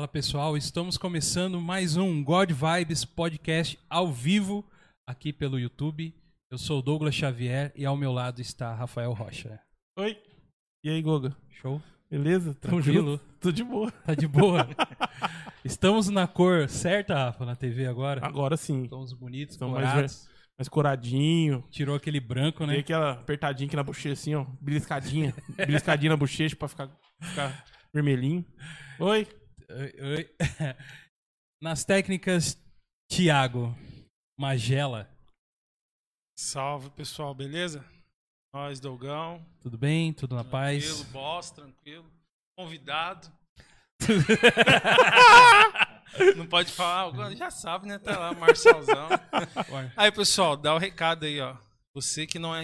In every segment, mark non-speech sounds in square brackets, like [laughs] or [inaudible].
Fala pessoal, estamos começando mais um God Vibes podcast ao vivo aqui pelo YouTube. Eu sou o Douglas Xavier e ao meu lado está Rafael Rocha. Oi. E aí, Goga? Show? Beleza? Tamo Tranquilo? junto? Tudo de boa. Tá de boa? [laughs] estamos na cor certa, Rafa, na TV agora? Agora sim. Estamos bonitos, Estamos mais, mais coradinho. Tirou aquele branco, Tem né? aquela apertadinha aqui na bochecha, assim, ó. Beliscadinha. [laughs] Beliscadinha na bochecha pra ficar, ficar vermelhinho. Oi. [laughs] Nas técnicas, Thiago Magela. Salve pessoal, beleza? Nós, Dogão. Tudo bem? Tudo na Tranquilo, paz? boss, tranquilo. Convidado. [laughs] Não pode falar, já sabe, né? Tá lá, Marcelzão. Aí, pessoal, dá o recado aí, ó. Você que não é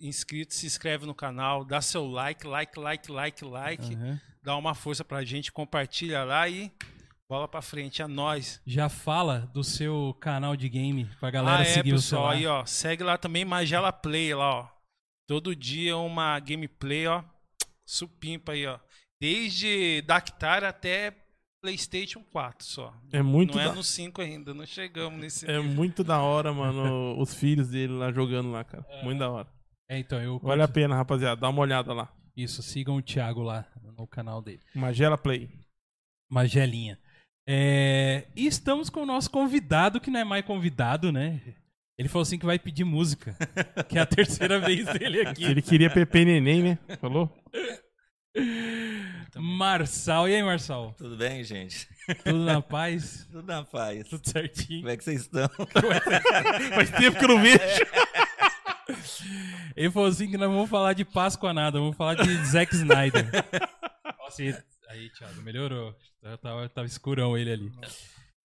inscrito, se inscreve no canal, dá seu like, like, like, like, like. Aham. Dá uma força pra gente, compartilha lá e bola pra frente, é nóis. Já fala do seu canal de game pra galera ah, é, seguir o seu pessoal, lá. aí, ó. Segue lá também Magela Play lá, ó. Todo dia uma gameplay, ó. Supimpa aí, ó. Desde Dactar até PlayStation 4 só. É muito, não é da... no 5 ainda, não chegamos nesse. é muito da hora, mano, [laughs] os filhos dele lá jogando lá, cara. Muito da hora. É, então, eu Vale a pena, rapaziada. Dá uma olhada lá. Isso, sigam o Thiago lá no canal dele. Magela Play. Magelinha. É, E estamos com o nosso convidado, que não é mais convidado, né? Ele falou assim que vai pedir música. que é a terceira [laughs] vez dele aqui. Ele queria Pepe Neném, né? Falou? Marçal. E aí, Marçal? Tudo bem, gente? Tudo na [laughs] paz? Tudo na paz. Tudo certinho? Como é que vocês estão? [laughs] Faz tempo que eu não vejo. Ele falou assim que não vamos falar de Páscoa nada, vamos falar de Zack Snyder. [laughs] Nossa, e- aí, Thiago, melhorou. Eu tava, tava escurão ele ali.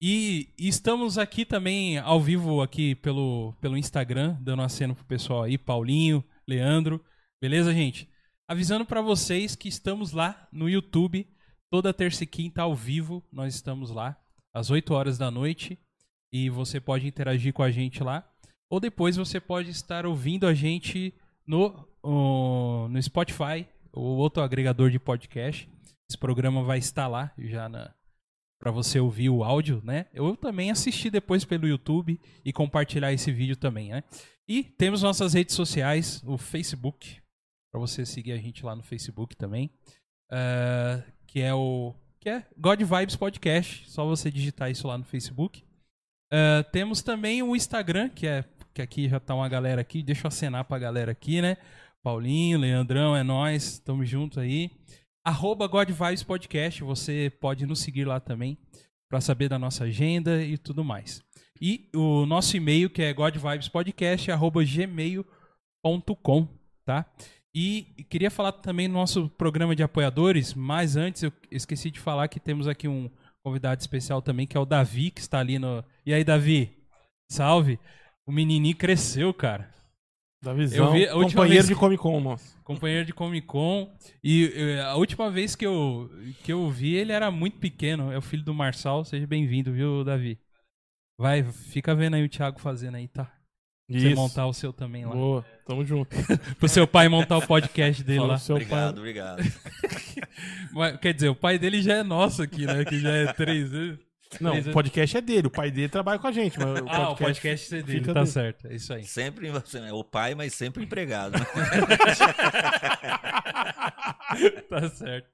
E, e estamos aqui também ao vivo aqui pelo, pelo Instagram, dando aceno pro pessoal aí, Paulinho, Leandro. Beleza, gente? Avisando pra vocês que estamos lá no YouTube, toda terça e quinta ao vivo, nós estamos lá, às 8 horas da noite. E você pode interagir com a gente lá. Ou depois você pode estar ouvindo a gente no, no Spotify ou outro agregador de podcast. Esse programa vai estar lá já na para você ouvir o áudio, né? Eu também assisti depois pelo YouTube e compartilhar esse vídeo também, né? E temos nossas redes sociais, o Facebook, para você seguir a gente lá no Facebook também, ah, que é o que é God Vibes Podcast. Só você digitar isso lá no Facebook. Ah, temos também o Instagram, que é que aqui já tá uma galera aqui. Deixa eu acenar pra galera aqui, né? Paulinho, Leandrão, é nós, tamo junto aí. Arroba God Vibes Podcast, você pode nos seguir lá também para saber da nossa agenda e tudo mais. E o nosso e-mail que é godvibespodcast@gmail.com, tá? E queria falar também do nosso programa de apoiadores, mas antes eu esqueci de falar que temos aqui um convidado especial também, que é o Davi, que está ali no. E aí, Davi? Salve! O menininho cresceu, cara. Da visão. Eu vi a última Companheiro vez de Comic Con, nosso. Companheiro de Comic Con. E eh, a última vez que eu, que eu vi, ele era muito pequeno. É o filho do Marçal. Seja bem-vindo, viu, Davi? Vai, fica vendo aí o Thiago fazendo aí, tá? Pra você Isso. montar o seu também lá. Boa, tamo junto. [laughs] Pro seu pai montar o podcast dele Fala lá. seu obrigado, pai. obrigado. [laughs] Mas, Quer dizer, o pai dele já é nosso aqui, né? Que já é três vezes. Não, Três o podcast é dele, o pai dele trabalha com a gente, mas o podcast, Ah, o podcast é dele, tá dele. certo. É isso aí. Sempre você é o pai, mas sempre empregado. né? [laughs] tá certo.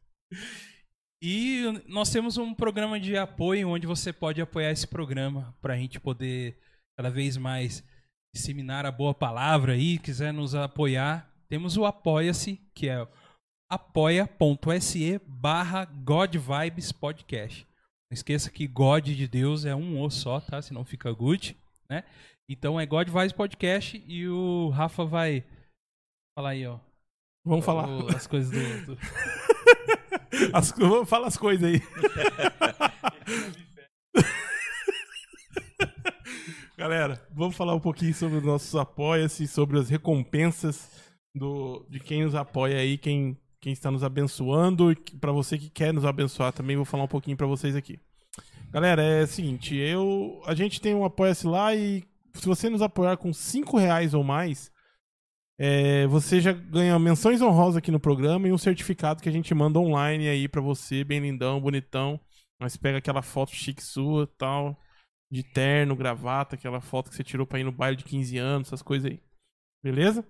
E nós temos um programa de apoio onde você pode apoiar esse programa para a gente poder cada vez mais disseminar a boa palavra aí, quiser nos apoiar, temos o Apoia-se, que é apoia.se barra God Vibes Podcast. Não esqueça que God de Deus é um O só, tá? Senão fica good, né? Então é God Vibes Podcast e o Rafa vai falar aí, ó. Vamos falar. o- [laughs] as coisas do- do... As, fala as coisas aí. [laughs] Galera, vamos falar um pouquinho sobre os nossos apoia-se, sobre as recompensas do, de quem nos apoia aí, quem, quem está nos abençoando. E para você que quer nos abençoar também, vou falar um pouquinho para vocês aqui. Galera, é o seguinte, eu, a gente tem um apoia-se lá e se você nos apoiar com 5 reais ou mais, é, você já ganha menções honrosas aqui no programa e um certificado que a gente manda online aí pra você, bem lindão, bonitão. Nós pega aquela foto chique sua tal, de terno, gravata, aquela foto que você tirou pra ir no baile de 15 anos, essas coisas aí. Beleza?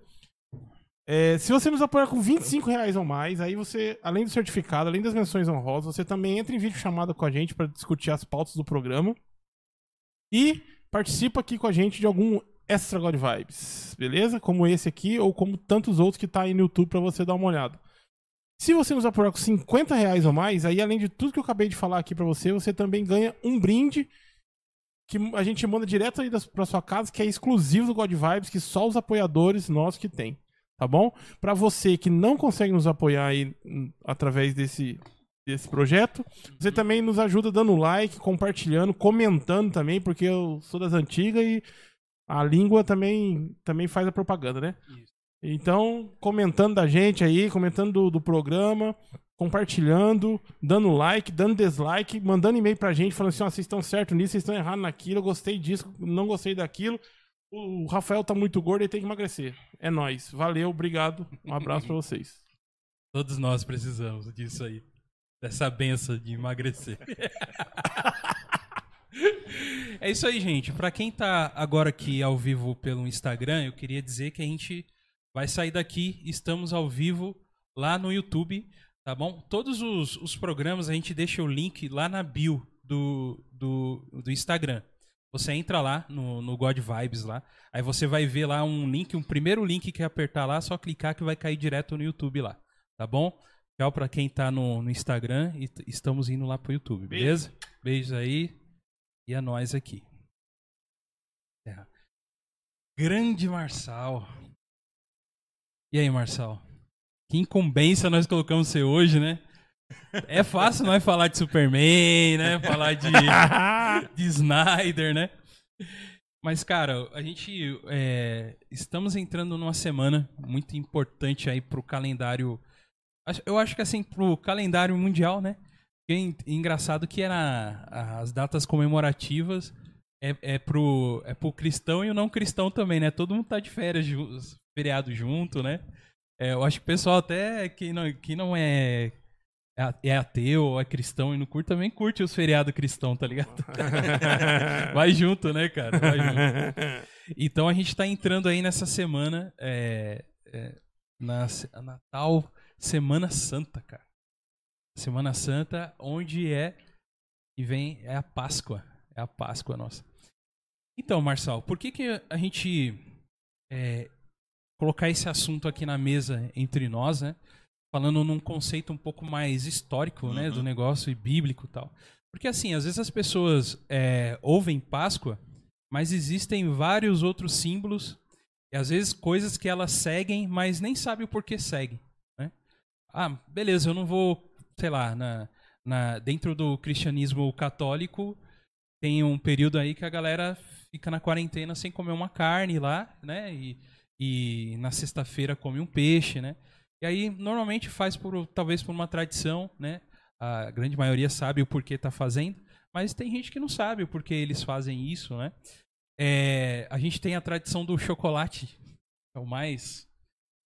É, se você nos apoiar com 25 reais ou mais, aí você, além do certificado, além das menções honrosas, você também entra em vídeo chamada com a gente para discutir as pautas do programa. E participa aqui com a gente de algum Extra God Vibes, beleza? Como esse aqui ou como tantos outros que tá aí no YouTube para você dar uma olhada. Se você nos apoiar com 50 reais ou mais, aí além de tudo que eu acabei de falar aqui para você, você também ganha um brinde que a gente manda direto aí pra sua casa, que é exclusivo do God Vibes, que só os apoiadores nossos que tem, tá bom? Pra você que não consegue nos apoiar aí hum, através desse, desse projeto, você também nos ajuda dando like, compartilhando, comentando também, porque eu sou das antigas e a língua também, também faz a propaganda, né? Isso. Então, comentando da gente aí, comentando do, do programa, compartilhando, dando like, dando dislike, mandando e-mail pra gente, falando assim, ó, vocês estão certo nisso, vocês estão errados naquilo, eu gostei disso, não gostei daquilo. O Rafael tá muito gordo e tem que emagrecer. É nóis. Valeu, obrigado. Um abraço pra vocês. Todos nós precisamos disso aí. Dessa benção de emagrecer. [laughs] é isso aí, gente. Pra quem tá agora aqui ao vivo pelo Instagram, eu queria dizer que a gente vai sair daqui. Estamos ao vivo lá no YouTube, tá bom? Todos os, os programas a gente deixa o link lá na bio do, do, do Instagram. Você entra lá no, no God Vibes lá, aí você vai ver lá um link, um primeiro link que apertar lá, só clicar que vai cair direto no YouTube lá, tá bom? Tchau pra quem tá no, no Instagram e estamos indo lá pro YouTube, beleza? Beijos aí e a nós aqui. É. Grande Marçal. E aí, Marçal? Que incumbência nós colocamos você hoje, né? É fácil nós falar de Superman, né? Falar de, [laughs] de Snyder, né? Mas, cara, a gente é, estamos entrando numa semana muito importante aí pro calendário. Eu acho que assim, pro calendário mundial, né? É en- engraçado que era as datas comemorativas é, é, pro, é pro cristão e o não cristão também, né? Todo mundo tá de férias, feriado junto, né? É, eu acho que o pessoal até que não, que não é, é é ateu ou é cristão e não curte, também curte os feriados cristão, tá ligado? [laughs] Vai junto, né, cara? Vai junto. [laughs] Então a gente tá entrando aí nessa semana, é, é, na Natal, Semana Santa, cara. Semana Santa, onde é e vem é a Páscoa, é a Páscoa nossa. Então, Marçal, por que que a gente é, colocar esse assunto aqui na mesa entre nós, né? Falando num conceito um pouco mais histórico, né, do Uhum. negócio e bíblico e tal. Porque assim, às vezes as pessoas é, ouvem Páscoa, mas existem vários outros símbolos e às vezes coisas que elas seguem, mas nem sabem o porquê seguem. Né? Ah, beleza, eu não vou, sei lá, na, na, dentro do cristianismo católico tem um período aí que a galera fica na quarentena sem comer uma carne lá, né? E, e na sexta-feira come um peixe, né? E aí normalmente faz por talvez por uma tradição, né? A grande maioria sabe o porquê tá fazendo, mas tem gente que não sabe o porquê eles fazem isso, né? É, a gente tem a tradição do chocolate, é o mais.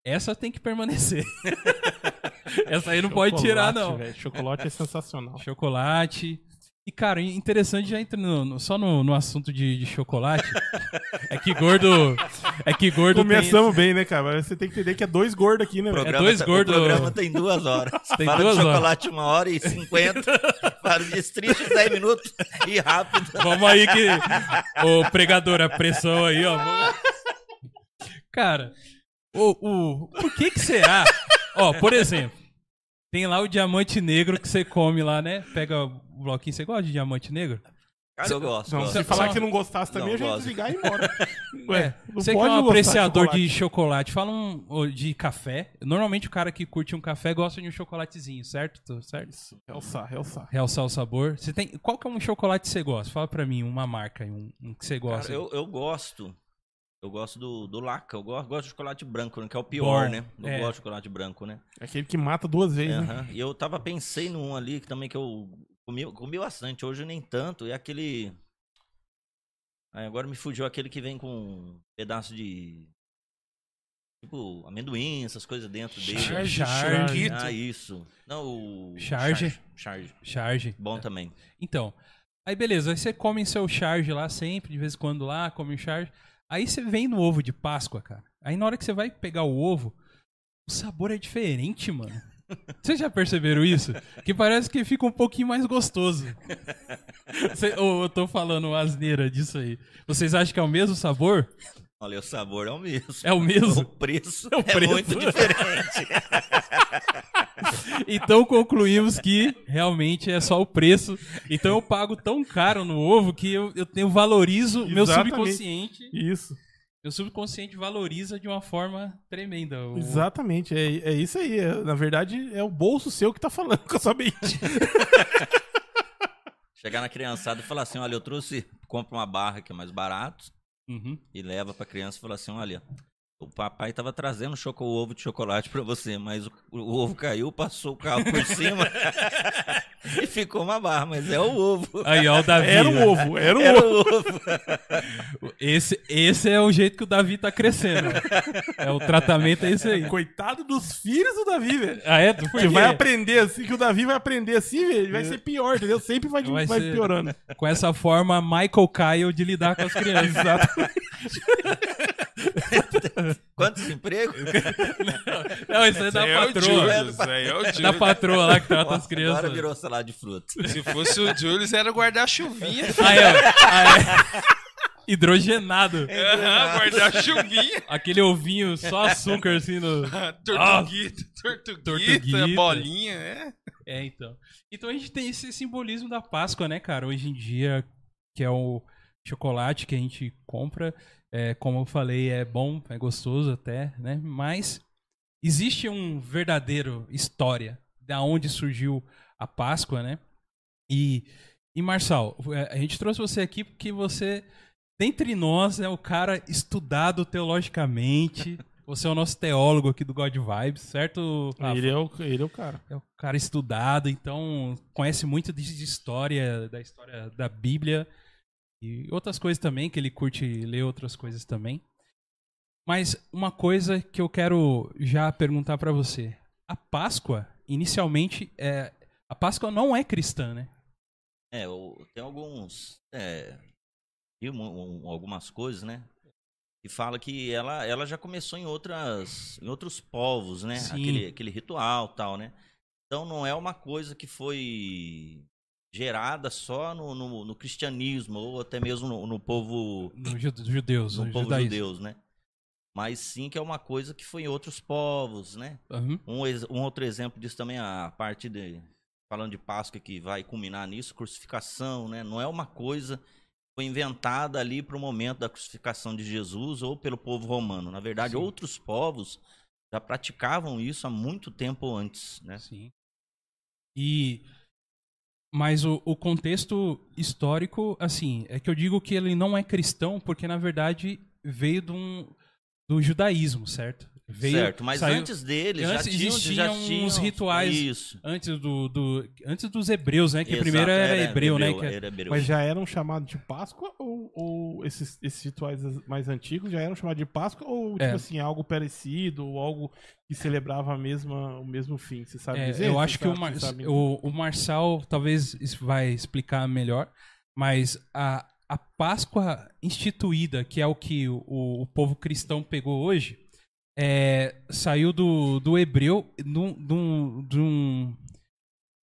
Essa tem que permanecer. [laughs] Essa aí não pode tirar, Chocolate, não. velho. Chocolate é sensacional. Chocolate. E, cara, interessante, já entra no- no- só no, no assunto de, de chocolate. [laughs] é que gordo. É que gordo. tem- Começamos bem, né, cara? Mas você tem que entender que é dois gordos aqui, né, O velho? programa, dois tá- gordos- o programa tem duas horas. Tem Fala duas de horas. chocolate uma hora e cinquenta. [laughs] Para de tristes 10 minutos e rápido. Vamos aí que. Ô, pregador, a pressão aí, ó. Vamos- Cara, o, o, por que que será? Ó, por exemplo, tem lá o diamante negro que você come lá, né? Pega o bloquinho. Você gosta de diamante negro? Cara, eu gosto. Não, gosto. se falar que não gostasse também, Não, eu já ia desligar e ir embora. [laughs] É, Ué, não você que é um gostar de apreciador chocolate. de chocolate, fala um de café. Normalmente o cara que curte um café gosta de um chocolatezinho, certo? Tô Certo? Realçar, realçar. Realçar o sabor. Você tem, qual que é um chocolate que você gosta? Fala pra mim uma marca, um, um que você gosta. Cara, eu, eu gosto. Eu gosto do, do Laca. Eu gosto, gosto de chocolate branco, né? Que é o pior, Bom, né? Eu é. gosto de chocolate branco, né? É aquele que mata duas vezes, né? E eu tava pensei num ali que também que eu comi, comi bastante. Hoje nem tanto. É aquele. Ai, agora me fugiu aquele que vem com um pedaço de. tipo amendoim, essas coisas dentro dele. Charge. Ah, isso. Não, o. Charge. Charge. Charge. Charge. Bom também. Então, aí beleza, aí você come seu charge lá sempre, de vez em quando lá, come o charge. Aí você vem no ovo de Páscoa, cara. Aí na hora que você vai pegar o ovo, o sabor é diferente, mano. Vocês já perceberam isso? Que parece que fica um pouquinho mais gostoso. Cê- ou eu tô falando asneira disso aí. Vocês acham que é o mesmo sabor? Olha, o sabor é o mesmo. É o mesmo? O preço É o é, preço. muito [laughs] diferente. Então concluímos que realmente é só o preço. Então eu pago tão caro no ovo que eu, eu, eu valorizo o meu subconsciente. Isso. Meu subconsciente valoriza de uma forma tremenda. o- Exatamente, é, é isso aí. É- na verdade, é o bolso seu que tá falando com a sua mente. [laughs] Chegar na criançada e falar assim: olha, eu trouxe, compra uma barra que é mais barato Uhum. e leva pra criança e fala assim: olha, o papai tava trazendo choco ovo de chocolate pra você, mas o, o ovo caiu, passou o carro por cima [laughs] [laughs] e ficou uma barra, mas é o ovo. Aí, ó, o Davi. Era um né? ovo, era um Era ovo. o ovo. [laughs] Esse, esse é o jeito que o Davi tá crescendo. é o tratamento é esse aí. Coitado dos filhos do Davi, velho. Ah, é? Porque quê? vai aprender assim, que o Davi vai aprender assim, velho, ele vai ser pior, entendeu? Sempre vai, Vai vai, ser- piorando. Com essa forma Michael Kyle de lidar com as [laughs] crianças. Exato. [laughs] Quantos empregos? [laughs] Não, isso é da Esse aí é o patroa. Julius, é o Da Julius. patroa lá que trata as Nossa, crianças. Agora virou salada de fruta. Se fosse o Julius, era guardar-chuvinha. [laughs] Aí, ó. Aí, é. Hidrogenado. Aham, guardar-chuvinha. Aquele ovinho só açúcar assim no. Tortuguita, tortuguita, Tortuguita. bolinha, né? É, então. Então a gente tem esse simbolismo da Páscoa, né, cara? Hoje em dia, que é o chocolate que a gente compra. É, como eu falei, é bom, é gostoso até, né? Mas existe um verdadeiro história da onde surgiu a Páscoa, né? E, e Marçal, é, a gente trouxe você aqui porque você, dentre nós, é o cara estudado teologicamente. Você é o nosso teólogo aqui do God Vibes, certo? Rafa? Ele é, o, ele é o cara. É o cara estudado, então conhece muito de história, da história da Bíblia e outras coisas também, que ele curte ler outras coisas também. Mas uma coisa que eu quero já perguntar pra você. A Páscoa, inicialmente, é... a Páscoa não é cristã, né? É, tem alguns. É, algumas coisas, né? Que fala que ela, ela já começou em outras. em outros povos, né? Sim. Aquele, aquele ritual tal, né? Então não é uma coisa que foi gerada só no, no, no cristianismo, ou até mesmo no, no povo. Ju- judeus, no no povo judaísmo. judeus, né? Mas sim que é uma coisa que foi em outros povos, né? Uhum. Um, um outro exemplo disso também, a parte de. Falando de Páscoa que vai culminar nisso, crucificação, né? Não é uma coisa que foi inventada ali para o momento da crucificação de Jesus ou pelo povo romano. Na verdade, Sim. outros povos já praticavam isso há muito tempo antes, né? Sim. E mas o, o contexto histórico, assim, é que eu digo que ele não é cristão porque na verdade veio um, do judaísmo, certo? Veio, certo, mas saiu- antes deles antes já tinham, já existiam tinham uns rituais Isso. antes do, do antes dos hebreus, né? Que Exato, primeiro era, hebreu, né? Que- era hebreu. Mas já eram chamados de Páscoa ou, ou esses, esses rituais mais antigos já eram chamados de Páscoa ou tipo É. assim, algo parecido ou algo que celebrava a mesma, o mesmo fim? Você sabe É, dizer? eu acho que o, sabe- Mar- o, o Marçal talvez vai explicar melhor, mas a, a Páscoa instituída, que é o que o, o povo cristão pegou hoje, é, saiu do, do hebreu de um,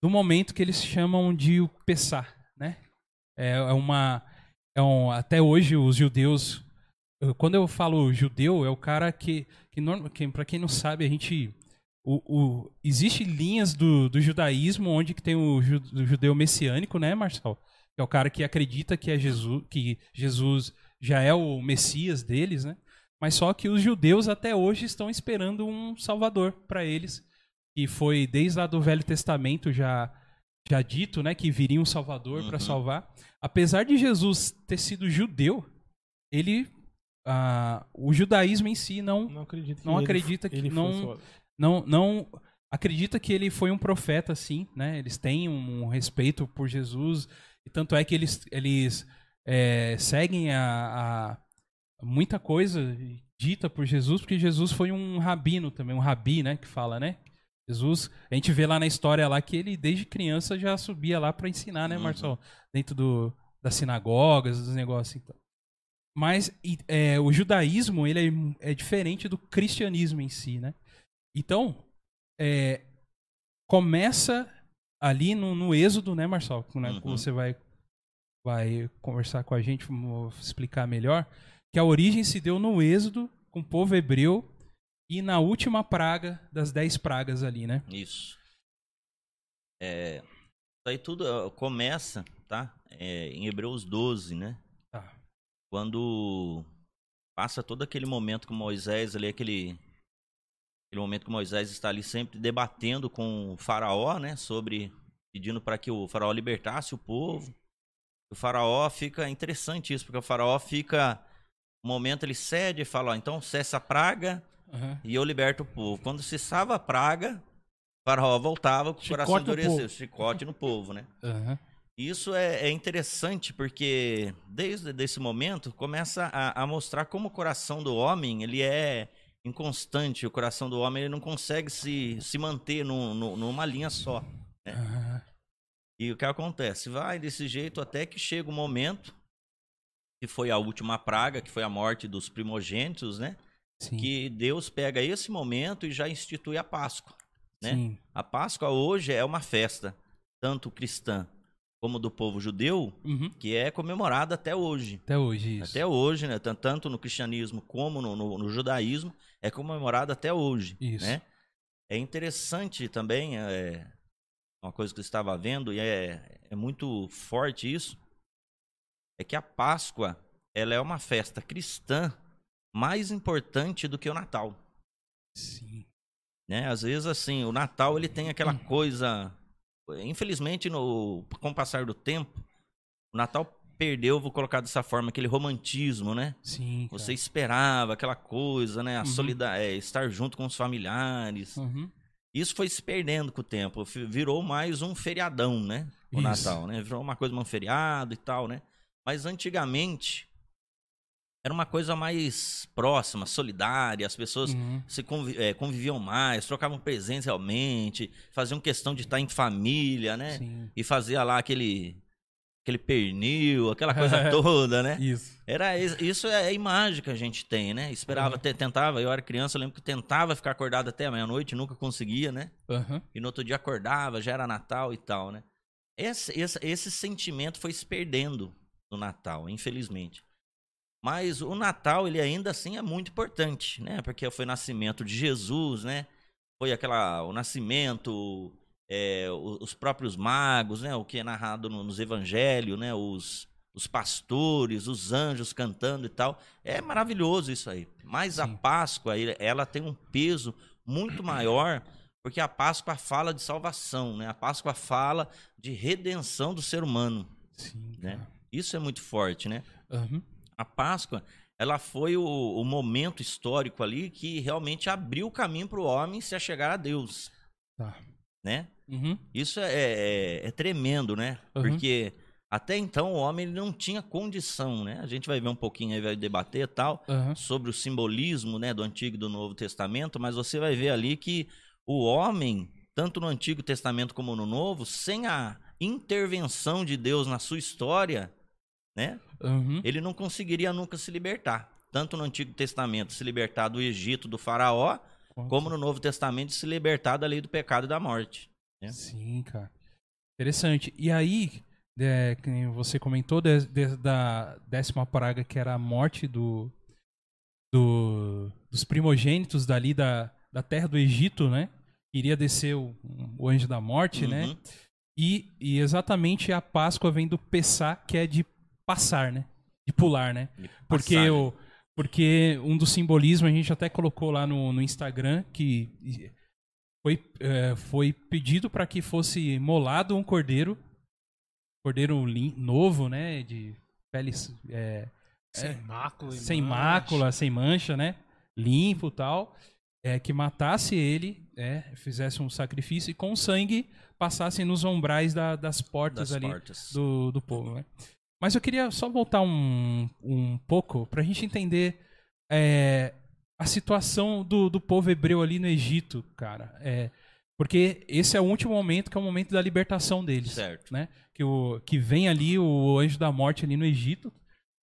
do momento que eles chamam de o Pessah, né? É, é uma é um, até hoje os judeus eu- quando eu falo judeu é o cara que que, que para quem não sabe a gente o, o, existe linhas do, do judaísmo onde que tem o, o judeu messiânico, né, Marcel? Que é o cara que acredita que é Jesus, que Jesus já é o Messias deles, né? Mas só que os judeus até hoje estão esperando um salvador para eles, que foi desde lá do Velho Testamento já já dito, né, que viria um salvador para Uhum. salvar. Apesar de Jesus ter sido judeu, ele ah, o judaísmo em si não Não acredito que não ele- acredita que ele não- não, não acredita que ele foi um profeta, sim, né? Eles têm um respeito por Jesus e tanto é que eles, eles é, seguem a, a muita coisa dita por Jesus, porque Jesus foi um rabino também, um rabi, né, que fala, né? Jesus, a gente vê lá na história lá que ele desde criança já subia lá para ensinar, né, Uhum. Marcelo? Dentro do, das sinagogas, dos negócios então. Mas é, o judaísmo ele é, é diferente do cristianismo em si, né? Então, é, começa ali no, no êxodo, né, Marcelo? Né, Uhum. Você vai, vai conversar com a gente, explicar melhor. Que a origem se deu no êxodo com o povo hebreu e na última praga das dez pragas ali, né? Isso. É, isso aí tudo começa, tá? É, em Hebreus 12, né? Tá. Quando passa todo aquele momento com Moisés ali, aquele, aquele momento que Moisés está ali sempre debatendo com o faraó, né? Sobre, pedindo para que o faraó libertasse o povo. O faraó fica, é interessante isso, porque o faraó fica, um momento ele cede e fala, ó, então cessa a praga, Aham. e eu liberto o povo. Quando cessava a praga, o faraó voltava com o coração no endureceu, chicote no povo, né? Aham. Isso é, é interessante porque desde esse momento começa a, a mostrar como o coração do homem ele é inconstante. O coração do homem ele não consegue se, se manter num- num- numa linha só. Aham. E o que acontece? Vai desse jeito até que chega o momento que foi a última praga, que foi a morte dos primogênitos, né? Sim. Que Deus pega esse momento e já institui a Páscoa. né? Sim. A Páscoa hoje é uma festa, tanto cristã como do povo judeu, Uhum. que é comemorada até hoje. Até hoje, isso. Até hoje, né? Tan- Tanto no cristianismo como no, no- no judaísmo, é comemorada até hoje. Isso. Né? É interessante também, é, uma coisa que eu estava vendo, e é, é muito forte isso, é que a Páscoa ela é uma festa cristã mais importante do que o Natal. Sim. né? Às vezes, assim, o Natal ele tem aquela coisa. Infelizmente, no, com o passar do tempo, o Natal perdeu, vou colocar dessa forma, aquele romantismo, né? Sim. cara. Você esperava aquela coisa, né? A Uhum. é, estar junto com os familiares. Uhum. Isso foi se perdendo com o tempo. Virou mais um feriadão, né? O Isso. Natal, né? Virou uma coisa, um feriado e tal, né? Mas antigamente era uma coisa mais próxima, solidária. As pessoas Uhum. se eh, conviviam mais, trocavam presentes realmente, faziam questão de estar em família, né? Sim. E fazia lá aquele aquele pernil, aquela coisa [laughs] toda, né? Isso. Era is- isso é a imagem que a gente tem, né? Esperava, Uhum. te- tentava, eu era criança, eu lembro que tentava ficar acordado até a meia-noite, nunca conseguia, né? Aham. E no outro dia acordava, já era Natal e tal, né? Esse, esse, esse sentimento foi se perdendo no Natal, infelizmente. Mas o Natal, ele ainda assim é muito importante, né? Porque foi o nascimento de Jesus, né? Foi aquela, o nascimento, é, os próprios magos, né? O que é narrado no- nos evangelhos, né? Os, os pastores, os anjos cantando e tal. É maravilhoso isso aí. Mas a Sim. Páscoa, ele- ela tem um peso muito [clears throat] maior porque a Páscoa fala de salvação, né? A Páscoa fala de redenção do ser humano, Sim. né? Isso é muito forte, né? Aham. A Páscoa, ela foi o, o momento histórico ali que realmente abriu o caminho para o homem se achegar a Deus, Tá. né? Uhum. Isso é, é- é tremendo, né? Uhum. Porque até então o homem ele não tinha condição, né? A gente vai ver um pouquinho aí, vai debater e tal, Aham. sobre o simbolismo né, do Antigo e do Novo Testamento, mas você vai ver ali que o homem, tanto no Antigo Testamento como no Novo, sem a intervenção de Deus na sua história, né, Uhum. ele não conseguiria nunca se libertar. Tanto no Antigo Testamento se libertar do Egito, do faraó, como no Novo Testamento se libertar da lei do pecado e da morte. né? Sim, cara. Interessante. E aí, é, você comentou de- de- da décima praga, que era a morte do, do- dos primogênitos dali da, da terra do Egito, né? Iria descer o, o anjo da morte, né? Uhum. E, e exatamente a Páscoa vem do Pessá, que é de passar, né? De pular, né? E Porque, passagem. o, porque um dos simbolismos a gente até colocou lá no, no Instagram que foi, é, foi pedido para que fosse molado um cordeiro, cordeiro lim- novo, né? De pele é, Sem É. mácula. e sem mancha. mácula, sem mancha, né? Limpo e tal. É, que matasse ele, é, fizesse um sacrifício e com sangue passassem nos umbrais da- das portas das ali portas. do, do povo, né? Mas eu queria só voltar um, um pouco pra gente entender é, a situação do, do povo hebreu ali no Egito, cara. É, porque esse é o último momento, que é o momento da libertação deles. Certo. Né? Que, o, que vem ali o anjo da morte ali no Egito,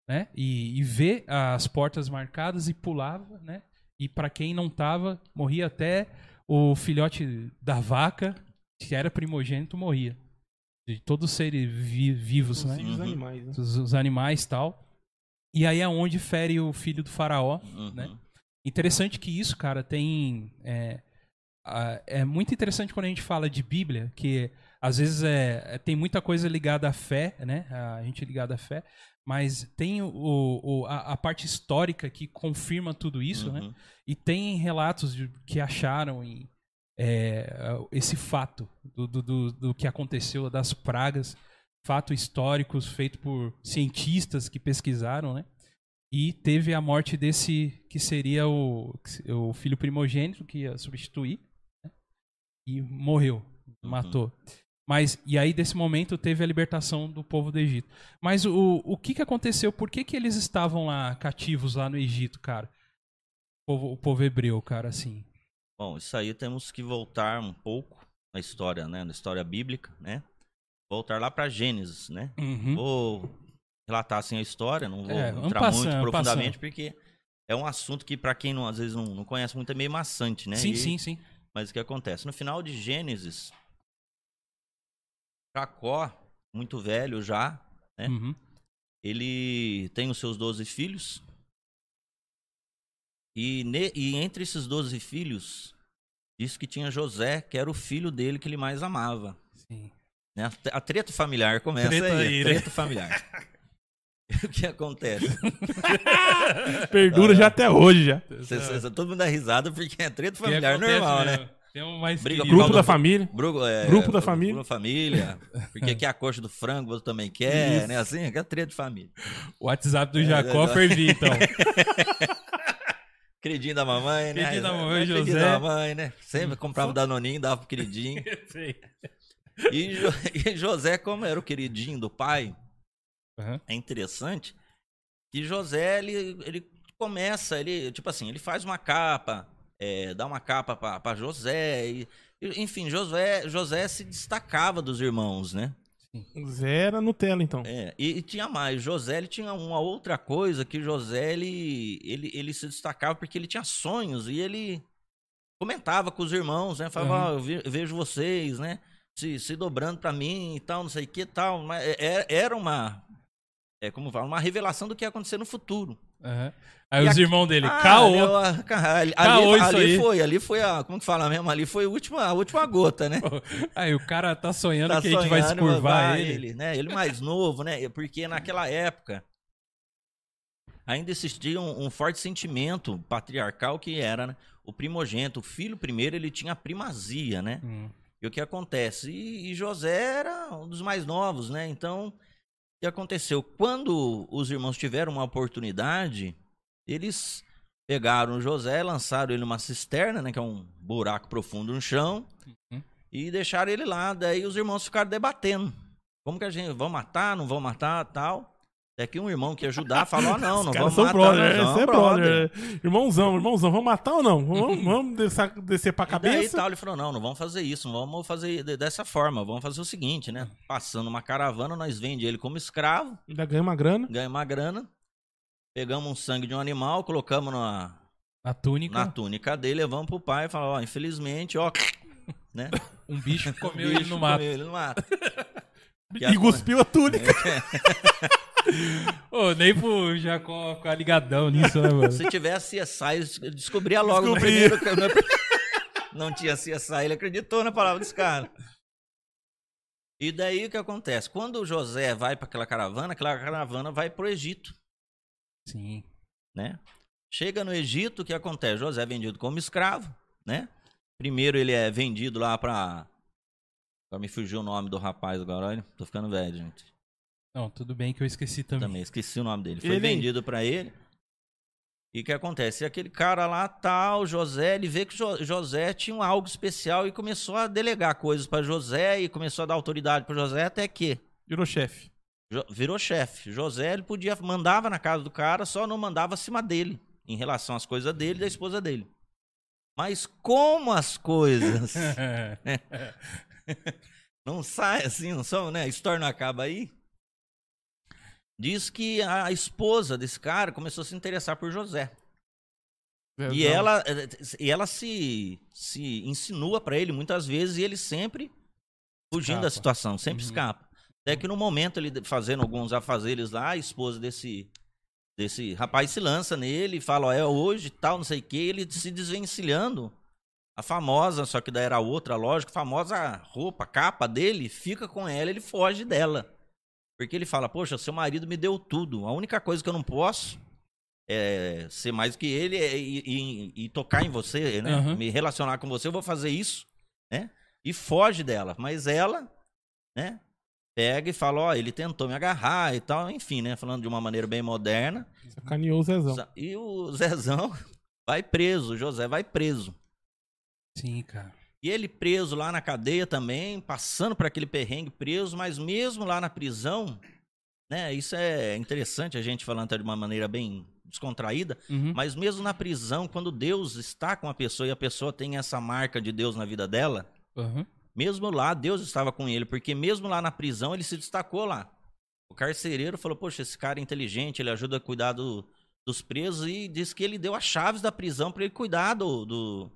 né? E, e vê as portas marcadas e pulava, né? E para quem não tava, morria até o filhote da vaca, que era primogênito, morria. De todos os seres vi- vivos, né? Os Uhum. animais, né? Os, os animais e tal. E aí é onde fere o filho do faraó, Uhum. né? Interessante que isso, cara, tem. É, é muito interessante quando a gente fala de Bíblia, que às vezes é, é- tem muita coisa ligada à fé, né? A gente ligada à fé, mas tem o, o- a, a parte histórica que confirma tudo isso, né? Uhum. E tem relatos de- que acharam em, é, esse fato do, do, do- que aconteceu, das pragas, fatos históricos feitos por cientistas que pesquisaram, né? E teve a morte desse que seria o, o filho primogênito que ia substituir, né? e morreu, Uhum. matou. Mas, e aí, desse momento, teve a libertação do povo do Egito. Mas o, o que, que aconteceu? Por que, que eles estavam lá cativos lá no Egito, cara? O povo, o povo hebreu, cara, assim. Bom, isso aí temos que voltar um pouco na história, né? Na história bíblica, né? Voltar lá para Gênesis, né? Uhum. Vou relatar assim a história, não vou É, entrar passando, muito profundamente, passando. porque é um assunto que para quem não, às vezes não, não conhece muito é meio maçante, né? Sim, E- sim, sim. Mas o que acontece? No final de Gênesis, Jacó, muito velho já, né? Uhum. ele tem os seus 12 filhos. E, ne- e entre esses 12 filhos, diz que tinha José, que era o filho dele que ele mais amava. Sim. né? A treta familiar começa Treta aí. aí, né? treta familiar. [laughs] o que acontece? [laughs] Perdura já até hoje já. Cê- cê- cê- todo mundo dá risada porque é treta familiar acontece normal, mesmo. né? Tem um mais Briga Grupo da família. Grupo, é, Grupo da família. Grupo da família. Porque [laughs] aqui é a coxa do frango, você também quer, Isso. né? Assim, é é treta de família. O WhatsApp do É, Jacó é, fervia, então. Queridinho da mamãe, né? Queridinho da mamãe, Queridinho José. da mamãe, né? Sempre comprava Danoninho, dava pro queridinho. E, Jo- [laughs] e José, como era o queridinho do pai, Aham. é interessante que José, ele, ele começa, ele, tipo assim, ele faz uma capa, é, dá uma capa pra, pra José, e, enfim, José, José se destacava dos irmãos, né? Zero Nutella, então. É, e, e tinha mais, José ele tinha uma outra coisa que José ele, ele, ele se destacava porque ele tinha sonhos e ele comentava com os irmãos, né? Falava, Uhum. "Ó, eu ve- eu vejo vocês, né? Se, se dobrando pra mim e tal, não sei o que tal. Mas é- é- era uma, é como fala, uma revelação do que ia acontecer no futuro. Aham. Aí E os irmãos dele, Ah, caô. ali, ó, ca- ali, Caô ali, isso ali aí. foi, ali foi a, como que fala mesmo? Ali foi a última, a última gota, né? Aí o cara tá sonhando Tá que a gente vai se sonhando, curvar vai ele. né? Ele mais [laughs] novo, né? Porque naquela época ainda existia um, um forte sentimento patriarcal que era né, o primogênito, o filho primeiro, ele tinha a primazia, né? Hum. E o que acontece? E, e José era um dos mais novos, né? Então, que aconteceu? Quando os irmãos tiveram uma oportunidade, eles pegaram José, lançaram ele numa cisterna, né? Que é um buraco profundo no chão, Uhum. e deixaram ele lá. Daí os irmãos ficaram debatendo. Como que a gente, vão matar, não vão matar, tal. Até que um irmão que ia ajudar [laughs] falou, ah, não, não vamos são matar, brother, não, esse não, é brother. né? Irmãozão, irmãozão, vamos matar ou não? Vamos, [laughs] vamos descer, descer pra E daí cabeça? tal, ele falou, não, não vamos fazer isso, não vamos fazer de- dessa forma, vamos fazer o seguinte, né? Passando uma caravana, nós vende ele como escravo, Ainda ganha uma grana. ganha uma grana, pegamos um sangue de um animal, colocamos na, A túnica, na túnica dele, levamos pro pai e falamos, ó, infelizmente, ó, [laughs] né? um bicho comeu Bicho ele no mato. comeu ele no mato. Que E cuspiu a túnica. Ô, nem pro Jacó ficar ligadão nisso, né, mano? Se tivesse CSI, eu descobria logo no Descobria. primeiro... Não tinha CSI, ele acreditou na palavra desse cara. E daí o que acontece? Quando o José vai para aquela caravana, aquela caravana vai pro Egito. Sim. né? Chega no Egito, o que acontece? José é vendido como escravo, né? Primeiro ele é vendido lá pra. Agora me fugiu o nome do rapaz agora, olha. Tô ficando velho, gente. Não, tudo bem que eu esqueci também. Também esqueci o nome dele. Foi Ele- vendido pra ele. E o que acontece? Aquele cara lá, tal, José, ele vê que Jo- José tinha algo especial e começou a delegar coisas pra José e começou a dar autoridade pra José até que Virou chefe. Jo- virou chefe. José, ele podia mandava na casa do cara, só não mandava acima dele. em relação às coisas dele e da esposa dele. Mas como as coisas [laughs] não saem assim, não são, né? A história não acaba aí. Diz que a esposa desse cara começou a se interessar por José. E ela, e ela se, se insinua pra ele muitas vezes e ele sempre fugindo da Escapa. situação, sempre Uhum. escapa. Até que no momento ele fazendo alguns afazeres lá, a esposa desse, desse rapaz se lança nele e fala, ó, é hoje tal, não sei o que, ele se desvencilhando. A famosa, só que daí era outra, lógico, a famosa roupa, capa dele, fica com ela, ele foge dela. Porque ele fala, poxa, seu marido me deu tudo, a única coisa que eu não posso é, ser mais que ele é, e, e- e tocar em você, né? Uhum. Me relacionar com você, eu vou fazer isso, né? E foge dela. Mas ela, né? Pega e fala, ó, ele tentou me agarrar e tal, enfim, né? Falando de uma maneira bem moderna. Sacaneou o Zezão. E o Zezão [laughs] vai preso, o José vai preso. Sim, cara. E ele preso lá na cadeia também, passando por aquele perrengue preso, mas mesmo lá na prisão, né? Isso é interessante a gente falando até de uma maneira bem descontraída, Uhum. mas mesmo na prisão, quando Deus está com a pessoa e a pessoa tem essa marca de Deus na vida dela, Uhum. mesmo lá Deus estava com ele, porque mesmo lá na prisão ele se destacou lá. O carcereiro falou: Poxa, esse cara é inteligente, ele ajuda a cuidar do- dos presos e disse que ele deu as chaves da prisão para ele cuidar do, do-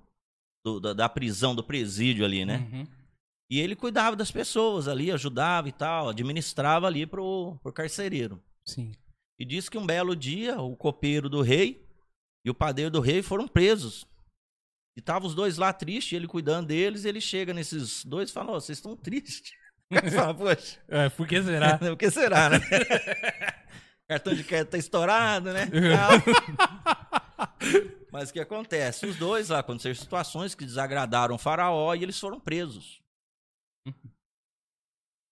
do- da, da prisão, do presídio ali, né? Uhum. E ele cuidava das pessoas ali, ajudava e tal, administrava ali pro, pro carcereiro. Sim. E disse que um belo dia o copeiro do rei e o padeiro do rei foram presos. E estavam os dois lá tristes, ele cuidando deles, e ele chega nesses dois e fala, "Ó, vocês estão tristes. [laughs] fala, poxa, É, por que será? [laughs] o que será, né? [laughs] Cartão de crédito tá estourado, né? Mas o que acontece? Os dois lá aconteceram situações que desagradaram o faraó e eles foram presos.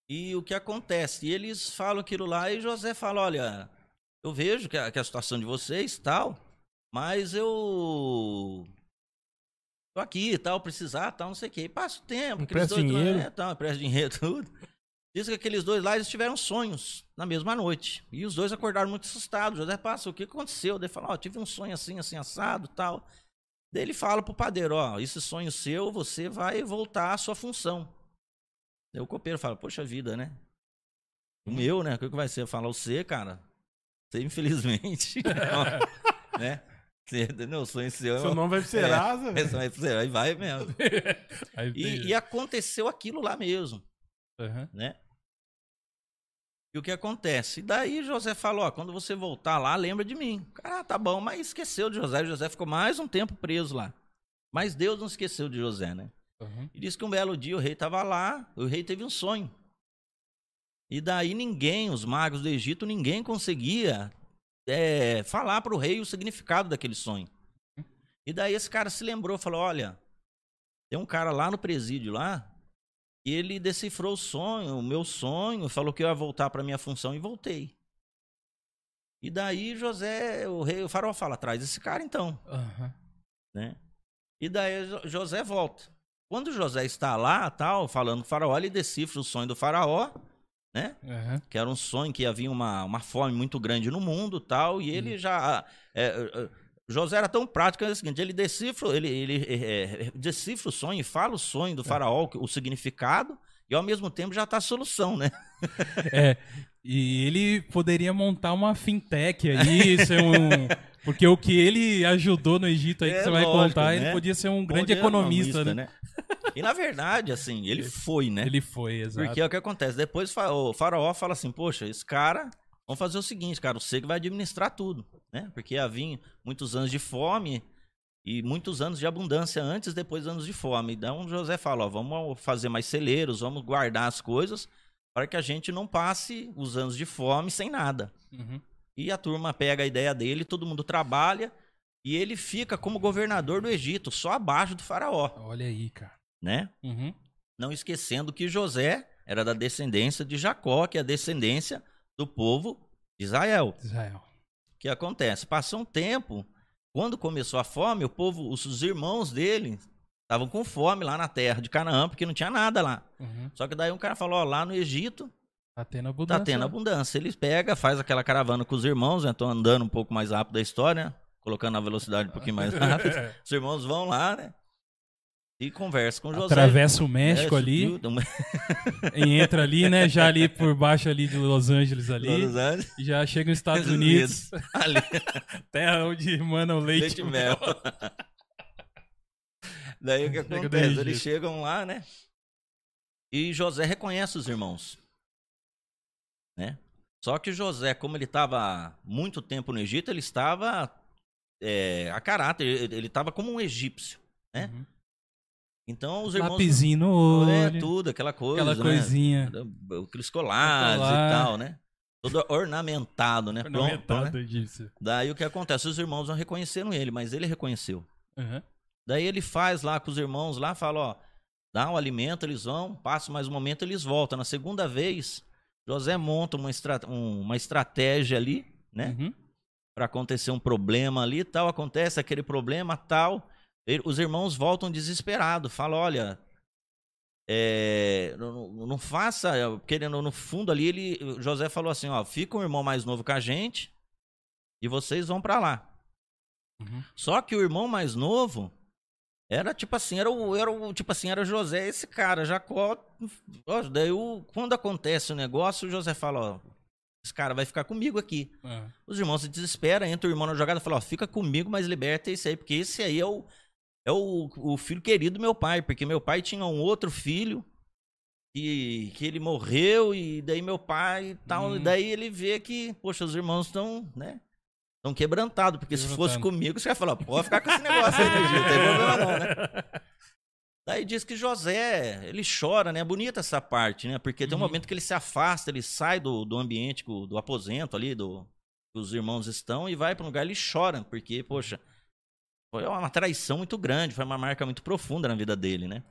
E o que acontece? E eles falam aquilo lá e José fala, olha, eu vejo que a, que a situação de vocês tal, mas eu tô aqui e tal, precisar, tal, não sei o quê. E passa o tempo. Empresta dois dinheiro. É, tal, empresta dinheiro, [laughs] tudo. Diz que aqueles dois lá, eles tiveram sonhos na mesma noite. E os dois acordaram muito assustados. José passa, o que aconteceu? Daí fala, ó, tive um sonho assim, assim, assado, tal. Daí ele fala pro padeiro, ó, esse sonho seu, você vai voltar à sua função. Daí o copeiro fala, poxa vida, né? O meu, né? O que vai ser? Fala, você, cara, você infelizmente, [laughs] não, né? Você, entendeu? O sonho seu... Seu nome vai pro [laughs] Serasa, velho. Esse vai pro Serasa, Aí vai mesmo. [laughs] E, e aconteceu aquilo lá mesmo Uhum. né? E o que acontece? E daí José falou, ó, quando você voltar lá, lembra de mim. Cara, ah, tá bom, mas esqueceu de José. José ficou mais um tempo preso lá. Mas Deus não esqueceu de José, né? Uhum. E disse que um belo dia o rei estava lá, o rei teve um sonho. E daí ninguém, os magos do Egito, ninguém conseguia é, falar para o rei o significado daquele sonho. E daí esse cara se lembrou, falou, olha, tem um cara lá no presídio lá, e ele decifrou o sonho, o meu sonho, falou que eu ia voltar para minha função e voltei. E daí José, o rei, o faraó fala, traz esse cara então Uhum. né? E daí Jo- José volta. Quando José está lá, tal, falando com o faraó, ele decifra o sonho do faraó, né? Uhum. Que era um sonho que havia uma, uma fome muito grande no mundo, tal, e ele já é, é, é, José era tão prático é o seguinte, ele decifra, ele, ele é, é, decifra o sonho e fala o sonho do faraó, o significado, e ao mesmo tempo já está a solução, né? [laughs] É, e ele poderia montar uma fintech aí, ser um. [laughs] Porque o que ele ajudou no Egito aí, que É, você vai lógico, contar, né? ele podia ser um grande é economista, né? E na verdade, assim, ele foi, né? Ele foi, exato. Porque é o que acontece. Depois o faraó fala assim: Poxa, esse cara, vamos fazer o seguinte, cara, você que vai administrar tudo, né? Porque havia muitos anos de fome e muitos anos de abundância antes, depois anos de fome. Então José fala: Ó, vamos fazer mais celeiros, vamos guardar as coisas para que a gente não passe os anos de fome sem nada. Uhum. E a turma pega a ideia dele, todo mundo trabalha e ele fica como governador do Egito, só abaixo do faraó, Olha aí, cara. né? Uhum. Não esquecendo que José era da descendência de Jacó, que é a descendência do povo de Israel. Israel. O que acontece? Passou um tempo, quando começou a fome, o povo, os, os irmãos dele estavam com fome lá na terra de Canaã, porque não tinha nada lá. Uhum. Só que daí um cara falou, ó, lá no Egito Tá tendo abundância. tá tendo abundância. Ele pega, faz aquela caravana com os irmãos, né? Tô andando um pouco mais rápido da história, né? colocando a velocidade um pouquinho mais [laughs] rápida. Os irmãos vão lá, né? E conversam com José. Atravessa o México É, ali subiu, [laughs] e entra ali, né? Já ali por baixo ali de Los Angeles ali. Los Angeles, E já chega nos [laughs] Estados Unidos, ali, [laughs] terra onde mandam leite, leite e mel. Daí o que Chega do acontece? Eles chegam lá, né? E José reconhece os irmãos. Né? Só que José, como ele estava muito tempo no Egito, ele estava é, a caráter, ele ele estava como um egípcio. né? Uhum. Então os irmãos. Lapizinho no é olho, tudo, aquela coisa. aquela né? coisinha. Aqueles colares Colar. e tal, né? Todo ornamentado, né? Pronto, né? Ornamentado disso. Daí o que acontece? Os irmãos não reconheceram ele, mas ele reconheceu. Uhum. Daí ele faz lá com os irmãos lá, fala, ó, dá um alimento, eles vão, passa mais um momento, eles voltam. Na segunda vez, José monta uma, um- uma estratégia ali, né? Uhum. Pra acontecer um problema ali, tal, acontece aquele problema, tal. Os irmãos voltam desesperados, falam, olha, é, não, não- faça, querendo no fundo ali, ele, José falou assim, ó, fica um irmão mais novo com a gente e vocês vão pra lá. Uhum. Só que o irmão mais novo era tipo assim, era o, era o tipo assim, era José, esse cara, Jacó. ó, daí o, quando acontece o negócio, o José fala, ó, esse cara vai ficar comigo aqui. Ah. Os irmãos se desesperam, entra o irmão na jogada e fala, ó, fica comigo, mas liberta esse aí, porque esse aí é o, é o, o filho querido do meu pai, porque meu pai tinha um outro filho que, que ele morreu e daí meu pai e tal, Hum. e daí ele vê que, poxa, os irmãos estão, né, estão quebrantados, porque se fosse comigo, você ia falar, pode ficar com esse negócio aí, né, não tem [laughs] problema não, né? Daí diz que José, ele chora, né? É bonita essa parte, né? Porque tem um Uhum. momento que ele se afasta, ele sai do, do ambiente, do, do aposento ali, do, que os irmãos estão, e vai para um lugar, ele chora, porque, poxa, foi uma traição muito grande, foi uma marca muito profunda na vida dele, né?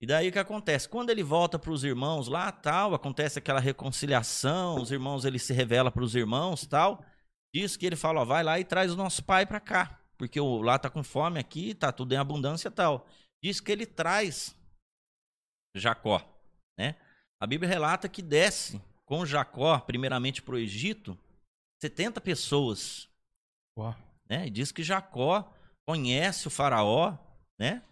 E daí o que acontece? Quando ele volta para os irmãos lá, tal, acontece aquela reconciliação, os irmãos, ele se revela para os irmãos, tal, diz que ele fala, ó, vai lá e traz o nosso pai para cá, porque o, lá tá com fome aqui, tá tudo em abundância tal. Diz que ele traz Jacó, né? A Bíblia relata que desce com Jacó, primeiramente para o Egito, 70 pessoas, Uau. Né? E diz que Jacó conhece o faraó, né?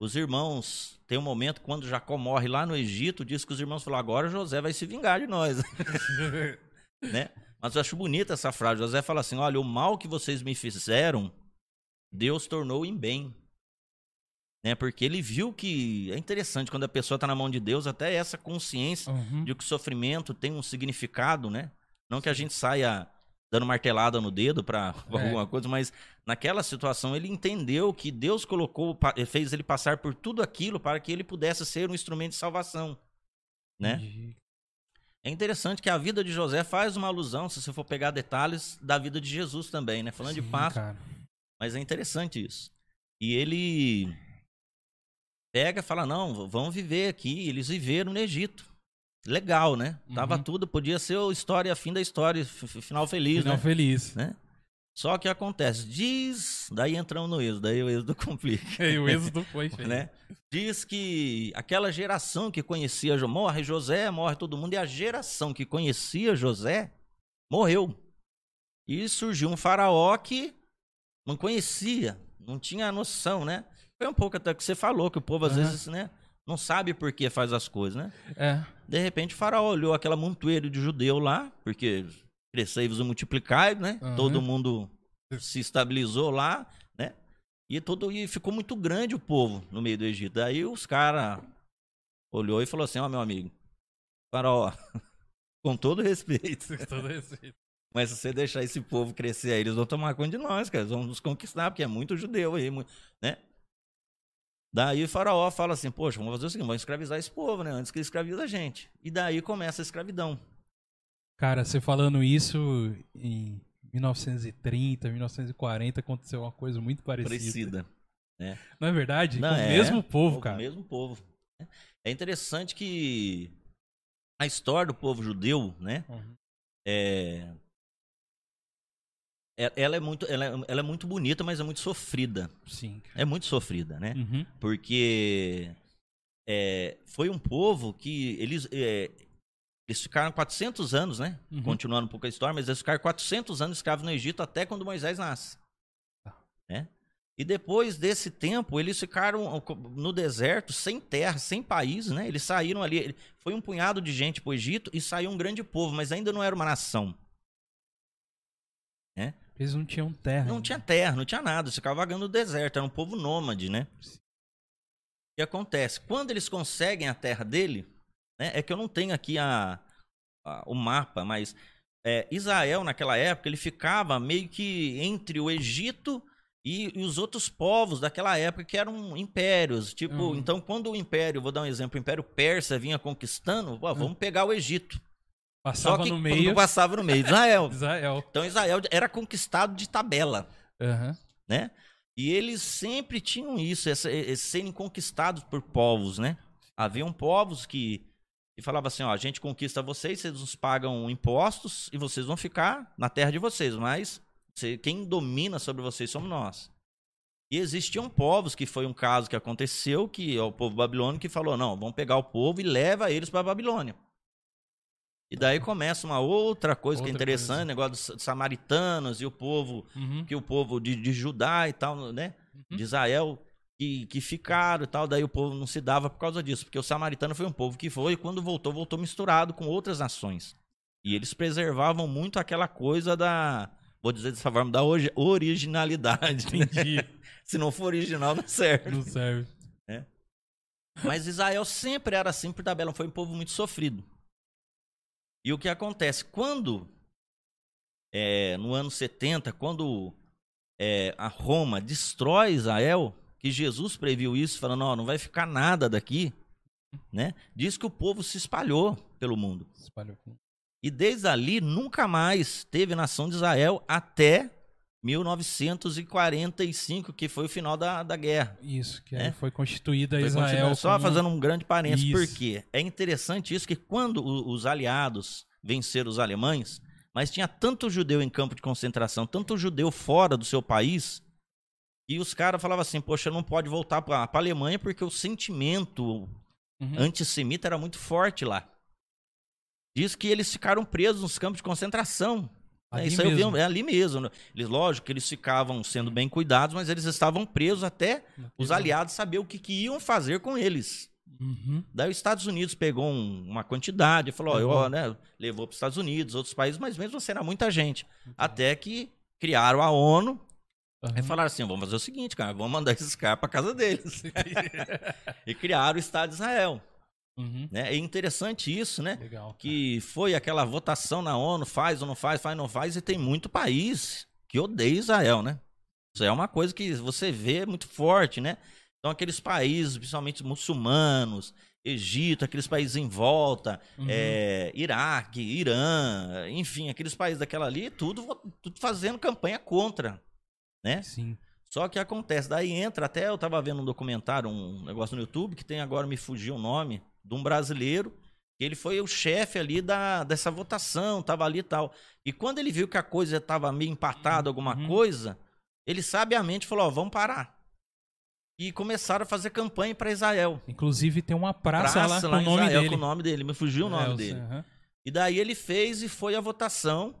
Os irmãos, tem um momento quando Jacó morre lá no Egito, diz que os irmãos falaram, agora José vai se vingar de nós, [laughs] né? Mas eu acho bonita essa frase. José fala assim, olha, o mal que vocês me fizeram, Deus tornou em bem. Né? Porque ele viu que é interessante quando a pessoa está na mão de Deus, até essa consciência Uhum. de que o sofrimento tem um significado, né? Não que a gente saia dando martelada no dedo para [laughs] É. alguma coisa, mas naquela situação ele entendeu que Deus colocou, pa- fez ele passar por tudo aquilo para que ele pudesse ser um instrumento de salvação, né? Entendi. É interessante que a vida de José faz uma alusão, se você for pegar detalhes, da vida de Jesus também, né? Falando de Sim, Páscoa, cara. mas é interessante isso. E ele pega e fala: não, vamos viver aqui. Eles viveram no Egito. Legal, né? Tava Uhum. tudo, podia ser a história, fim da história, final feliz, Final né? feliz. né? Só que acontece, diz. Daí entramos no êxodo, daí o êxodo [laughs] complica. E o êxodo foi, [laughs] feio. né? Diz que aquela geração que conhecia Jo- morre José, morre todo mundo, e a geração que conhecia José morreu. E surgiu um faraó que não conhecia, não tinha noção, né? Foi um pouco até que você falou, que o povo às Aham. vezes, né, não sabe por que faz as coisas, né? É. De repente o faraó olhou aquela montoeira de judeu lá, porque crescei-vos e multiplicai, né? Aham. Todo mundo se estabilizou lá, né? E, todo, e ficou muito grande o povo no meio do Egito. Daí os caras olhou e falou assim, ó meu amigo, faraó, [laughs] com todo respeito, Todo respeito. [laughs] mas se você deixar esse povo crescer aí, eles vão tomar conta de nós, cara. Eles vão nos conquistar, porque é muito judeu aí, né? Daí o faraó fala assim, poxa, vamos fazer o seguinte, vamos escravizar esse povo, né? Antes que ele escravize a gente. E daí começa a escravidão. Cara, você falando isso em 1930, 1940 aconteceu uma coisa muito parecida. Parecida. Não é verdade? Não, Com o é. mesmo povo, O cara. mesmo povo. É interessante que a história do povo judeu, né? Uhum. É... é- Ela é, muito, ela, é, ela é muito bonita, mas é muito sofrida. Sim. É muito sofrida, né? Uhum. porque é, foi um povo que eles, é, eles ficaram 400 anos, né? Uhum. Continuando um pouco a história, mas eles ficaram 400 anos escravos no Egito até quando Moisés nasce. né? E depois desse tempo, eles ficaram no deserto, sem terra, sem país, né? Eles saíram ali, foi um punhado de gente para o Egito e saiu um grande povo, mas ainda não era uma nação. Né? Eles não tinham terra. Não ainda. tinha terra, não tinha nada, ficava vagando no deserto, era um povo nômade, né? O que acontece? Quando eles conseguem a terra dele, né? É que eu não tenho aqui a, a o mapa, mas é, Israel naquela época ele ficava meio que entre o Egito e, e, os outros povos daquela época que eram impérios. Tipo, Uhum. então quando o império, vou dar um exemplo, o império persa vinha conquistando, pô, vamos pegar o Egito. Passava Só que no meio. passava no meio Israel. [laughs] Israel. Então Israel era conquistado de tabela Aham. né? E eles sempre tinham isso, essa, esse serem conquistados por povos, né? Haviam povos que, que falavam assim, ó, a gente conquista vocês, vocês nos pagam impostos e vocês vão ficar na terra de vocês, mas quem domina sobre vocês somos nós. E existiam povos, que foi um caso que aconteceu, que é o povo babilônico que falou, não, vamos pegar o povo e leva eles para a Babilônia. E daí começa uma outra coisa que é Outra interessante, coisa. negócio dos samaritanos e o povo Uhum. que o povo de, de Judá e tal, né? Uhum. De Israel, que, que ficaram e tal, daí o povo não se dava por causa disso, porque o samaritano foi um povo que foi, e quando voltou, voltou misturado com outras nações. E eles preservavam muito aquela coisa da, vou dizer dessa forma, da origi- originalidade. né? Entendi. [laughs] Se não for original, não serve. Não serve. Mas Israel sempre era assim por tabela, foi um povo muito sofrido. E o que acontece? Quando, é, no ano 70, quando é, a Roma destrói Israel, que Jesus previu isso, falando, ó, não vai ficar nada daqui, né? Diz que o povo se espalhou pelo mundo. Espalhou. E desde ali nunca mais teve nação de Israel até 1945, que foi o final da, da guerra. Isso, que É. foi constituída Foi Israel. Só como- fazendo um grande parênteses, Isso. porque é interessante isso que quando os aliados venceram os alemães, mas tinha tanto judeu em campo de concentração, tanto judeu fora do seu país, e os caras falavam assim, poxa, não pode voltar para a Alemanha porque o sentimento Uhum. antissemita era muito forte lá. Diz que eles ficaram presos nos campos de concentração. É, Ali isso aí eu vi, mesmo. é ali mesmo. né? Eles, lógico que eles ficavam sendo bem cuidados, mas eles estavam presos até os aliados saber o que, que iam fazer com eles. Uhum. Daí os Estados Unidos pegou um- uma quantidade, falou, ó, Levou. ó, né, levou para os Estados Unidos, outros países, mas mesmo assim era muita gente. Até que criaram a ONU Uhum. e falaram assim, vamos fazer o seguinte, cara, vamos mandar esses caras para casa deles. [laughs] [laughs] e criaram o Estado de Israel. Uhum. Né? É interessante isso, né? Legal. Que foi aquela votação na ONU, faz ou não faz, faz ou não faz, e tem muito país que odeia Israel, né? Isso é uma coisa que você vê muito forte, né? Então aqueles países, principalmente muçulmanos, Egito, aqueles países em volta, Uhum. é, Iraque, Irã, enfim, aqueles países daquela ali, tudo, tudo fazendo campanha contra, né? Sim. Só que acontece, daí entra, até eu tava vendo um documentário, um negócio no YouTube, que tem agora, me fugiu o nome, de um brasileiro, que ele foi o chefe ali da, dessa votação, tava ali e tal. E quando ele viu que a coisa tava meio empatada, alguma Uhum. coisa, ele sabiamente falou, ó, vamos parar. E começaram a fazer campanha para Israel. Inclusive tem uma praça, lá com em o nome Israel, dele. com o nome dele, me fugiu o nome É, eu dele. aham. E daí ele fez e foi a votação.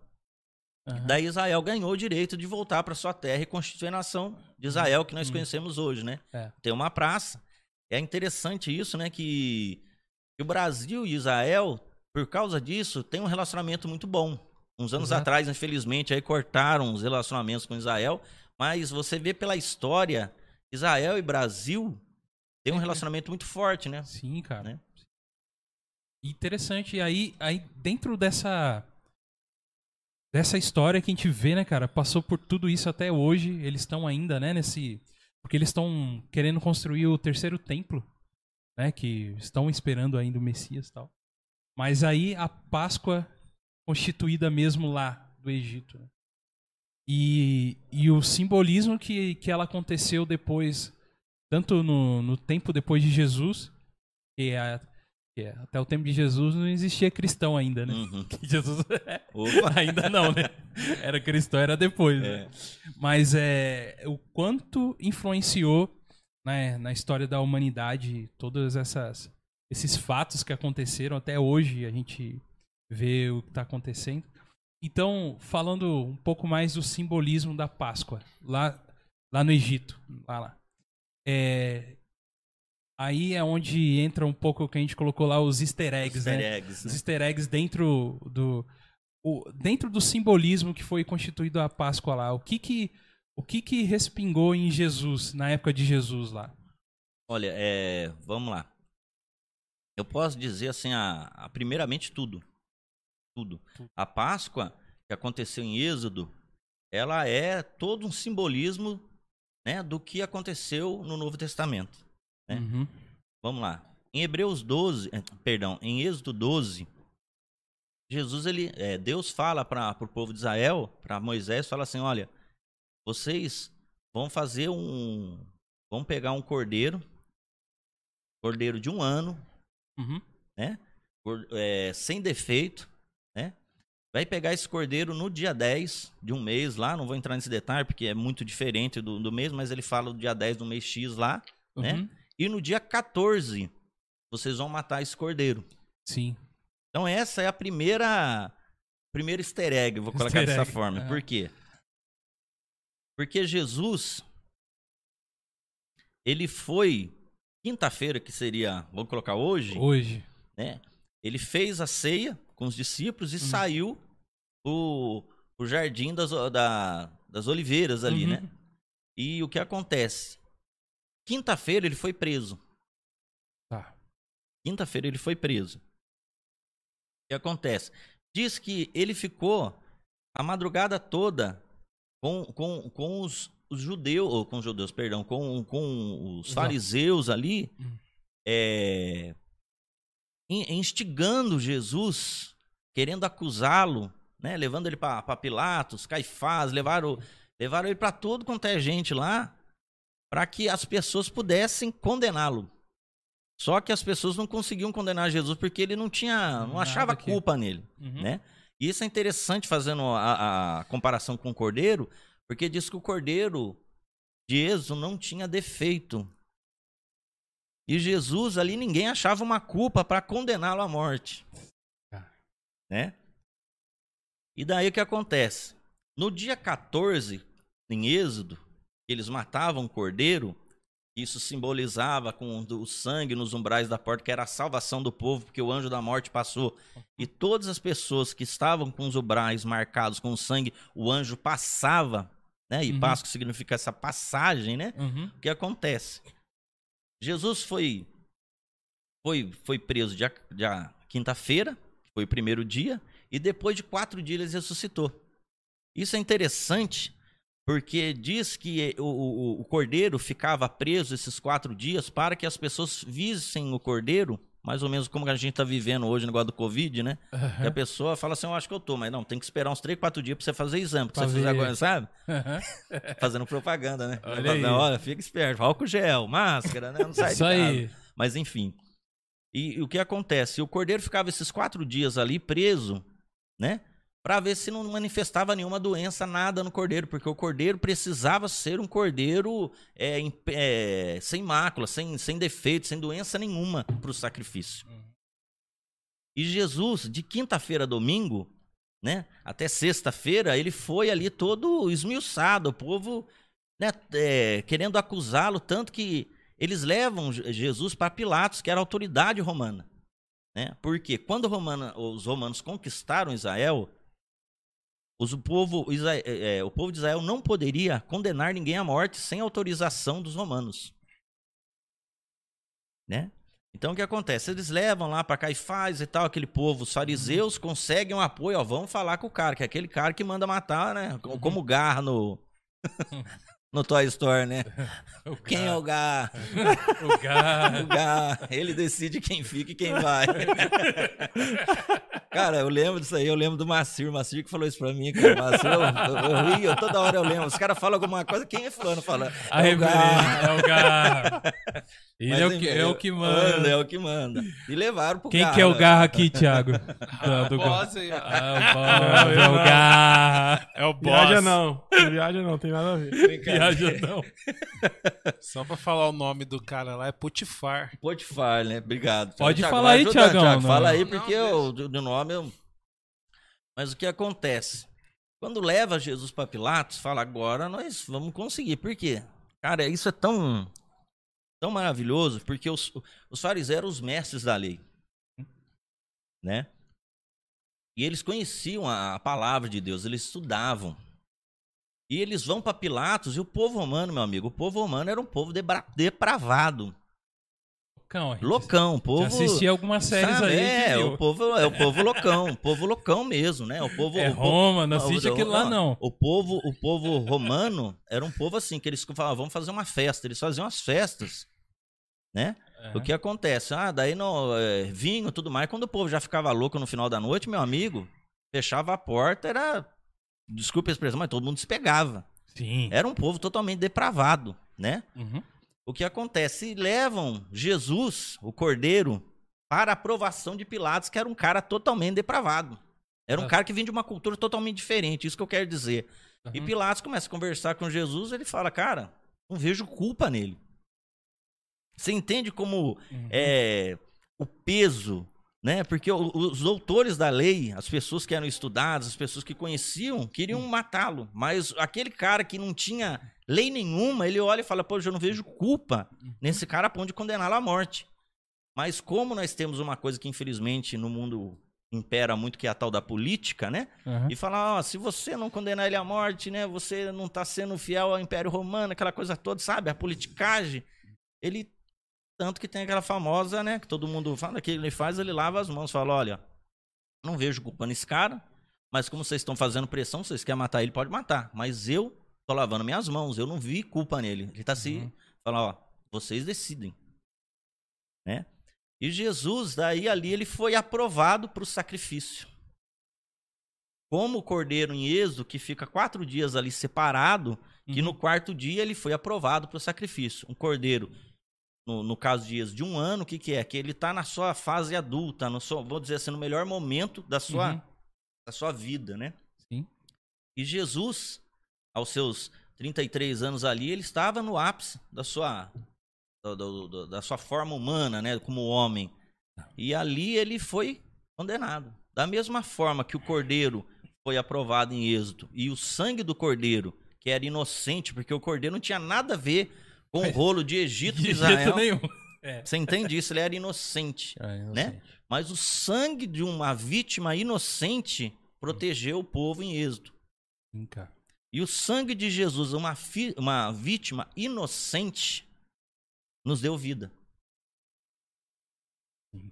Aham. Daí Israel ganhou o direito de voltar para sua terra e constituir a nação de Israel que nós Hum. conhecemos hoje, né? É. Tem uma praça. É interessante isso, né? Que, que o Brasil e Israel, por causa disso, tem um relacionamento muito bom. Uns anos Exato. atrás, infelizmente, aí cortaram os relacionamentos com Israel, mas você vê pela história, Israel e Brasil têm um Sempre. relacionamento muito forte, né? Sim, cara. Né? Interessante. E aí, aí, dentro dessa. Dessa história que a gente vê, né, cara? Passou por tudo isso até hoje. Eles estão ainda, né, nesse. Porque eles estão querendo construir o terceiro templo, né? Que estão esperando ainda o Messias tal. Mas aí a Páscoa constituída mesmo lá do Egito. né? E, e o simbolismo que, que ela aconteceu depois, tanto no, no tempo depois de Jesus, que, é, que é, até o tempo de Jesus não existia cristão ainda, né? Uhum. [laughs] Jesus [laughs] ainda não, né? Era cristão, era depois. né? É. Mas é o quanto influenciou né, na história da humanidade todas essas esses fatos que aconteceram até hoje a gente vê o que está acontecendo. Então, falando um pouco mais do simbolismo da Páscoa, lá lá no Egito. Lá, lá. É, aí é onde entra um pouco o que a gente colocou lá, os easter eggs, Easter né? eggs, Os né? easter eggs dentro do. o- dentro do simbolismo que foi constituído a Páscoa lá. O que que, o que que respingou em Jesus, na época de Jesus lá? Olha, é, vamos lá. Eu posso dizer assim, a, a- primeiramente tudo. Tudo. A Páscoa que aconteceu em Êxodo, ela é todo um simbolismo né, do que aconteceu no Novo Testamento. É. Uhum. Vamos lá. Em Hebreus 12, eh, perdão, em Êxodo 12, Jesus, ele, é, Deus fala para o povo de Israel, para Moisés, fala assim: olha, vocês vão fazer um. Vão pegar um cordeiro, cordeiro de um ano, Uhum. cor- é, sem defeito, né? Vai pegar esse cordeiro no dia 10 de um mês lá, não vou entrar nesse detalhe porque é muito diferente do, do mês, mas ele fala do dia 10 do mês X lá. Né? Uhum. E no dia 14, vocês vão matar esse cordeiro. Sim. Então essa é a primeira primeira easter egg, vou colocar Easter dessa egg, forma. é. Por quê? Porque Jesus ele foi quinta-feira, que seria, vamos colocar hoje, Hoje. né? Ele fez a ceia com os discípulos e Uhum. saiu o, o jardim das, da- das oliveiras ali, Uhum. né? E o que acontece? Quinta-feira ele foi preso. Tá. Quinta-feira ele foi preso. O que acontece? Diz que ele ficou a madrugada toda com, com, com os, os judeus, ou com os judeus, perdão, com, com os fariseus ali, Hum. é, in- instigando Jesus, querendo acusá-lo, né, levando ele para Pilatos, Caifás, levaram, levaram ele para todo quanto é gente lá, para que as pessoas pudessem condená-lo. Só que as pessoas não conseguiam condenar Jesus porque ele não tinha, não Nada achava que- culpa nele, Uhum. né? E isso é interessante fazendo a, a comparação com o cordeiro, porque diz que o cordeiro de Êxodo não tinha defeito. E Jesus ali ninguém achava uma culpa para condená-lo à morte, Tá. né? E daí o que acontece? No dia 14, em Êxodo, eles matavam o cordeiro, isso simbolizava com o sangue nos umbrais da porta, que era a salvação do povo, porque o anjo da morte passou. E todas as pessoas que estavam com os umbrais marcados com sangue, o anjo passava, né? E Uhum. Páscoa significa essa passagem, né? Uhum. O que acontece? Jesus foi foi, foi preso dia, dia quinta-feira, foi o primeiro dia, e depois de quatro dias ele ressuscitou. Isso é interessante porque diz que o, o, o cordeiro ficava preso esses quatro dias para que as pessoas vissem o cordeiro, mais ou menos como a gente está vivendo hoje no negócio do Covid, né? Que a pessoa fala assim, eu acho que eu tô, mas não, tem que esperar uns três, quatro dias para você fazer exame, Pra você fazer agora, sabe? Uhum. [laughs] Fazendo propaganda, né? Olha aí. Olha, fica esperto, álcool gel, máscara, né? Não sai Isso aí. Mas enfim. E, e o que acontece? O cordeiro ficava esses quatro dias ali preso, né? Pra ver se não manifestava nenhuma doença, nada no cordeiro, porque o cordeiro precisava ser um cordeiro é, é, sem mácula, sem, sem defeito, sem doença nenhuma para o sacrifício. Uhum. E Jesus, de quinta-feira a domingo, né, até sexta-feira, ele foi ali todo esmiuçado, o povo né, é, querendo acusá-lo, tanto que eles levam Je- Jesus para Pilatos, que era a autoridade romana. Né? Porque quando romana- os romanos conquistaram Israel, os- o, povo, é, é, o povo de Israel não poderia condenar ninguém à morte sem autorização dos romanos. Né? Então o que acontece? Eles levam lá para Caifás e tal, aquele povo, os fariseus conseguem um apoio, ó, vamos falar com o cara, que é aquele cara que manda matar, né? Co- Como garra no [laughs] no Toy Story, né? [laughs] O Quem é o garra? [laughs] O gar... O garra, ele decide quem fica e quem vai. [laughs] Cara, eu lembro disso aí, eu lembro do Macir, o Macir que falou isso pra mim, cara. Macir, eu, eu, eu rio, toda hora eu lembro. Os caras falam alguma coisa, quem é fulano fala? A "É o garra". referência é o gar... Ele Mas, é o, que, é o que manda. É o que manda. E levaram pro Quem garra. que é o né? garra aqui, Thiago? Do, do Boss aí. Ah, o boss, é o garra. É o boss. Viaja não. Viaja não, tem nada a ver. Viaja não. [laughs] Só pra falar o nome do cara lá, é Putifar. Potifar, né? Obrigado. Pode Thiago, falar aí, ajuda, Thiagão, Thiago, não. Fala aí, Não, porque deixa. eu, do, do nome eu... Mas o que acontece? Quando leva Jesus para Pilatos, fala: agora nós vamos conseguir. Por quê? Cara, isso é tão, tão maravilhoso, porque os, os fariseus eram os mestres da lei. Né? E eles conheciam a, a palavra de Deus, eles estudavam. E eles vão para Pilatos, e o povo romano, meu amigo, o povo romano era um povo debra- depravado. Loucão, Loucão, o povo. Já assisti algumas séries sabe, aí. É, que o viu. povo, é o povo loucão, o povo loucão mesmo, né? O povo. É o povo- Roma, não assiste o- aquilo lá, não. O povo, o povo romano era um povo assim, que eles falavam, vamos fazer uma festa. Eles faziam as festas, né? É. O que acontece? Ah, daí no é, vinho e tudo mais. Quando o povo já ficava louco no final da noite, meu amigo, fechava a porta, era. Desculpa a expressão, mas todo mundo se pegava. Sim. Era um povo totalmente depravado, né? Uhum. O que acontece? Levam Jesus, o cordeiro, para a aprovação de Pilatos, que era um cara totalmente depravado. Era um Ah. cara que vinha de uma cultura totalmente diferente, isso que eu quero dizer. E Uhum. Pilatos começa a conversar com Jesus, ele fala, cara, não vejo culpa nele. Você entende como Uhum. é, o peso, né? Porque os doutores da lei, as pessoas que eram estudadas, as pessoas que conheciam, queriam matá-lo. Mas aquele cara que não tinha lei nenhuma, ele olha e fala, pô, eu não vejo culpa nesse cara a ponto de condená-lo à morte. Mas como nós temos uma coisa que infelizmente no mundo impera muito, que é a tal da política, né? Uhum. E falar, ó, se você não condenar ele à morte, né, você não tá sendo fiel ao Império Romano, aquela coisa toda, sabe? A politicagem. Ele tanto que tem aquela famosa, né, que todo mundo fala que ele faz, ele lava as mãos, fala, olha, não vejo culpa nesse cara, mas como vocês estão fazendo pressão, vocês querem matar ele, pode matar, mas eu tô lavando minhas mãos, eu não vi culpa nele. Ele tá se Uhum. fala, ó, vocês decidem. Né? E Jesus, daí ali ele foi aprovado para o sacrifício como o cordeiro em Êxodo, que fica quatro dias ali separado, que Uhum. no quarto dia ele foi aprovado para o sacrifício. Um cordeiro, no, no caso de Êxodo, de um ano, o que, que é? Que ele está na sua fase adulta, no seu, vou dizer assim, no melhor momento da sua, Uhum. da sua vida, né? Sim. E Jesus, aos seus 33 anos ali, ele estava no ápice da sua, do- do- da sua forma humana, né? Como homem. E ali ele foi condenado. Da mesma forma que o cordeiro foi aprovado em Êxodo e o sangue do cordeiro, que era inocente, porque o cordeiro não tinha nada a ver com o rolo de Egito de De Israel. jeito nenhum. Você entende isso? Ele era inocente. [laughs] É, eu Né? Mas o sangue de uma vítima inocente protegeu o povo em Êxodo. Cara. E o sangue de Jesus, uma, fi- uma vítima inocente, nos deu vida. Sim.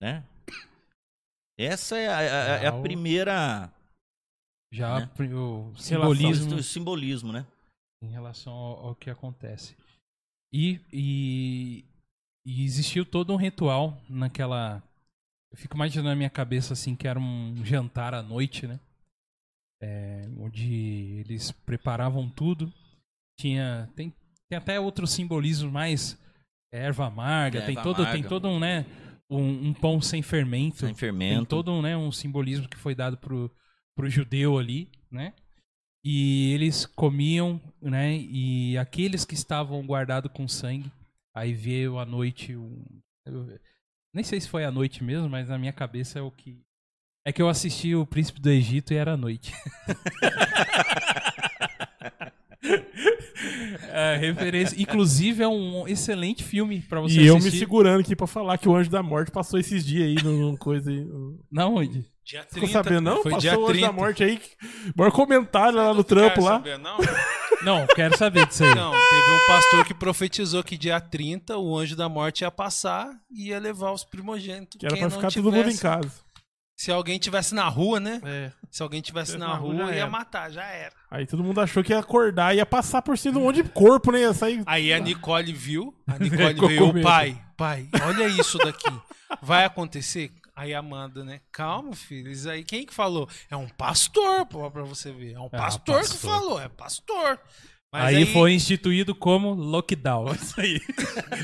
Né? Essa é a, a- é a primeira Já Né? o simbolismo o simbolismo, né? em relação ao, ao que acontece. E, e, e existiu todo um ritual naquela. Eu fico imaginando na minha cabeça assim que era um jantar à noite, né? É, onde eles preparavam tudo. Tinha. Tem, tem até outros simbolismos mais. Erva amarga, Erva tem todo, tem amarga. todo um, né? Um, um pão sem fermento. Sem Tem fermento. todo um, né, um simbolismo que foi dado pro, pro judeu ali, né? E eles comiam, né? E aqueles que estavam guardados com sangue, aí veio à noite um. nem sei se foi à noite mesmo, mas na minha cabeça é o que. É que eu assisti o Príncipe do Egito e era à noite. [laughs] É, referência. Inclusive é um excelente filme pra você E eu me assistir. segurando aqui pra falar que o Anjo da Morte passou esses dias aí num coisa aí. Na onde? Dia Ficou sabendo, não? Foi passou dia o Anjo 30. da Morte aí. Maior comentário lá no trampo lá. saber, não? [laughs] Não, quero saber disso aí. Não, teve um pastor que profetizou que dia 30 o anjo da morte ia passar e ia levar os primogênitos. Que era Quem pra não ficar todo mundo em tivesse- casa. Se alguém tivesse na rua, né? É. Se alguém tivesse na na rua, rua, ia era. matar, já era. Aí todo mundo achou que ia acordar, ia passar por cima de um monte de corpo, né? Ia sair. Aí a Nicole viu, a [laughs] Nicole veio, medo. pai, pai, olha isso daqui. Vai acontecer? Aí a Amanda, né? Calma, filho. Isso aí, quem que falou? É um pastor, pô, pra você ver. É um pastor, que pastor. falou, é pastor. Mas aí, foi instituído como lockdown. [laughs] Isso aí.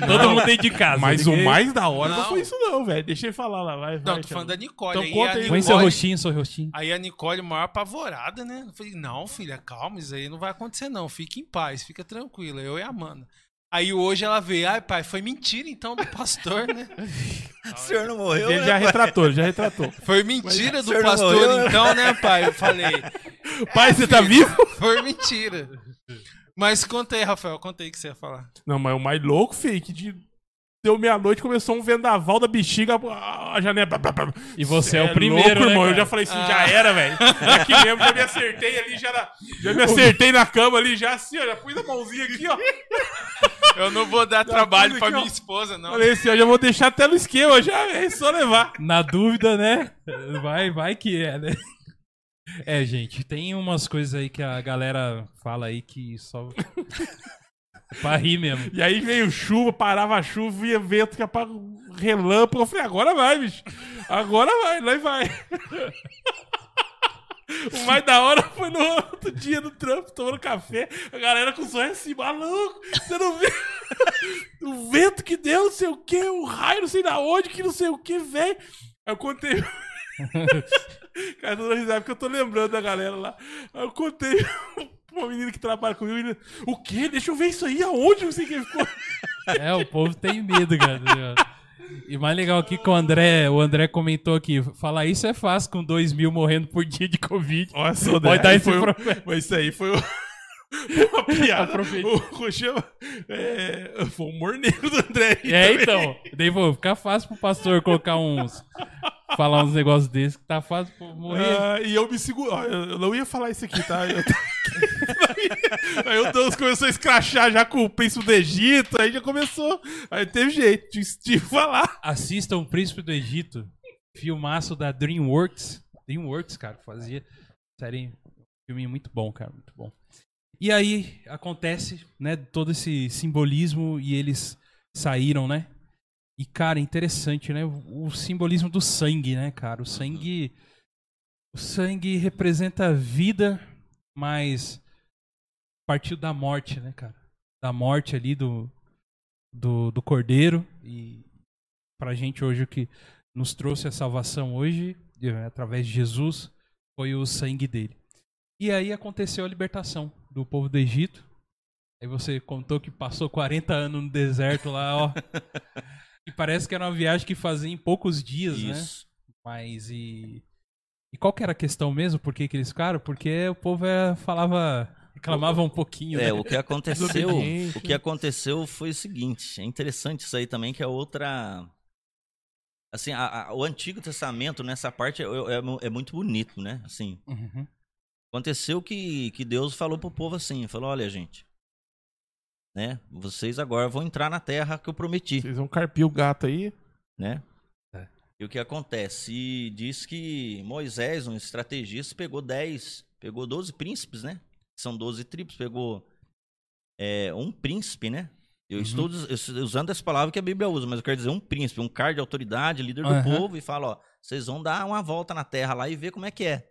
Todo mundo dentro de casa. Mas ninguém- o mais da hora não, Não. foi isso, não, velho. Deixa ele falar lá, vai. Não, vai, tô falando da Nicole. Então aí conta aí. Põe seu Nicole- rostinho, seu rostinho. Aí a Nicole, maior apavorada, né? Eu falei, não, filha, calma, isso aí não vai acontecer, não. Fique em paz, fica tranquila. Eu e a Amanda. Aí hoje ela veio, ai pai, foi mentira então do pastor, né? [laughs] O senhor não morreu, Ele né? já pai? retratou, já retratou. [laughs] Foi mentira do pastor morreu, né? então, né, pai? Eu falei, Pai, você tá vivo? foi mentira. Mas conta aí, Rafael, conta aí o que você ia falar. Não, mas o mais louco, Fê, que de... deu meia-noite, começou um vendaval da bexiga, a janela... blá, blá, blá. E você é, Cê o primeiro, louco, né, irmão. Eu cara? já falei assim, Ah. já era, velho. É aqui mesmo, já me acertei ali, já, na- já me [laughs] acertei na cama ali, já assim, ó, já pus a mãozinha aqui, ó. [laughs] Eu não vou dar trabalho tudo pra aqui, ó. minha esposa, não. Falei assim, ó, já vou deixar até no esquema, já, é só levar. Na dúvida, né? Vai, vai que é, né? É, gente, tem umas coisas aí que a galera fala aí que só. [laughs] pra rir mesmo. E aí veio chuva, parava a chuva, via vento, que pra relâmpago. Eu falei, agora vai, bicho. Agora vai, lá vai. [laughs] O mais da hora foi no outro dia no trampo, tomando café, a galera com o sonho assim, maluco, você não vê [laughs] o vento que deu, não sei o que, o raio, não sei da onde, que não sei o que, velho. Aí eu contei. Cara, tô risada porque eu tô lembrando da galera lá. Aí eu contei pra [laughs] uma menina que trabalha comigo. menina, O quê? Deixa eu ver isso aí, aonde sei quem ficou. É, o povo tem medo, cara. E mais legal aqui que o André, o André comentou aqui, falar isso é fácil com 2 mil morrendo por dia de Covid. Nossa, Pode André, dar aí esse foi problema. [laughs] Mas isso aí foi o- [laughs] uma piada. Aproveita. O Roxão, é, foi o humor negro do André. É, também. então. Daí, pô, fica fácil pro pastor colocar uns. Falar uns negócios desses que tá fácil pra morrer. Ah, e eu me seguro. ó, eu não ia falar isso aqui, tá? Eu, [laughs] aí o Deus começou a escrachar já com o príncipe do Egito. Aí já começou. Aí teve jeito de, de falar. Assistam o Príncipe do Egito, filmaço da DreamWorks. DreamWorks, cara, fazia série, filme muito bom, cara, muito bom. E aí acontece, né, todo esse simbolismo e eles saíram, né? E cara, interessante, né? O, o simbolismo do sangue, né, cara? O sangue o sangue representa a vida, mas partiu da morte, né, cara? Da morte ali do do, do cordeiro e pra gente hoje o que nos trouxe a salvação hoje, eh, através de Jesus, foi o sangue dele. E aí aconteceu a libertação do povo do Egito. Aí você contou que passou 40 anos no deserto lá, ó. [laughs] e parece que era uma viagem que fazia em poucos dias, né? Isso. Mas e. E qual que era a questão mesmo? Por que, que eles ficaram? Porque o povo é, falava. reclamava um pouquinho, É, né? o que [laughs] aconteceu, o que aconteceu foi o seguinte, é interessante isso aí também que é outra assim, a- a- o Antigo Testamento nessa parte é, é mu- é muito bonito, né? Assim, Uhum. Aconteceu que, que Deus falou pro povo assim, falou, olha gente, né? Vocês agora vão entrar na terra que eu prometi, Vocês vão carpir o gato aí. né? É. E o que acontece? E diz que Moisés, um estrategista, pegou 10, pegou 12 príncipes, né? São 12 tribos, pegou é, um príncipe, né? Eu Uhum. estou usando essa palavra que a Bíblia usa, mas eu quero dizer um príncipe, um cara de autoridade, líder do Aham. povo, e fala, ó, vocês vão dar uma volta na terra lá e ver como é que é.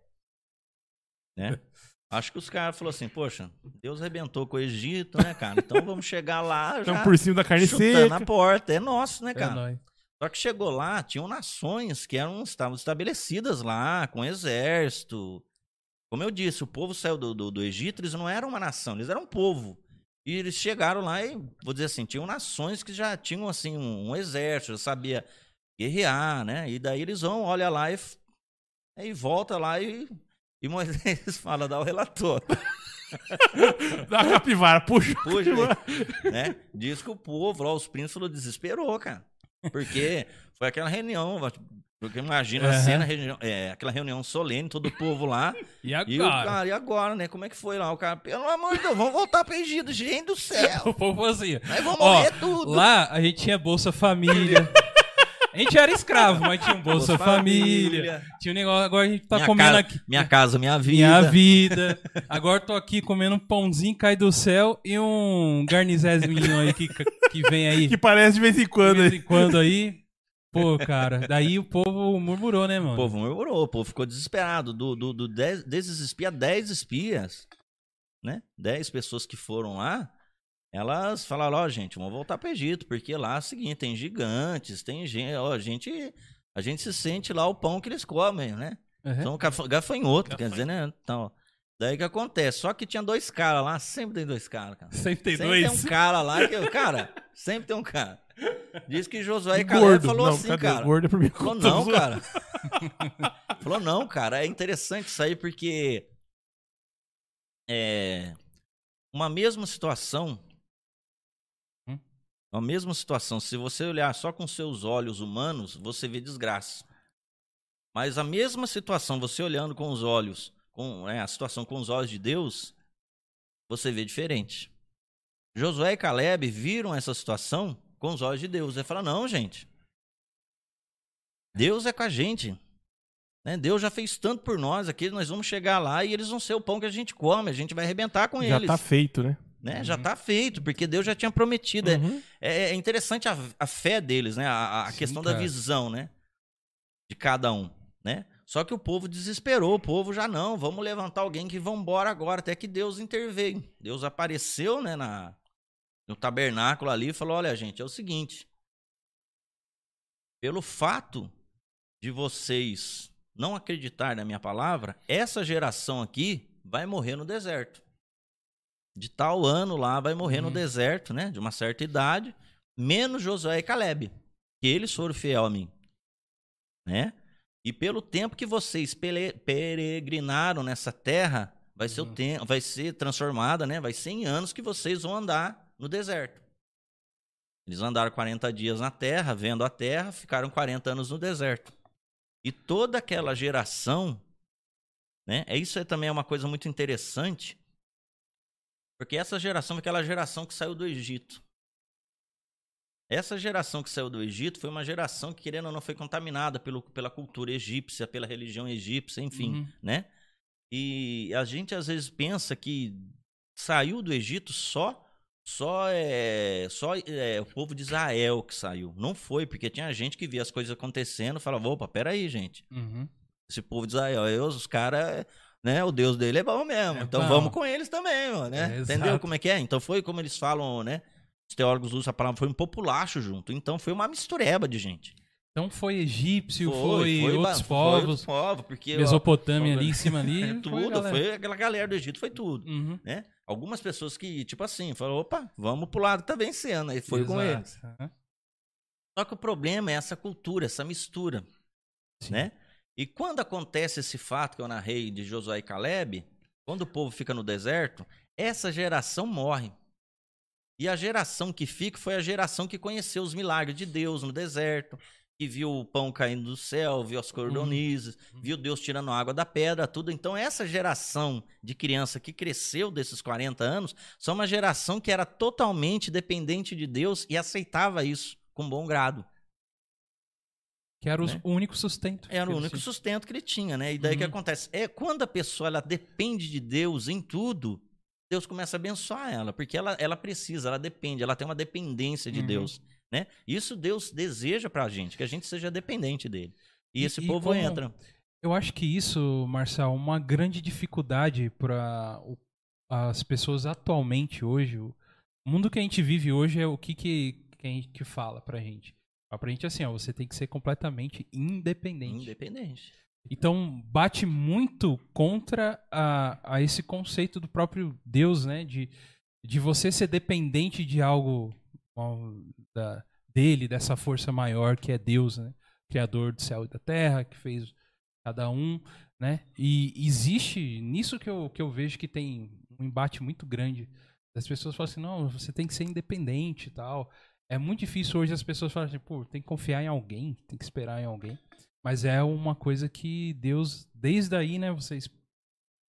Né? [laughs] Acho que os caras falaram assim, poxa, Deus arrebentou com o Egito, né, cara? Então vamos chegar lá [laughs] já por cima da carne seca. a porta. É nosso, né, É cara? nóis. Só que chegou lá, tinham nações que eram estavam estabelecidas lá, com exército. Como eu disse, o povo saiu do, do, do Egito, eles não eram uma nação, eles eram um povo. E eles chegaram lá e, vou dizer assim, tinham nações que já tinham assim um, um exército, já sabia guerrear, né? E daí eles vão, olha lá e, aí volta lá e, e Moisés [laughs] fala, dá o relator. [laughs] Da capivara, puxa. a Puxa, capivara. né? Diz que o povo lá, os príncipes, desesperou, cara. Porque foi aquela reunião, porque imagina a Aham. cena, é, aquela reunião solene, todo o povo lá. E E agora? cara, e agora, né? Como é que foi lá? O cara, pelo amor de Deus, vamos voltar pro Egito, gente do [laughs] céu. O povo assim. Nós vamos Ó, morrer tudo. Lá a gente tinha Bolsa Família. A gente era escravo, mas tinha um Bolsa, Família. Tinha um negócio, agora a gente tá minha comendo casa, aqui. Minha casa, minha vida. Minha vida. Agora tô aqui comendo um pãozinho cai do céu e um garnizezinho aí que, que vem aí Que parece de vez em de quando. vez aí. em quando aí. Pô, cara, daí o povo murmurou, né, mano? O povo murmurou, o povo ficou desesperado. Do, do, do dez, desses espias, 10 espias, né? 10 pessoas que foram lá, elas falaram, ó, gente, vamos voltar pro Egito, porque lá é o seguinte, tem gigantes, tem gente, ó, a gente, a gente se sente lá o pão que eles comem, né? Uhum. São gafa- gafanhoto, quer dizer, né? Então, Daí o que acontece? Só que tinha dois caras lá, sempre tem dois caras, cara. Sempre tem Sempre dois. tem um cara lá que. Cara, sempre tem um cara. Diz que Josué e Caleb falou não, assim, cadê? cara. Gordo é pra mim. Falou, não, zoando. cara. [laughs] Falou, não, cara. É interessante isso aí porque. É. Uma mesma situação. Uma mesma situação. Se você olhar só com seus olhos humanos, você vê desgraça. Mas a mesma situação, você olhando com os olhos, com é, a situação com os olhos de Deus, você vê diferente. Josué e Caleb viram essa situação com os olhos de Deus. Ele fala: não, gente. Deus é com a gente. né? Deus já fez tanto por nós aqui, nós vamos chegar lá e eles vão ser o pão que a gente come, a gente vai arrebentar com Já eles. tá feito, né? Né? Já tá feito, porque Deus já tinha prometido. É- Uhum. É, é interessante a, a fé deles, né? A, a Sim, questão da cara. visão, né? De cada um, né? Só que o povo desesperou, o povo já não, vamos levantar alguém que vão embora agora, até que Deus interveio. Deus apareceu, né, na, no tabernáculo ali e falou: olha, gente, é o seguinte. Pelo fato de vocês não acreditar na minha palavra, essa geração aqui vai morrer no deserto. De tal ano lá vai morrer no Uhum. deserto, né? De uma certa idade, menos Josué e Caleb, que eles foram fiel a mim, né? E pelo tempo que vocês peregrinaram nessa terra, vai ser o Uhum. tempo, vai ser transformada, né? Vai ser em anos que vocês vão andar no deserto. Eles andaram 40 dias na terra, vendo a terra, ficaram 40 anos no deserto. E toda aquela geração, né? é Isso aí também é uma coisa muito interessante, porque essa geração foi aquela geração que saiu do Egito. Essa geração que saiu do Egito foi uma geração que, querendo ou não, foi contaminada pelo, pela cultura egípcia, pela religião egípcia, enfim, Uhum. né? E a gente às vezes pensa que saiu do Egito só só é só é, o povo de Israel que saiu. Não foi, porque tinha gente que via as coisas acontecendo e falava, opa, peraí, gente. Uhum. Esse povo de Israel, eu, os caras, né, o Deus dele é bom mesmo. É então bom. vamos com eles também, mano, né? É, Entendeu como é que é? Então foi como eles falam, né? Os teólogos usam a palavra, foi um populacho junto. Então foi uma mistureba de gente. Então foi egípcio, foi, outros ba- povos, outros povos, porque ó, Mesopotâmia ali em cima ali. [laughs] é foi tudo, foi aquela galera do Egito, foi tudo, Uhum. né? Algumas pessoas que, tipo assim, falaram, opa, vamos pro lado tá vencendo, aí foi com Exato. eles. Aham. Só que o problema é essa cultura, essa mistura, Sim. né? E quando acontece esse fato que eu narrei de Josué e Caleb, quando o povo fica no deserto, essa geração morre. E a geração que fica foi a geração que conheceu os milagres de Deus no deserto, que viu o pão caindo do céu, viu as cordonizes, viu Deus tirando água da pedra, tudo. Então, essa geração de criança que cresceu desses 40 anos, são uma geração que era totalmente dependente de Deus e aceitava isso com bom grado. Que era o né? único sustento. Era que o único tinham. sustento que ele tinha, né? E daí o que Uhum. acontece? É quando a pessoa ela depende de Deus em tudo, Deus começa a abençoar ela, porque ela, ela precisa, ela depende, ela tem uma dependência de Uhum. Deus, né? Isso Deus deseja pra gente, que a gente seja dependente dele. E, E- esse e povo como- entra. Eu acho que isso, Marcel, uma grande dificuldade para as pessoas atualmente hoje. O mundo que a gente vive hoje é o que que, que, a gente, que fala pra gente. Gente assim, ó, você tem que ser completamente independente. Independente. Então bate muito contra a, a esse conceito do próprio Deus, né? De, de você ser dependente de algo da, dele, dessa força maior que é Deus, né? Criador do céu e da terra, que fez cada um, né? E existe nisso que eu, que eu vejo que tem um embate muito grande. As pessoas falam assim, não, você tem que ser independente e tal. É muito difícil hoje as pessoas falarem, assim, pô, tem que confiar em alguém, tem que esperar em alguém. Mas é uma coisa que Deus, desde aí, né, vocês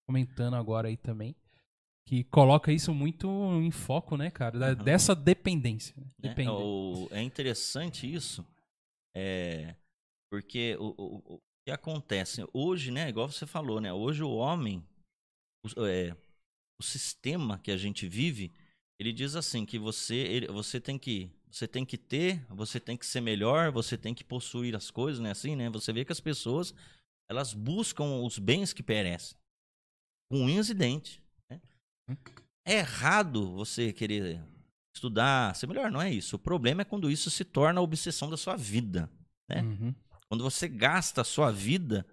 comentando agora aí também, que coloca isso muito em foco, né, cara, da- Uhum. dessa dependência. né? né? Depender. O- é interessante isso, é, porque o, o- o que acontece hoje, né? Igual você falou, né? Hoje o homem, o, é, o sistema que a gente vive, ele diz assim que você, ele- você tem que, você tem que ter, você tem que ser melhor, você tem que possuir as coisas, né? Assim, né? Você vê que as pessoas elas buscam os bens que perecem, com unhas e dentes. Né? É errado você querer estudar, ser melhor, não é isso. O problema é quando isso se torna a obsessão da sua vida. né? Uhum. Quando você gasta a sua vida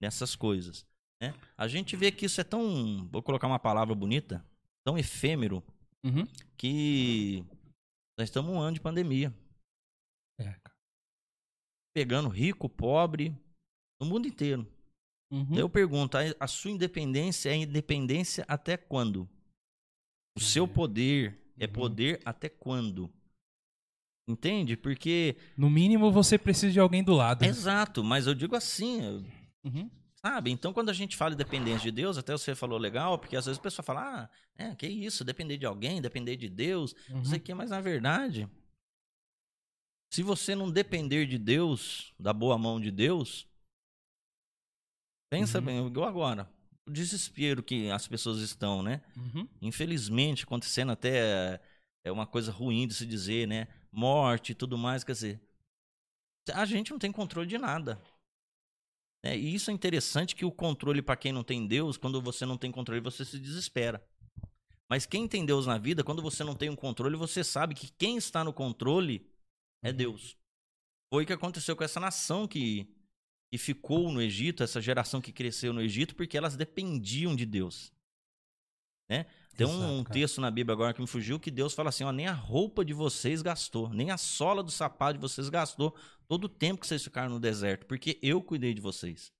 nessas coisas. né? A gente vê que isso é tão, vou colocar uma palavra bonita, tão efêmero, Uhum. que nós estamos um ano de pandemia. É, cara. Pegando rico, pobre, no mundo inteiro. Uhum. Eu pergunto, a, sua independência é independência até quando? O seu É. poder é Uhum. poder até quando? Entende? Porque. No mínimo você precisa de alguém do lado. Exato, mas eu digo assim, eu- Uhum. Sabe? Então, quando a gente fala em dependência de Deus, até você falou legal, porque às vezes a pessoa fala, ah, é, que isso, depender de alguém, depender de Deus, não Uhum. sei o que, mas na verdade, se você não depender de Deus, da boa mão de Deus, pensa Uhum. bem, igual agora, o desespero que as pessoas estão, né? Uhum. Infelizmente, acontecendo até é uma coisa ruim de se dizer, né? Morte e tudo mais, quer dizer, a gente não tem controle de nada. Né? E isso é interessante que o controle para quem não tem Deus, quando você não tem controle, você se desespera. Mas quem tem Deus na vida, quando você não tem um controle, você sabe que quem está no controle é Uhum. Deus. Foi o que aconteceu com essa nação que, que ficou no Egito, essa geração que cresceu no Egito, porque elas dependiam de Deus. Né? Tem um Exato, cara. texto na Bíblia agora que me fugiu que Deus fala assim: ó, nem a roupa de vocês gastou, nem a sola do sapato de vocês gastou todo o tempo que vocês ficaram no deserto, porque eu cuidei de vocês.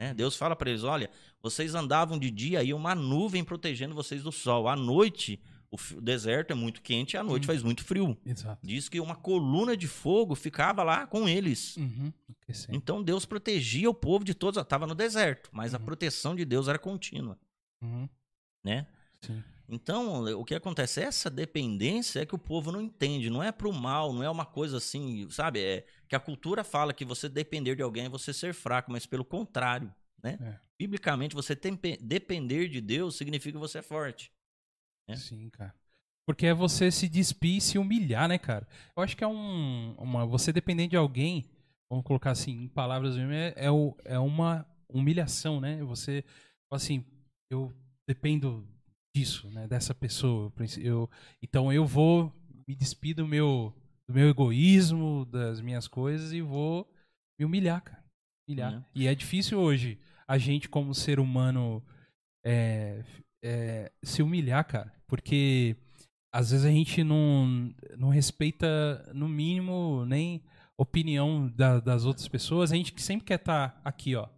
né? Deus fala para eles: olha, vocês andavam de dia e uma nuvem protegendo vocês do sol. À noite, o deserto é muito quente e à noite Hum. faz muito frio. Exato. Diz que uma coluna de fogo ficava lá com eles. Uhum. Então Deus protegia o povo de todos. Estava no deserto, mas a Uhum. proteção de Deus era contínua, Uhum. né? Sim. Então, o que acontece? Essa dependência é que o povo não entende. Não é pro mal, não é uma coisa assim, sabe? É que a cultura fala que você depender de alguém é você ser fraco, mas pelo contrário, né? É. Biblicamente, você tempe- depender de Deus significa que você é forte. É. Sim, cara. Porque é você se despir e se humilhar, né, cara? Eu acho que é um. Uma, você depender de alguém, vamos colocar assim, em palavras mesmo, é, é, o- é uma humilhação, né? Você, assim, eu dependo disso, né? Dessa pessoa. Eu então eu vou me despir do meu, do meu egoísmo, das minhas coisas e vou me humilhar, cara. Humilhar. Né? E é difícil hoje a gente, como ser humano, é, é, se humilhar, cara. Porque às vezes a gente não, não respeita, no mínimo, nem opinião da- das outras pessoas. A gente que sempre quer estar aqui, ó,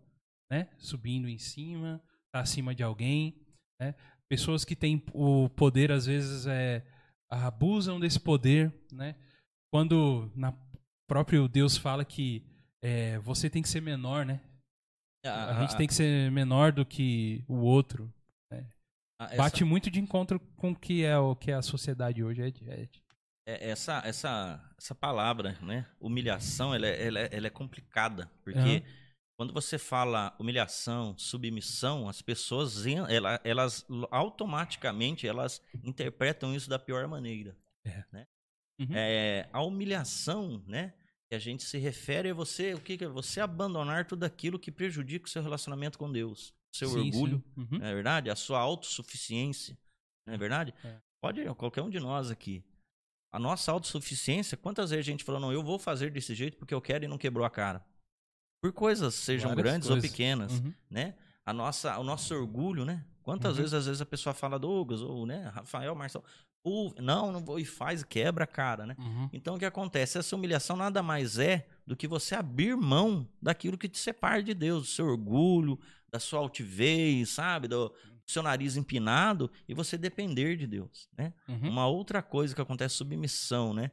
né? Subindo em cima, tá acima de alguém, né? Pessoas que têm o poder, às vezes, é, abusam desse poder, né? Quando na próprio Deus fala que é, você tem que ser menor, né? A, gente tem que ser menor do que o outro. a- essa- Bate muito de encontro com o que é o que é a sociedade hoje. É, é- essa, essa, essa palavra, né? Humilhação, ela é, ela é, ela é complicada. Porque Aham. Quando você fala humilhação, submissão, as pessoas, en- ela- elas automaticamente elas interpretam isso da pior maneira. Uhum. É, a humilhação, né? Que a gente se refere a você, o que, que é? Você abandonar tudo aquilo que prejudica o seu relacionamento com Deus. Seu Sim, orgulho, sim. Uhum. não é verdade? A sua autossuficiência, não é verdade? É. Pode qualquer um de nós aqui. A nossa autossuficiência, quantas vezes a gente falou, não, eu vou fazer desse jeito porque eu quero e não quebrou a cara? Por coisas, sejam Várias grandes coisas. ou pequenas, Uhum. né? A nossa, o nosso orgulho, né? Quantas Uhum. vezes, às vezes, a pessoa fala, Douglas, ou, né, Rafael, Marcelo, "Pô, não, não vou, e faz, quebra cara, né? Uhum. Então, o que acontece? Essa humilhação nada mais é do que você abrir mão daquilo que te separa de Deus, do seu orgulho, da sua altivez, sabe? Do seu nariz empinado e você depender de Deus, né? Uhum. Uma outra coisa que acontece é submissão, né?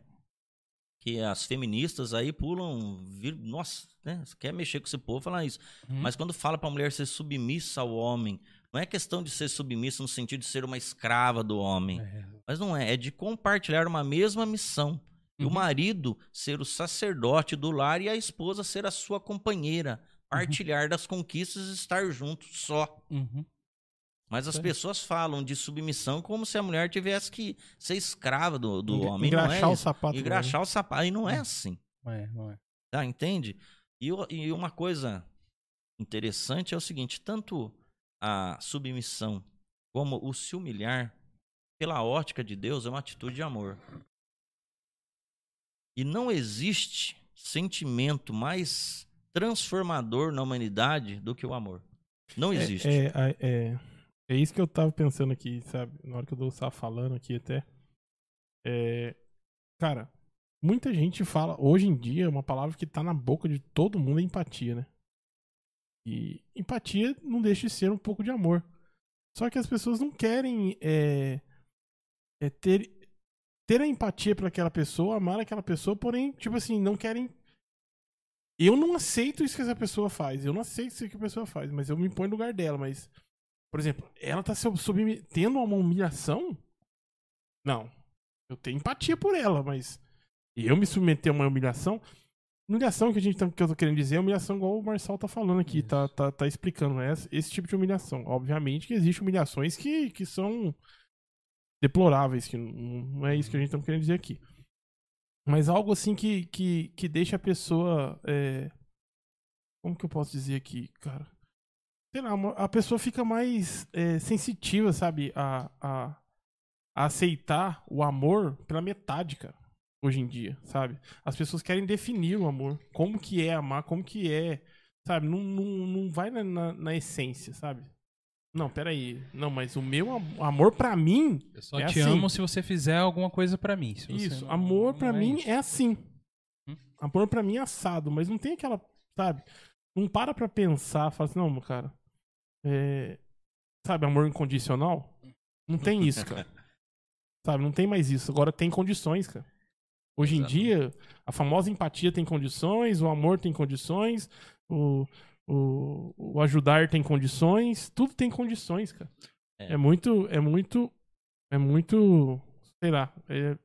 Que as feministas aí pulam, vir, nossa, né? Você quer mexer com esse povo, falar isso. Uhum. Mas quando fala pra mulher ser submissa ao homem, não é questão de ser submissa no sentido de ser uma escrava do homem. É. Mas não é, é de compartilhar uma mesma missão. E o Uhum. marido ser o sacerdote do lar e a esposa ser a sua companheira. Partilhar das conquistas e estar junto só. Uhum. Mas as Sim. pessoas falam de submissão como se a mulher tivesse que ser escrava do, do homem. Não Engraxar é o isso. sapato. Engraxar o sapato. E não é assim. É, não é. Tá, entende? E, e uma coisa interessante é o seguinte: tanto a submissão como o se humilhar, pela ótica de Deus, é uma atitude de amor. E não existe sentimento mais transformador na humanidade do que o amor. Não É- existe. É, é, é, é isso que eu tava pensando aqui, sabe? Na hora que eu estava falando aqui até. É, cara, muita gente fala, hoje em dia, uma palavra que tá na boca de todo mundo é empatia, né? E empatia não deixa de ser um pouco de amor. Só que as pessoas não querem é, é ter, ter a empatia para aquela pessoa, amar aquela pessoa, porém, tipo assim, não querem. Eu não aceito isso que essa pessoa faz. Eu não aceito isso que a pessoa faz, mas eu me ponho no lugar dela. Mas, por exemplo, ela tá se subme- tendo uma humilhação? Não. Eu tenho empatia por ela, mas eu me submeter a uma humilhação. Humilhação que a gente tá- que eu tô querendo dizer é humilhação igual o Marçal tá falando aqui, tá, tá, tá explicando, né? Esse, tipo de humilhação. Obviamente que existem humilhações que, que são deploráveis, que não, não é isso que a gente tá querendo dizer aqui. Mas algo assim que, que, que deixa a pessoa. é, Como que eu posso dizer aqui, cara? Sei lá, uma- a pessoa fica mais é, sensitiva, sabe? A, a, a aceitar o amor pela metade, cara. Hoje em dia, sabe? As pessoas querem definir o amor. Como que é amar, como que é. Sabe? Não, não, não vai na, na, na essência, sabe? Não, peraí. Não, mas o meu am- amor pra mim Eu só É te assim. amo se você fizer alguma coisa pra mim. Isso, não- amor pra é mim isso. é assim. Hum? Amor pra mim é assado, mas não tem aquela, sabe? Não para pra pensar, fala assim, não, meu cara. É, sabe, amor incondicional? Não tem isso, cara. [laughs] sabe, não tem mais isso. Agora tem condições, cara. Hoje em Exato. dia, a famosa empatia tem condições, o amor tem condições, o, o, o ajudar tem condições, tudo tem condições, cara. É. É muito, é muito, é muito, sei lá, é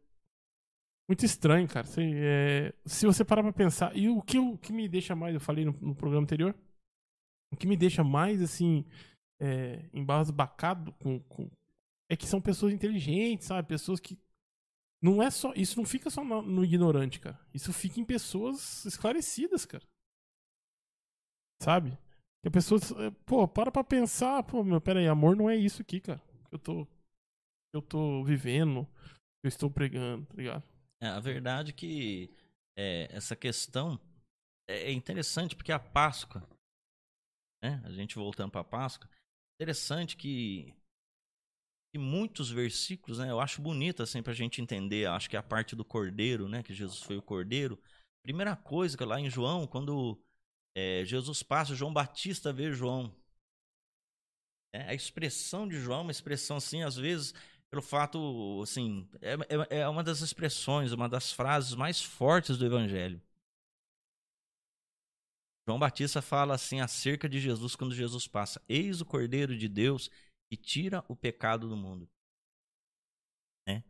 muito estranho, cara. Se, é, se você parar pra pensar, e o que, o que me deixa mais, eu falei no, no programa anterior, o que me deixa mais, assim, é, embasbacado com, com, é que são pessoas inteligentes, sabe? Pessoas que não é só, isso não fica só no, no ignorante, cara. Isso fica em pessoas esclarecidas, cara. Sabe? Que a pessoa, é, pô, para pra pensar, pô, meu, pera aí, amor não é isso aqui, cara. Eu tô, eu tô vivendo, eu estou pregando, tá ligado? É, a verdade é que é, essa questão é é interessante porque a Páscoa, né? A gente voltando para a Páscoa, interessante que, que muitos versículos, né? Eu acho bonito assim para a gente entender. Acho que é a parte do Cordeiro, né? Que Jesus foi o Cordeiro. Primeira coisa que lá em João, quando é, Jesus passa, João Batista vê João. É, a expressão de João, é uma expressão assim, às vezes pelo fato, assim, é, é, é uma das expressões, uma das frases mais fortes do Evangelho. João Batista fala assim acerca de Jesus quando Jesus passa: Eis o Cordeiro de Deus que tira o pecado do mundo. Né?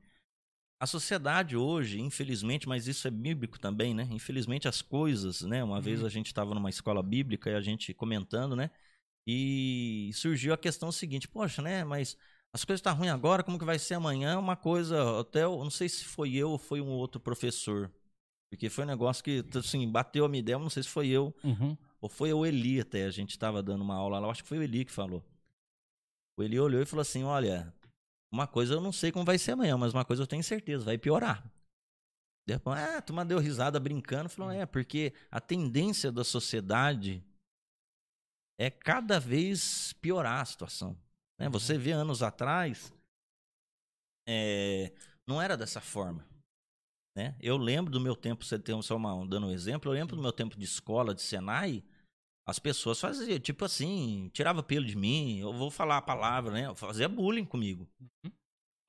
A sociedade hoje, infelizmente, mas isso é bíblico também, né? Infelizmente as coisas, né? Uma vez a gente estava numa escola bíblica e a gente comentando, né? E surgiu a questão seguinte: poxa, né? Mas as coisas estão ruins agora, como que vai ser amanhã? Uma coisa, até eu não sei se foi eu ou foi um outro professor. Porque foi um negócio que, assim, bateu a minha ideia, eu não sei se foi eu Uhum. ou foi o Eli até, a gente estava dando uma aula lá, acho que foi o Eli que falou. O Eli olhou e falou assim, olha, uma coisa eu não sei como vai ser amanhã, mas uma coisa eu tenho certeza, vai piorar. Depois, ah, a turma deu risada brincando, falou, é, porque a tendência da sociedade é cada vez piorar a situação. Né? Você vê anos atrás, é, não era dessa forma. Né? Eu lembro do meu tempo, você tem só uma, dando um exemplo, eu lembro do meu tempo de escola, de Senai, as pessoas faziam, tipo assim, tirava pelo de mim, eu vou falar a palavra, né? Fazia bullying comigo.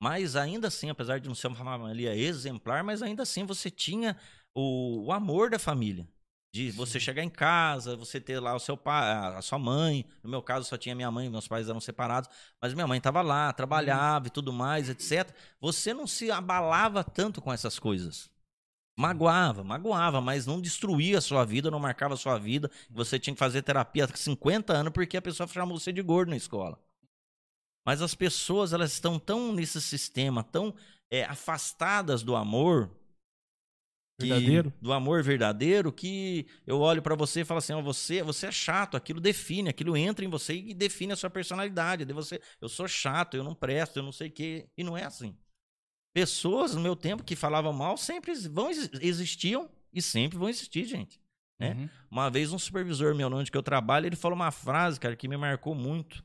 Mas ainda assim, apesar de não ser uma família exemplar, mas ainda assim você tinha o, o amor da família. De você chegar em casa, você ter lá o seu pai, a sua mãe. No meu caso, só tinha minha mãe, meus pais eram separados. Mas minha mãe estava lá, trabalhava e tudo mais, etc. Você não se abalava tanto com essas coisas. Magoava, magoava, mas não destruía a sua vida, não marcava a sua vida. Você tinha que fazer terapia há 50 anos porque a pessoa chamou você de gordo na escola. Mas as pessoas, elas estão tão nesse sistema, tão é, afastadas do amor, que- Verdadeiro. do amor verdadeiro, que eu olho pra você e falo assim, ó, você, você é chato, aquilo define, aquilo entra em você e define a sua personalidade. De você, eu sou chato, eu não presto, eu não sei o quê. E não é assim. Pessoas no meu tempo que falavam mal sempre vão exi- existiam e sempre vão existir, gente. né? Uhum. Uma vez um supervisor meu onde que eu trabalho, ele falou uma frase, cara, que me marcou muito.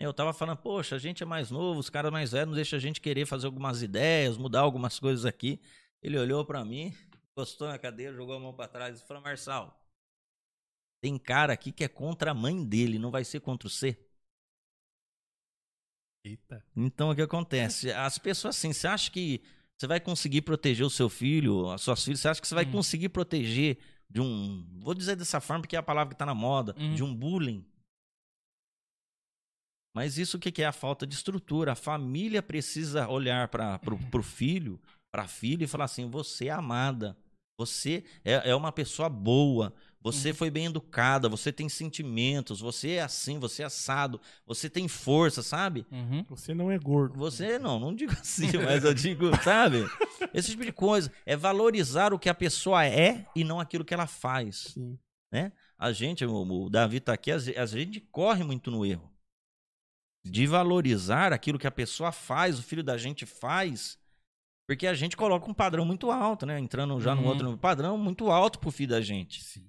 Eu tava falando, poxa, a gente é mais novo, os caras mais velhos não deixam a gente querer fazer algumas ideias, mudar algumas coisas aqui. Ele olhou pra mim, encostou na cadeira, jogou a mão pra trás e falou, Marçal, tem cara aqui que é contra a mãe dele, não vai ser contra você? Eita. Então o que acontece? As pessoas assim, você acha que você vai conseguir proteger o seu filho, as suas filhas, você acha que você vai Hum. conseguir proteger de um, vou dizer dessa forma porque é a palavra que está na moda, Hum. de um bullying? Mas isso o que que é a falta de estrutura? A família precisa olhar para o filho, para a filha e falar assim: você é amada, você é, é uma pessoa boa, você foi bem educada, você tem sentimentos, você é assim, você é assado, você tem força, sabe? Uhum. Você não é gordo. Você não, não digo assim, [laughs] mas eu digo, sabe? Esse tipo de coisa. É valorizar o que a pessoa é e não aquilo que ela faz. Sim. A gente, o, o Davi tá aqui, a, a gente corre muito no erro. De valorizar aquilo que a pessoa faz, o filho da gente faz, porque a gente coloca um padrão muito alto, né? Entrando já Uhum. no outro padrão muito alto pro filho da gente. Sim.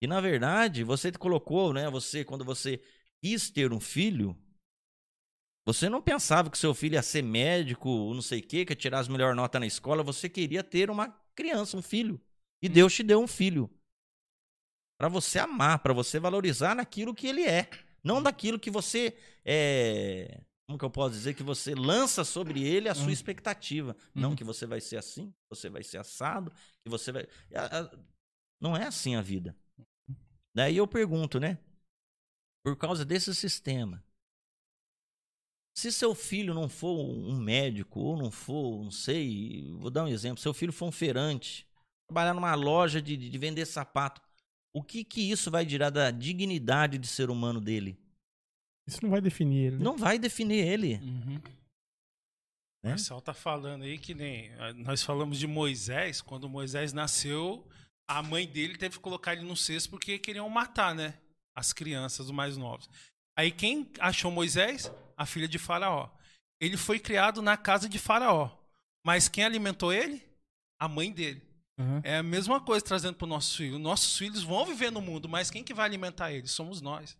E na verdade, você colocou, né? Você, quando você quis ter um filho, você não pensava que seu filho ia ser médico, ou não sei o quê, que ia tirar as melhores notas na escola. Você queria ter uma criança, um filho. E Deus te deu um filho. Pra você amar, pra você valorizar naquilo que ele é. Não daquilo que você. É... Como que eu posso dizer? Que você lança sobre ele a sua Hum. expectativa. Não Uhum. que você vai ser assim, que você vai ser assado, que você vai. Não é assim a vida. Daí eu pergunto, né? Por causa desse sistema. Se seu filho não for um médico, ou não for, não sei, vou dar um exemplo, seu filho for um feirante, trabalhar numa loja de, de vender sapato, o que que isso vai tirar da dignidade de ser humano dele? Isso não vai definir ele. né? Não vai definir ele. Uhum. O Marcel tá falando aí que nem. ah, Nós falamos de Moisés. Quando Moisés nasceu, a mãe dele teve que colocar ele no cesto porque queriam matar, né? As crianças, os mais novos. Aí quem achou Moisés? A filha de Faraó. Ele foi criado na casa de Faraó. Mas quem alimentou ele? A mãe dele. Uhum. É a mesma coisa trazendo para os nossos filhos. Nossos filhos vão viver no mundo, mas quem que vai alimentar eles? Somos nós.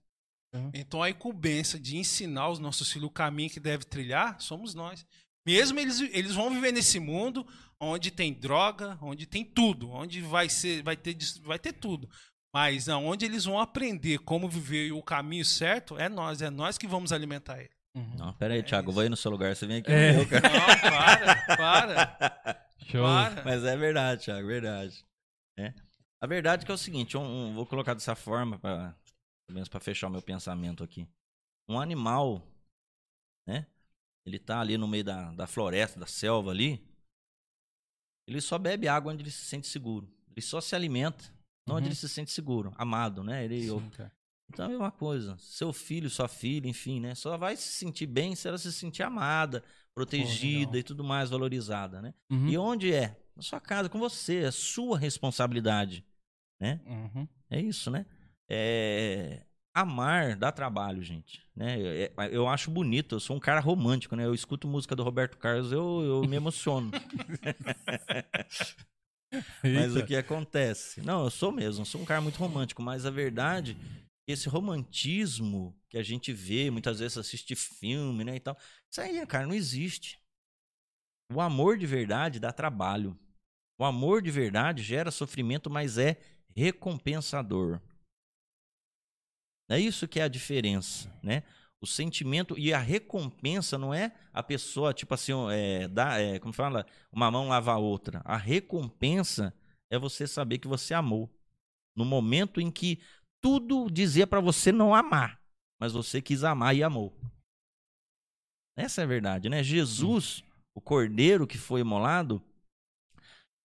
Uhum. Então a incumbência de ensinar os nossos filhos o caminho que deve trilhar, somos nós. Mesmo eles, eles vão viver nesse mundo onde tem droga, onde tem tudo, onde vai ser, vai ter, vai ter tudo. Mas aonde eles vão aprender como viver o caminho certo, é nós, é nós que vamos alimentar ele. Uhum. Não, pera aí, Thiago, eu vou aí no seu lugar, você vem aqui É. no meu, [laughs] cara. Não, para, para, [laughs] Show. para. Mas é verdade, Thiago, verdade. É. A verdade é que é o seguinte, um- um- vou colocar dessa forma, pra, pelo menos para fechar o meu pensamento aqui. Um animal, né? Ele tá ali no meio da, da floresta, da selva ali. Ele só bebe água onde ele se sente seguro. Ele só se alimenta, não onde Uhum. ele se sente seguro, amado, né? Ele, Sim, cara. então é a mesma coisa. Seu filho, sua filha, enfim, né? Só vai se sentir bem se ela se sentir amada, protegida legal. e tudo mais, valorizada, né? Uhum. E onde é? Na sua casa, com você, é sua responsabilidade. Uhum. É isso, né? É, Amar dá trabalho, gente. Né? É- é- Eu acho bonito, eu sou um cara romântico, né? Eu escuto música do Roberto Carlos, eu, eu me emociono. [laughs] Mas Eita. o que acontece? Não, eu sou mesmo, eu sou um cara muito romântico, mas a verdade, esse romantismo que a gente vê, muitas vezes assiste filme, né, e tal, isso aí, cara, não existe. O amor de verdade dá trabalho. O amor de verdade gera sofrimento, mas é recompensador. É isso que é a diferença, né? O sentimento e a recompensa não é a pessoa, tipo assim, é, dá, é, como fala, uma mão lava a outra. A recompensa é você saber que você amou. No momento em que tudo dizia para você não amar, mas você quis amar e amou. Essa é a verdade, né? Jesus, o cordeiro que foi imolado,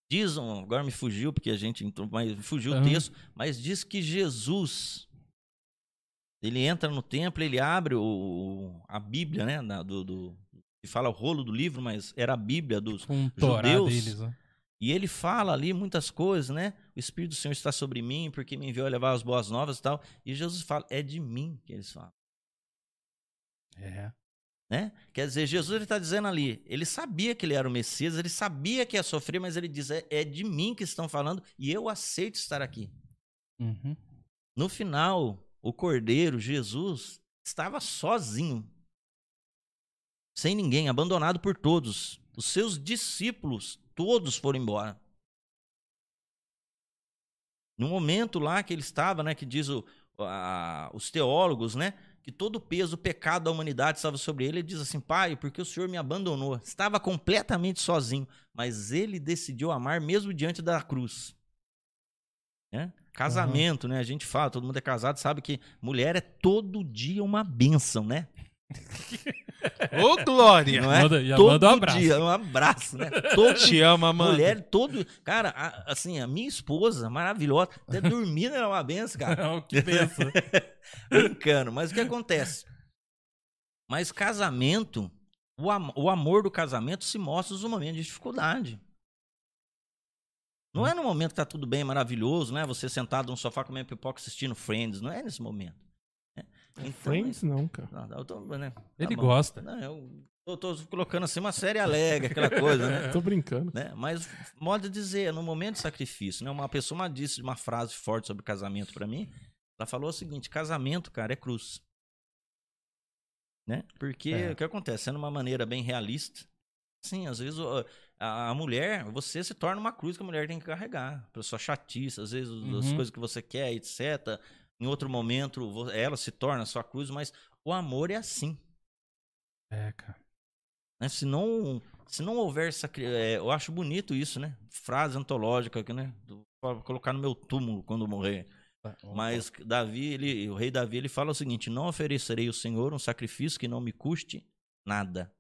diz, agora me fugiu porque a gente entrou, mas fugiu o Aham. texto, mas diz que Jesus ele entra no templo, ele abre o, a Bíblia, né? na- do, do, que fala o rolo do livro, mas era a Bíblia dos. Com um judeus- deles, ó. E ele fala ali muitas coisas, né? O Espírito do Senhor está sobre mim, porque me enviou a levar as boas novas e tal. E Jesus fala, é de mim que eles falam, É. né? Quer dizer, Jesus está dizendo ali, ele sabia que ele era o Messias, ele sabia que ia sofrer, mas ele diz: é, é de mim que estão falando e eu aceito estar aqui. Uhum. No final, o Cordeiro, Jesus, estava sozinho, sem ninguém, abandonado por todos. Os seus discípulos, todos foram embora. No momento lá que ele estava, né, que diz o, a, os teólogos, né, que todo o peso do pecado da humanidade estava sobre ele, ele diz assim: Pai, porque o Senhor me abandonou. Estava completamente sozinho, mas ele decidiu amar mesmo diante da cruz. Né? Casamento, uhum. né? A gente fala, todo mundo é casado, sabe que mulher é todo dia uma bênção, né? Ô, Glória! Não é? Manda, já todo manda um abraço. dia, um abraço, né? [laughs] Todo Te ama, mano. mulher, todo. Cara, a- assim, a minha esposa, maravilhosa, até [laughs] dormindo era uma benção, cara. Não, que benção. [laughs] Brincando, mas o que acontece? Mas casamento, o, am- o amor do casamento se mostra nos momentos de dificuldade. Não é no momento que tá tudo bem, maravilhoso, né? Você sentado no sofá comendo pipoca assistindo Friends, não é nesse momento. né? Então, Friends, não, cara. Não, eu tô, né? Tá Ele bom. gosta. Não, eu tô, tô colocando assim uma série alegre, aquela coisa, né? [laughs] Tô brincando. né? Mas, modo de dizer, no momento de sacrifício, né? Uma pessoa uma disse uma frase forte sobre casamento pra mim. Ela falou o seguinte: casamento, cara, é cruz. Né? Porque É. o que acontece? Sendo uma maneira bem realista, sim, às vezes a, mulher, você se torna uma cruz que a mulher tem que carregar. Pela sua chatice, às vezes as Uhum. coisas que você quer, etc. Em outro momento, ela se torna a sua cruz, mas o amor é assim. É, cara. né? Se não, se não houver sacri... é, eu acho bonito isso, né? Frase antológica aqui, né? Pra colocar no meu túmulo quando morrer. Mas Davi, ele, o rei Davi, ele fala o seguinte: não oferecerei ao Senhor um sacrifício que não me custe nada.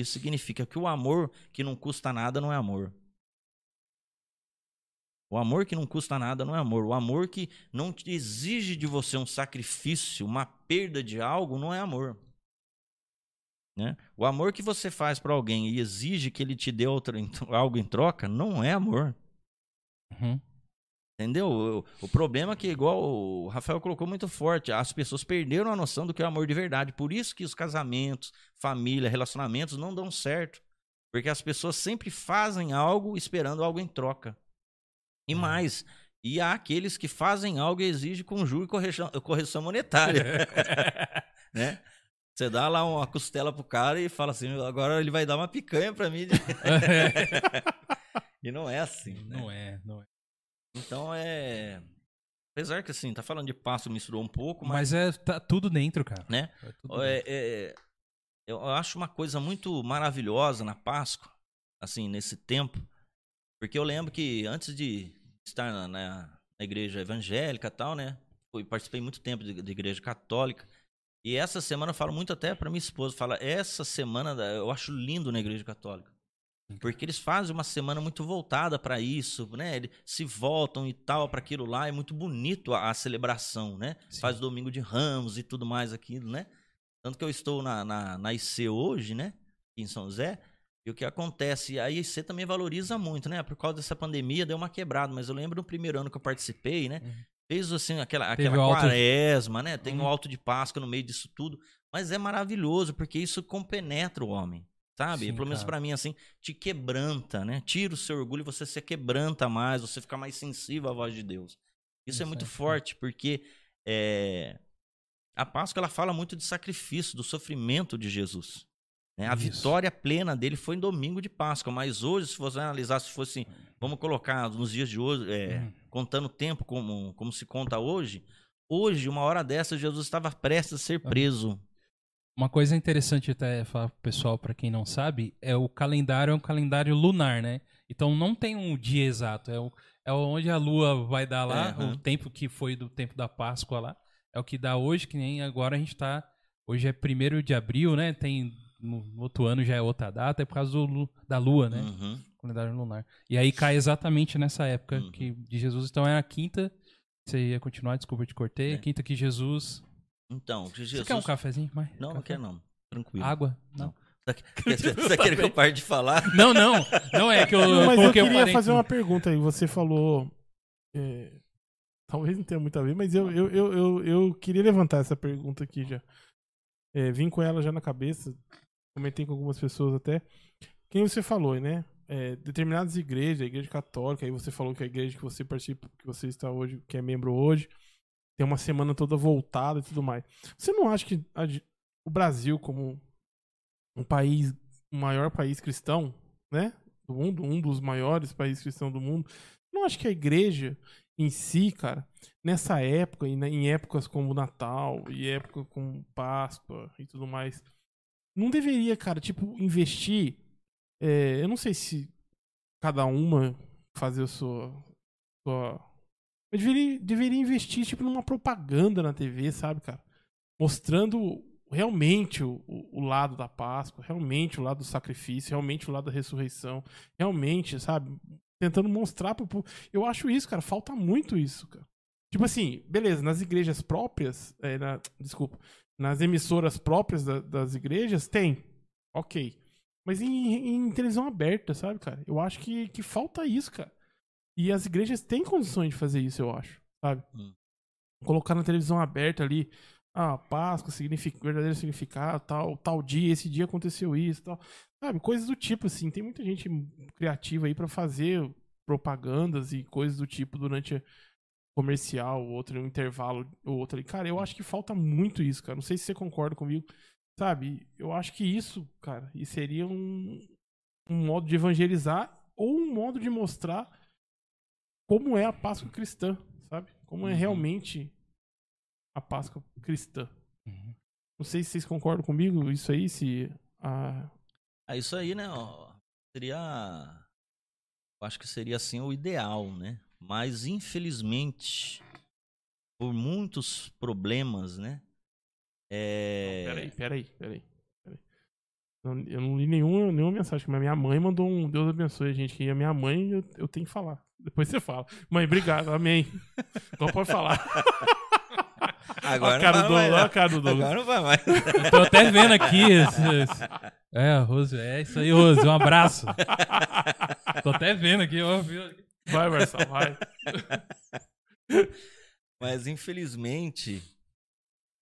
Isso significa que o amor que não custa nada não é amor. O amor que não custa nada não é amor. O amor que não exige de você um sacrifício, uma perda de algo, não é amor. Né? O amor que você faz para alguém e exige que ele te dê outra, [laughs] algo em troca, não é amor. Uhum. Entendeu? O, problema é que, igual o Rafael colocou muito forte, as pessoas perderam a noção do que é amor de verdade. Por isso que os casamentos, família, relacionamentos não dão certo. Porque as pessoas sempre fazem algo esperando algo em troca. E mais, e há aqueles que fazem algo e exigem com juros e correção, correção monetária. [laughs] né? Você dá lá uma costela pro cara e fala assim, agora ele vai dar uma picanha pra mim. [laughs] e não é assim, né? não é, não é. Então é. Apesar que assim, tá falando de passo, misturou um pouco, mas. Mas é tá tudo dentro, cara. Né? É tudo é- dentro. é- eu acho uma coisa muito maravilhosa na Páscoa, assim, nesse tempo. Porque eu lembro que antes de estar na, na- igreja evangélica e tal, né? Fui, participei muito tempo de, de igreja católica. E essa semana eu falo muito até pra minha esposa, fala, essa semana eu acho lindo na igreja católica. Porque eles fazem uma semana muito voltada para isso, né? Eles se voltam e tal para aquilo lá, é muito bonito a, a celebração, né? Sim. Faz domingo de ramos e tudo mais aquilo, né? Tanto que eu estou na, na, na IC hoje, né? Aqui em São José. E o que acontece? A IC também valoriza muito, né? Por causa dessa pandemia deu uma quebrada, mas eu lembro no primeiro ano que eu participei, né? Uhum. Fez assim aquela, aquela o alto- quaresma, né? Tem o Uhum. alto de Páscoa no meio disso tudo. Mas é maravilhoso, porque isso compenetra o homem. Sabe? Sim, Pelo menos pra mim, assim, te quebranta, né? Tira o seu orgulho e você se quebranta mais, você fica mais sensível à voz de Deus. Isso é Isso muito é, forte, porque é, a Páscoa ela fala muito de sacrifício, do sofrimento de Jesus. né? A Isso. vitória plena dele foi em domingo de Páscoa, mas hoje, se você analisar, se fosse, vamos colocar nos dias de hoje, é, Uhum. contando o tempo como, como se conta hoje, hoje, uma hora dessa, Jesus estava prestes a ser preso. Uma coisa interessante até falar pro pessoal, pra quem não sabe, é o calendário é um calendário lunar, né? Então não tem um dia exato, é, o, é onde a lua vai dar lá, É, o tempo que foi do tempo da Páscoa lá, é o que dá hoje, que nem agora a gente tá, hoje é 1 de abril, né? Tem no no outro ano já é outra data, é por causa do da lua, né? Uhum. Calendário lunar. E aí cai exatamente nessa época Uhum. que de Jesus, então é a quinta. Você ia continuar, desculpa, eu te cortei. É. A quinta que Jesus. Então, Jesus... Você quer um cafezinho? Mais? Não, não Café? quero não. Tranquilo. Água? Não. Você você quer que eu pare de falar? [laughs] Não, não. Não é que eu, Não, mas eu queria parênteses. fazer uma pergunta aí. Você falou. é, talvez não tenha muito a ver, mas eu, eu, eu, eu, eu queria levantar essa pergunta aqui já. É, vim com ela já na cabeça. comentei com algumas pessoas até. Quem você falou, né? É, determinadas igrejas, a igreja católica, aí você falou que a igreja que você participa, que você está hoje, que é membro hoje, tem uma semana toda voltada e tudo mais. Você não acha que a, o Brasil, como um país, o maior país cristão, né? Do mundo, um dos maiores países cristãos do mundo, não acho que a igreja em si, cara, nessa época, em épocas como Natal, e época como Páscoa e tudo mais, não deveria, cara, tipo, investir. É, eu não sei se cada uma fazer a sua. sua eu deveria, deveria investir, tipo, numa propaganda na TV, sabe, cara? Mostrando realmente o, o, lado da Páscoa, realmente o lado do sacrifício, realmente o lado da ressurreição, realmente, sabe? Tentando mostrar pro povo. Eu acho isso, cara, falta muito isso, cara. Tipo assim, beleza, nas igrejas próprias, é, na, desculpa, nas emissoras próprias da, das igrejas, tem. Ok. Mas em, em, televisão aberta, sabe, cara? Eu acho que, que falta isso, cara. E as igrejas têm condições de fazer isso, eu acho, sabe? Hum. Colocar na televisão aberta ali, ah, Páscoa, significa, verdadeiro significado, tal, tal dia, esse dia aconteceu isso, tal. Sabe, coisas do tipo, assim. Tem muita gente criativa aí para fazer propagandas e coisas do tipo durante comercial, outro um intervalo, outro ali. Cara, eu acho que falta muito isso, cara. Não sei se você concorda comigo. Sabe, eu acho que isso, cara, e seria um, um modo de evangelizar ou um modo de mostrar como é a Páscoa cristã, sabe? Como é uhum. realmente a Páscoa cristã. Uhum. Não sei se vocês concordam comigo, isso aí, se. A... Ah, isso aí, né? Ó, seria. Eu acho que seria assim o ideal, né? Mas infelizmente, por muitos problemas, né? É... Não, peraí, peraí, peraí. peraí. Eu não li nenhuma, nenhuma mensagem, mas minha mãe mandou um Deus abençoe, gente. Que a minha mãe eu, eu tenho que falar. Depois você fala. Mãe, obrigado, amém. Então pode falar. [laughs] Agora a cara do Douglas, a cara do Douglas. Agora não vai mais. Eu tô até vendo aqui. Esse, esse... É, Rose, é isso aí, Rose. Um abraço. tô até vendo aqui, ó. Vai, Marcelo, vai. Mas infelizmente,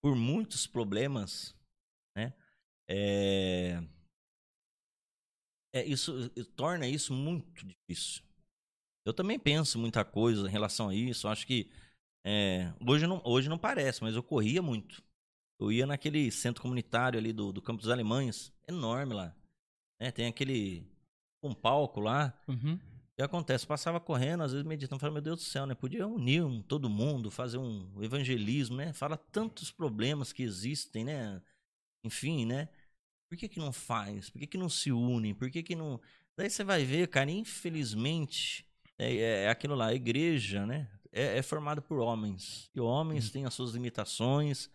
por muitos problemas, né? É... É, isso torna isso muito difícil. Eu também penso muita coisa em relação a isso. Acho que é, hoje, não, hoje não parece, mas eu corria muito. Eu ia naquele centro comunitário ali do, do Campo dos Alemães, enorme lá. Né? Tem aquele um palco lá. Uhum. Que acontece? Passava correndo, às vezes meditando, falava, meu Deus do céu, né? Podia unir um, todo mundo, fazer um evangelismo, né? Fala tantos problemas que existem, né? Enfim, né? Por que que não faz? Por que que não se unem? Por que que não... Daí você vai ver, cara, infelizmente, é, é aquilo lá, a igreja, né? é, é formado por homens. E homens hum. têm as suas limitações,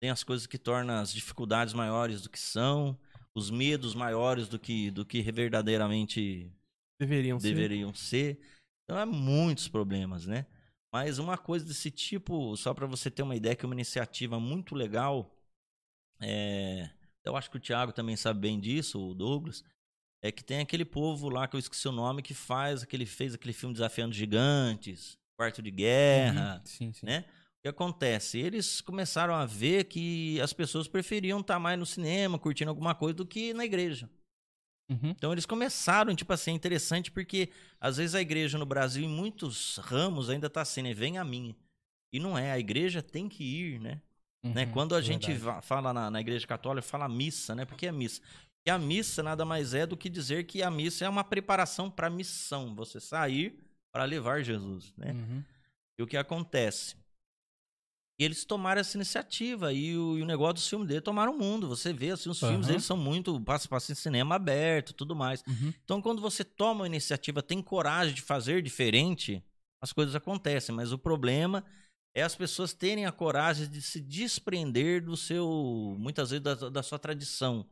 têm as coisas que tornam as dificuldades maiores do que são, os medos maiores do que, do que verdadeiramente deveriam, deveriam ser. ser. Então, há muitos problemas, né? Mas uma coisa desse tipo, só para você ter uma ideia, que é uma iniciativa muito legal, é, eu acho que o Thiago também sabe bem disso, o Douglas, é que tem aquele povo lá que eu esqueci o nome que faz aquele fez aquele filme Desafiando Gigantes, quarto de guerra, uhum. sim, sim. né? O que acontece? Eles começaram a ver que as pessoas preferiam estar mais no cinema, curtindo alguma coisa, do que na igreja. Uhum. Então eles começaram, tipo assim, é interessante porque às vezes a igreja no Brasil, em muitos ramos, ainda está assim, né? Vem a mim. E não é, a igreja tem que ir, né? Uhum, né? Quando a gente fala na, na, igreja católica, fala missa, né? Porque é missa. E a missa nada mais é do que dizer que a missa é uma preparação para a missão. Você sair para levar Jesus, né? Uhum. E o que acontece? E eles tomaram essa iniciativa e o, e o negócio dos filmes dele tomaram o mundo. Você vê, assim, os uhum. filmes deles são muito. Passa, passa em cinema aberto tudo mais. Uhum. Então, quando você toma uma iniciativa, tem coragem de fazer diferente, as coisas acontecem. Mas o problema é as pessoas terem a coragem de se desprender do seu. muitas vezes da, da sua tradição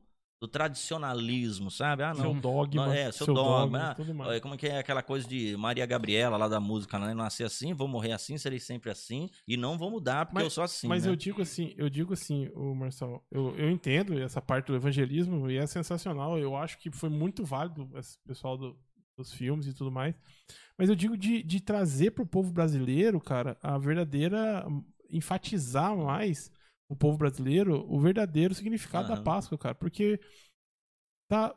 do tradicionalismo, sabe? Ah, não. Seu dogma. Não, é, seu, seu dogma. dogma ah, como que é aquela coisa de Maria Gabriela lá da música, né? Nascer assim, vou morrer assim, serei sempre assim e não vou mudar porque mas, eu sou assim. Mas né? eu digo assim, eu digo assim, o Marcelo, eu, eu entendo essa parte do evangelismo e é sensacional. Eu acho que foi muito válido esse pessoal do, dos filmes e tudo mais. Mas eu digo de, de trazer para o povo brasileiro, cara, a verdadeira enfatizar mais o povo brasileiro o verdadeiro significado uhum. da Páscoa, cara. Porque tá,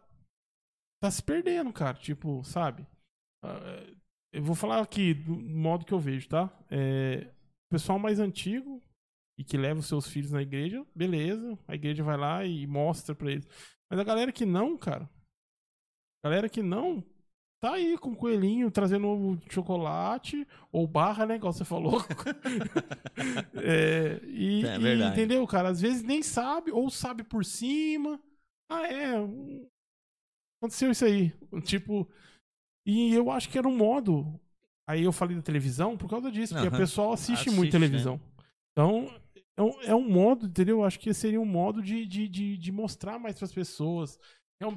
tá se perdendo, cara. Tipo, sabe? Ah, Eu vou falar aqui do modo que eu vejo, tá? É, o pessoal mais antigo e que leva os seus filhos na igreja, beleza. A igreja vai lá e mostra pra eles. Mas a galera que não, cara. A galera que não, tá aí com o coelhinho trazendo ovo de chocolate ou barra, né? Igual você falou. [laughs] É, e, É e, entendeu, cara? Às vezes nem sabe, ou sabe por cima. Ah, é. Aconteceu isso aí. Tipo. E eu acho que era um modo. Aí eu falei da televisão por causa disso, porque Aham. o pessoal assiste, Assiste, muito televisão. Então, é um, é um modo, entendeu? Eu acho que seria um modo de, de, de, de mostrar mais pras pessoas. É um,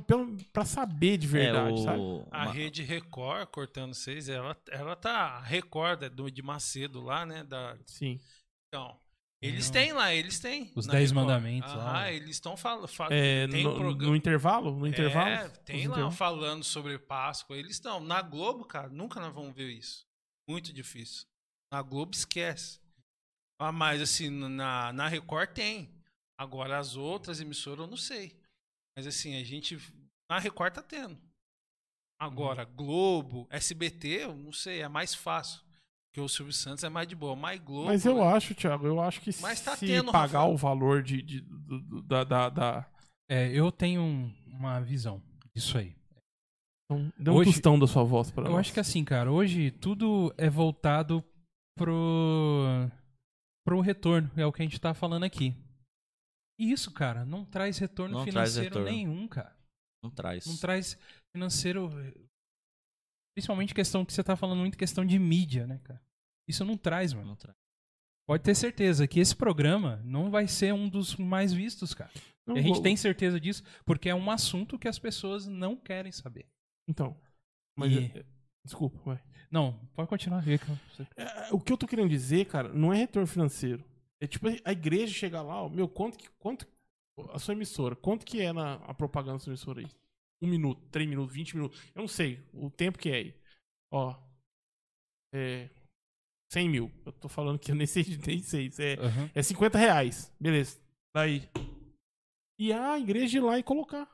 pra saber de verdade, é, o... sabe? A uma- rede Record, cortando vocês, ela, ela tá. Record é do, de Macedo lá, né? Da, Sim. então. Eles Não. têm lá, eles têm. Os na Dez Record. Mandamentos lá. Ah, eles estão falando. É, tem no, programa. no intervalo? No intervalo? É, tem lá intervalos? falando sobre Páscoa. Eles estão. Na Globo, cara, nunca nós vamos ver isso. Muito difícil. Na Globo esquece. Ah, mas assim, na, na Record tem. Agora as outras emissoras eu não sei. Mas assim, a gente. Na Record tá tendo. Agora, Globo, SBT, eu não sei, é mais fácil. Porque o Silvio Santos é mais de boa. Mas Globo. Mas eu né? acho, Thiago, eu acho que Mas tá se tendo, pagar Rafael. o valor de, de- do- da, da, da- É, eu tenho um- uma visão disso aí. Então, dê um Hoje- tostão da sua voz para Eu acho que assim, cara, hoje tudo é voltado pro pro retorno, é o que a gente tá falando aqui. E isso, cara, não traz retorno Não traz financeiro retorno. nenhum, cara. Não traz. Não traz financeiro. Principalmente questão que você tá falando muito questão de mídia, né, cara? Isso não traz, mano. Não traz. Pode ter certeza que esse programa não vai ser um dos mais vistos, cara. Não E a gente vou- tem certeza disso, porque é um assunto que as pessoas não querem saber. Então. Mas, E- Desculpa, vai. Não, pode continuar. Eu- É, o que eu tô querendo dizer, cara, não é retorno financeiro. É tipo a igreja chegar lá, ó, meu, quanto que. Quanto, a sua emissora, quanto que é na a propaganda da sua emissora aí? Um minuto, três minutos, vinte minutos. Eu não sei o tempo que é aí. Ó. É. 100 mil. Eu tô falando que eu nem sei, [laughs] nem sei. É, Aham. é 50 reais. Beleza. Daí. E a igreja ir lá e colocar.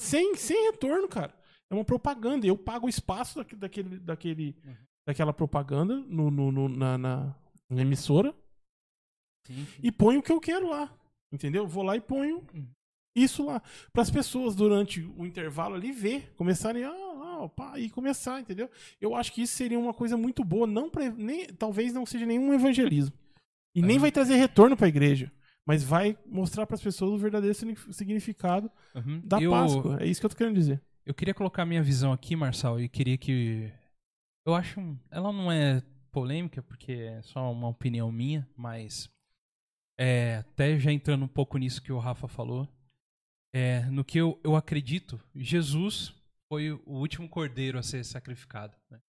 Sem, sem retorno, cara. É uma propaganda. Eu pago o espaço daque- daquele, daquele, Uhum. daquela propaganda no, no- no- na, na- na emissora Sim. e ponho o que eu quero lá. Entendeu? Vou lá e ponho Uhum. isso lá. Para as pessoas, durante o intervalo ali, ver. Começarem a. Ah, opa, e começar, entendeu? Eu acho que isso seria uma coisa muito boa. Não pra, nem, talvez não seja nenhum evangelismo. E nem vai trazer retorno para a igreja. Mas vai mostrar para as pessoas o verdadeiro signi- significado Uhum. da eu, Páscoa. É isso que eu tô querendo dizer. Eu queria colocar minha visão aqui, Marçal, e queria que. Eu acho. Ela não é polêmica, porque é só uma opinião minha, mas. É, até já entrando um pouco nisso que o Rafa falou. É, no que eu, eu acredito, Jesus foi o último cordeiro a ser sacrificado. né?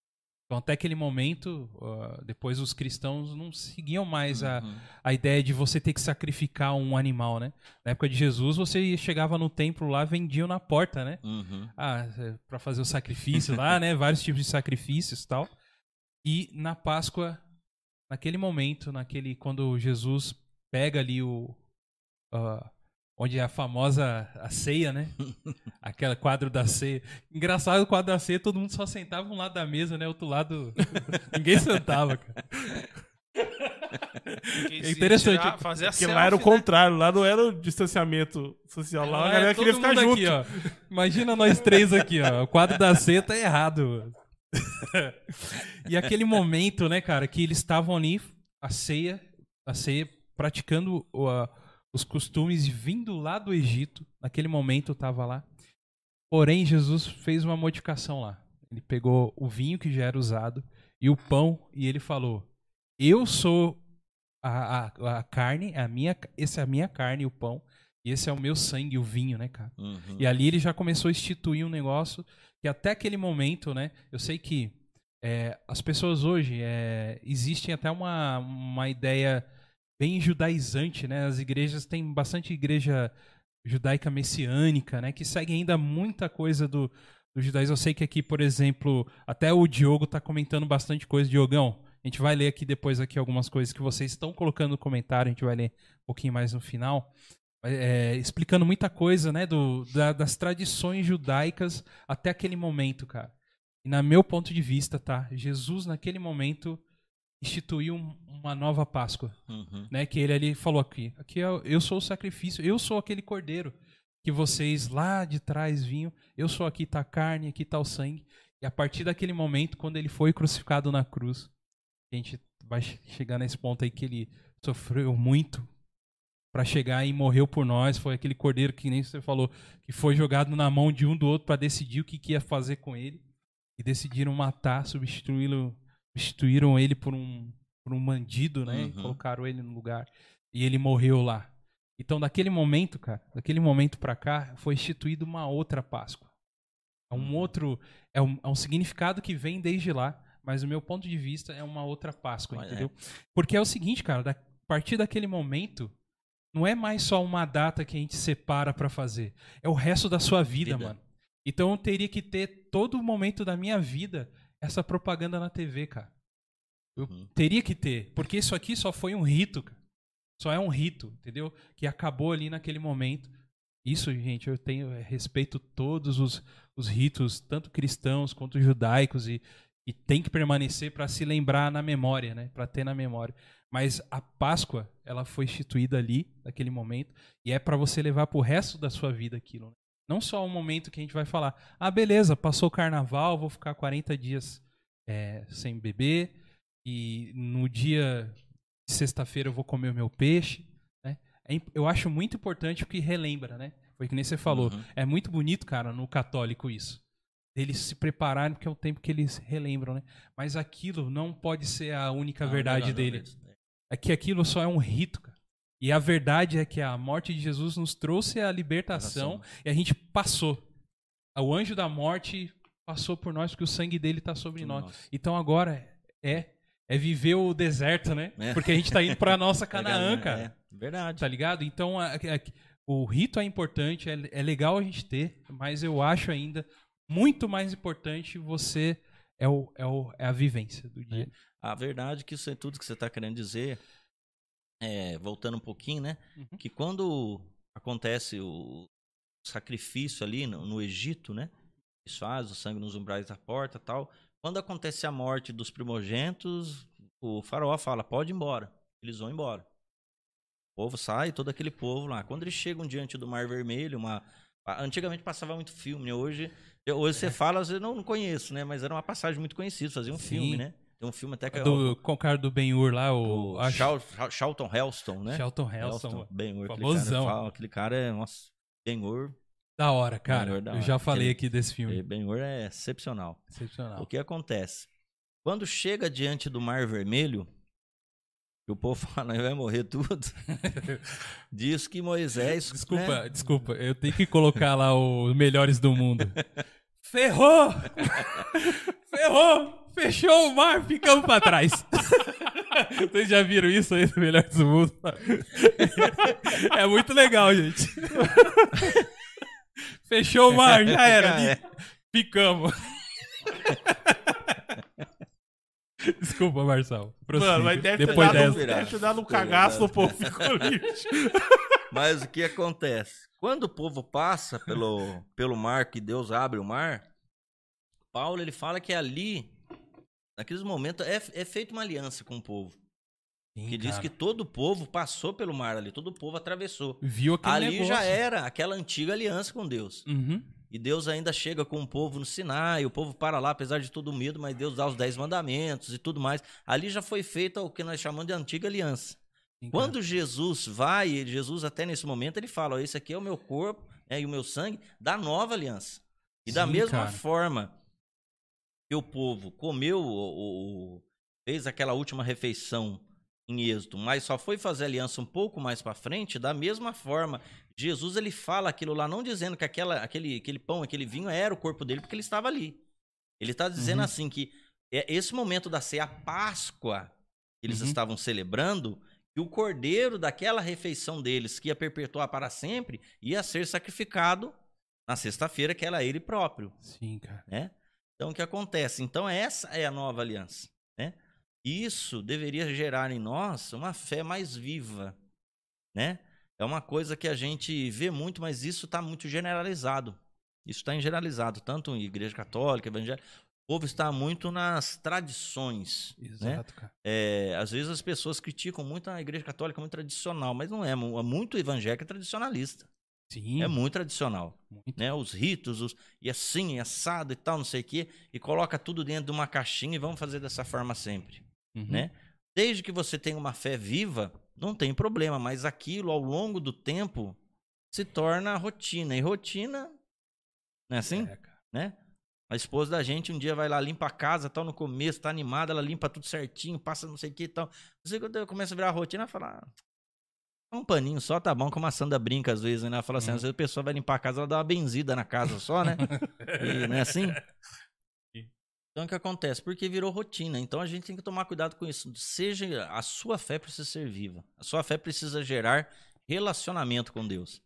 Então, até aquele momento, ah, depois os cristãos não seguiam mais a, Uhum. a ideia de você ter que sacrificar um animal, né? Na época de Jesus, você chegava no templo lá, vendiam na porta, né? Uhum. Ah, é, pra fazer o sacrifício lá, né? [laughs] Vários tipos de sacrifícios tal. E na Páscoa, naquele momento, naquele quando Jesus pega ali o ah, onde é a famosa a ceia, né? [laughs] Aquele quadro da ceia. Engraçado o quadro da ceia, todo mundo só sentava um lado da mesa, né? Outro lado [laughs] ninguém sentava, cara. É interessante, tirar- fazer a Porque lá era o selfie, né? contrário, lá não era o distanciamento social, lá a É, galera queria ficar junto. aqui, ó. Imagina nós três aqui, ó. O quadro da ceia tá errado. [laughs] e aquele momento, né, cara, que eles estavam ali, a ceia, a ceia, praticando os costumes vindo lá do Egito. Naquele momento eu tava lá. Porém, Jesus fez uma modificação lá. Ele pegou o vinho que já era usado e o pão e ele falou: Eu sou a, a, a carne, a minha, essa é a minha carne, o pão, e esse é o meu sangue, o vinho, né, cara? Uhum. E ali ele já começou a instituir um negócio que até aquele momento, né? Eu sei que é, as pessoas hoje é, existem até uma, uma ideia bem judaizante, né? As igrejas têm bastante igreja judaica messiânica, né? Que segue ainda muita coisa do, do judaísmo. Eu sei que aqui, por exemplo, até o Diogo tá comentando bastante coisa. Diogão, a gente vai ler aqui depois aqui algumas coisas que vocês estão colocando no comentário, a gente vai ler um pouquinho mais no final. é, explicando muita coisa, né, do, da- das tradições judaicas até aquele momento, cara. E na meu ponto de vista, tá? Jesus naquele momento instituiu um- uma nova Páscoa, Uhum. né? Que ele ali falou aqui, aqui é eu sou o sacrifício, eu sou aquele cordeiro que vocês lá de trás vinham, eu sou aqui tá a carne, aqui tá o sangue. E a partir daquele momento, quando ele foi crucificado na cruz, a gente vai che- chegar nesse ponto aí que ele sofreu muito para chegar e morreu por nós. Foi aquele cordeiro que nem você falou, que foi jogado na mão de um do outro para decidir o que, que ia fazer com ele. E decidiram matar, substituí-lo, substituíram ele por um, por um bandido, né? Uhum. Colocaram ele no lugar. E ele morreu lá. Então, daquele momento, cara, daquele momento para cá, foi instituída uma outra Páscoa. É um outro. É um, é um significado que vem desde lá, mas do meu ponto de vista é uma outra Páscoa, Olha, entendeu? Porque é o seguinte, cara, da- a partir daquele momento, não é mais só uma data que a gente separa pra fazer. É o resto da sua vida, Vida. mano. Então eu teria que ter todo momento da minha vida essa propaganda na TV, cara. Eu Uhum. teria que ter, porque isso aqui só foi um rito, cara. Só é um rito, entendeu? Que acabou ali naquele momento. Isso, gente, eu tenho é, respeito todos os, os ritos, tanto cristãos quanto judaicos, e, e tem que permanecer para se lembrar na memória, né? Para ter na memória. Mas a Páscoa, ela foi instituída ali, naquele momento, e é para você levar pro resto da sua vida aquilo. né? Não só um momento que a gente vai falar, ah, beleza, passou o carnaval, vou ficar 40 dias é, sem beber, e no dia de sexta-feira eu vou comer o meu peixe. Né? É eu acho muito importante o que relembra, né? Foi que nem você falou. Uhum. É muito bonito, cara, no católico isso. Eles se prepararem, porque é o tempo que eles relembram, né? Mas aquilo não pode ser a única Não, verdade não, não, dele. não, É que aquilo só é um rito, cara. E a verdade é que a morte de Jesus nos trouxe a libertação e a gente passou. O anjo da morte passou por nós porque o sangue dele está sobre nós. Então agora é é viver o deserto, né? É. Porque a gente tá indo pra nossa [laughs] Canaã, É, cara. verdade. Tá ligado? Então a- a- o rito é importante, é, é legal a gente ter, mas eu acho ainda muito mais importante você é, o, é, o, é a vivência do dia. A verdade é que isso é tudo que você está querendo dizer, é, voltando um pouquinho, né? Uhum. Que quando acontece o sacrifício ali no, no Egito, né? Eles fazem o sangue nos umbrais da porta tal. Quando acontece a morte dos primogênitos, o faraó fala, pode ir embora. Eles vão embora. O povo sai, todo aquele povo lá. Quando eles chegam diante do Mar Vermelho, uma... antigamente passava muito filme, né? Hoje, hoje você fala, eu não, não conheço, né? Mas era uma passagem muito conhecida, fazia um Sim. filme, né? Tem um filme até que é Do, com o cara do Ben-Hur lá, o, o acho- Charlton Heston, né? Charlton Heston. Ben-Hur, aquele famosão. cara, fala- aquele cara é, nossa, Ben-Hur, Da hora, cara. Ben-Hur da Eu hora. já falei Aquele- aqui desse filme. Ben-Hur é excepcional. Excepcional. O que acontece? Quando chega diante do Mar Vermelho, que o povo [laughs] fala, vai morrer tudo, [laughs] diz que Moisés... Desculpa, né? desculpa. Eu tenho que colocar lá os melhores do mundo. [laughs] Ferrou! Ferrou! Fechou o mar, ficamos pra trás. [laughs] Vocês já viram isso aí do Melhores do Mundo? É muito legal, gente. Fechou o mar, já era. Ali. Ficamos. Desculpa, Marcelo. Prossiga. Mano, mas deve ter, Depois dado, um dessa. deve ter dado um cagaço no povo. Ficou lixo. Mas o que acontece? Quando o povo passa pelo, pelo mar, que Deus abre o mar, Paulo ele fala que ali, naqueles momentos, é, é feita uma aliança com o povo. Sim, Que diz cara. que todo o povo passou pelo mar ali, todo o povo atravessou. Viu aquele ali negócio. já era aquela antiga aliança com Deus. Uhum. E Deus ainda chega com o povo no Sinai, o povo para lá, apesar de todo o medo, mas Deus dá os dez mandamentos e tudo mais. Ali já foi feita o que nós chamamos de antiga aliança. Sim. Quando Jesus vai, Jesus até nesse momento ele fala: ó, esse aqui é o meu corpo né, e o meu sangue da nova aliança. E da Sim, mesma cara. forma que o povo comeu, o, o- fez aquela última refeição em êxodo, mas só foi fazer aliança um pouco mais para frente, da mesma forma, Jesus ele fala aquilo lá, não dizendo que aquela, aquele, aquele pão, aquele vinho era o corpo dele, porque ele estava ali. Ele está dizendo Uhum. assim que é esse momento da ceia, a Páscoa, que eles Uhum. estavam celebrando, que o cordeiro daquela refeição deles, que ia perpetuar para sempre, ia ser sacrificado na sexta-feira, que era ele próprio, Sim, cara. né? Então, o que acontece? Então, essa é a nova aliança, né? Isso deveria gerar em nós uma fé mais viva, né? é uma coisa que a gente vê muito, mas isso está muito generalizado. Isso está generalizado, tanto em igreja católica, evangélica. O povo está muito nas tradições. Né? Exato, cara. É, às vezes as pessoas criticam muito a igreja católica, muito tradicional, mas não é. mu- Muito evangélico é tradicionalista. Sim. É muito tradicional. muito. Né? Os ritos, os, e assim, e assado e tal, não sei o quê, e coloca tudo dentro de uma caixinha e vamos fazer dessa forma sempre. Uhum. né? Desde que você tenha uma fé viva, não tem problema, mas aquilo ao longo do tempo se torna rotina. E rotina, não é assim? É. Né? A esposa da gente um dia vai lá, limpa a casa, tal, no começo, tá animada, ela limpa tudo certinho, passa não sei o que e tal. Você quando começa a virar rotina, ela fala, ah, um paninho só tá bom, como a Sandra brinca às vezes, né? Ela fala assim, Uhum. às vezes a pessoa vai limpar a casa, ela dá uma benzida na casa só, né? E, não é assim? [laughs] Sim. Então o que acontece? Porque virou rotina. Então a gente tem que tomar cuidado com isso. Seja a sua fé precisa ser viva. A sua fé precisa gerar relacionamento com Deus.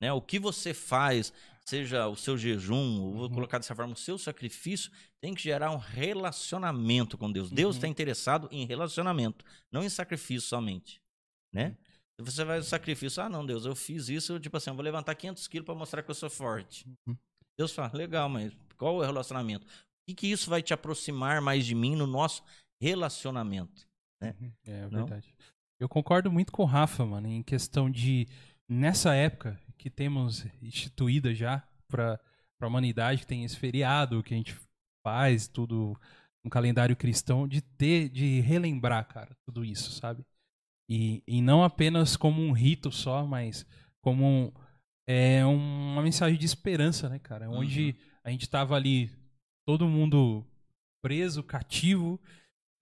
Né? O que você faz, seja o seu jejum, ou vou Uhum. colocar dessa forma, o seu sacrifício, tem que gerar um relacionamento com Deus. Deus Uhum. está interessado em relacionamento, não em sacrifício somente. Né? Você vai no sacrifício, ah, não, Deus, eu fiz isso, tipo assim, eu vou levantar 500 quilos para mostrar que eu sou forte. Uhum. Deus fala, legal, mas qual é o relacionamento? O que, isso vai te aproximar mais de mim no nosso relacionamento? É Não? verdade. Eu concordo muito com o Rafa, mano, em questão de, nessa época que temos instituída já para a humanidade, que tem esse feriado que a gente faz, tudo um calendário cristão, de ter, de relembrar, cara, tudo isso, sabe? E, e não apenas como um rito só, mas como um- é uma mensagem de esperança, né, cara? Onde a gente tava ali, todo mundo preso, cativo,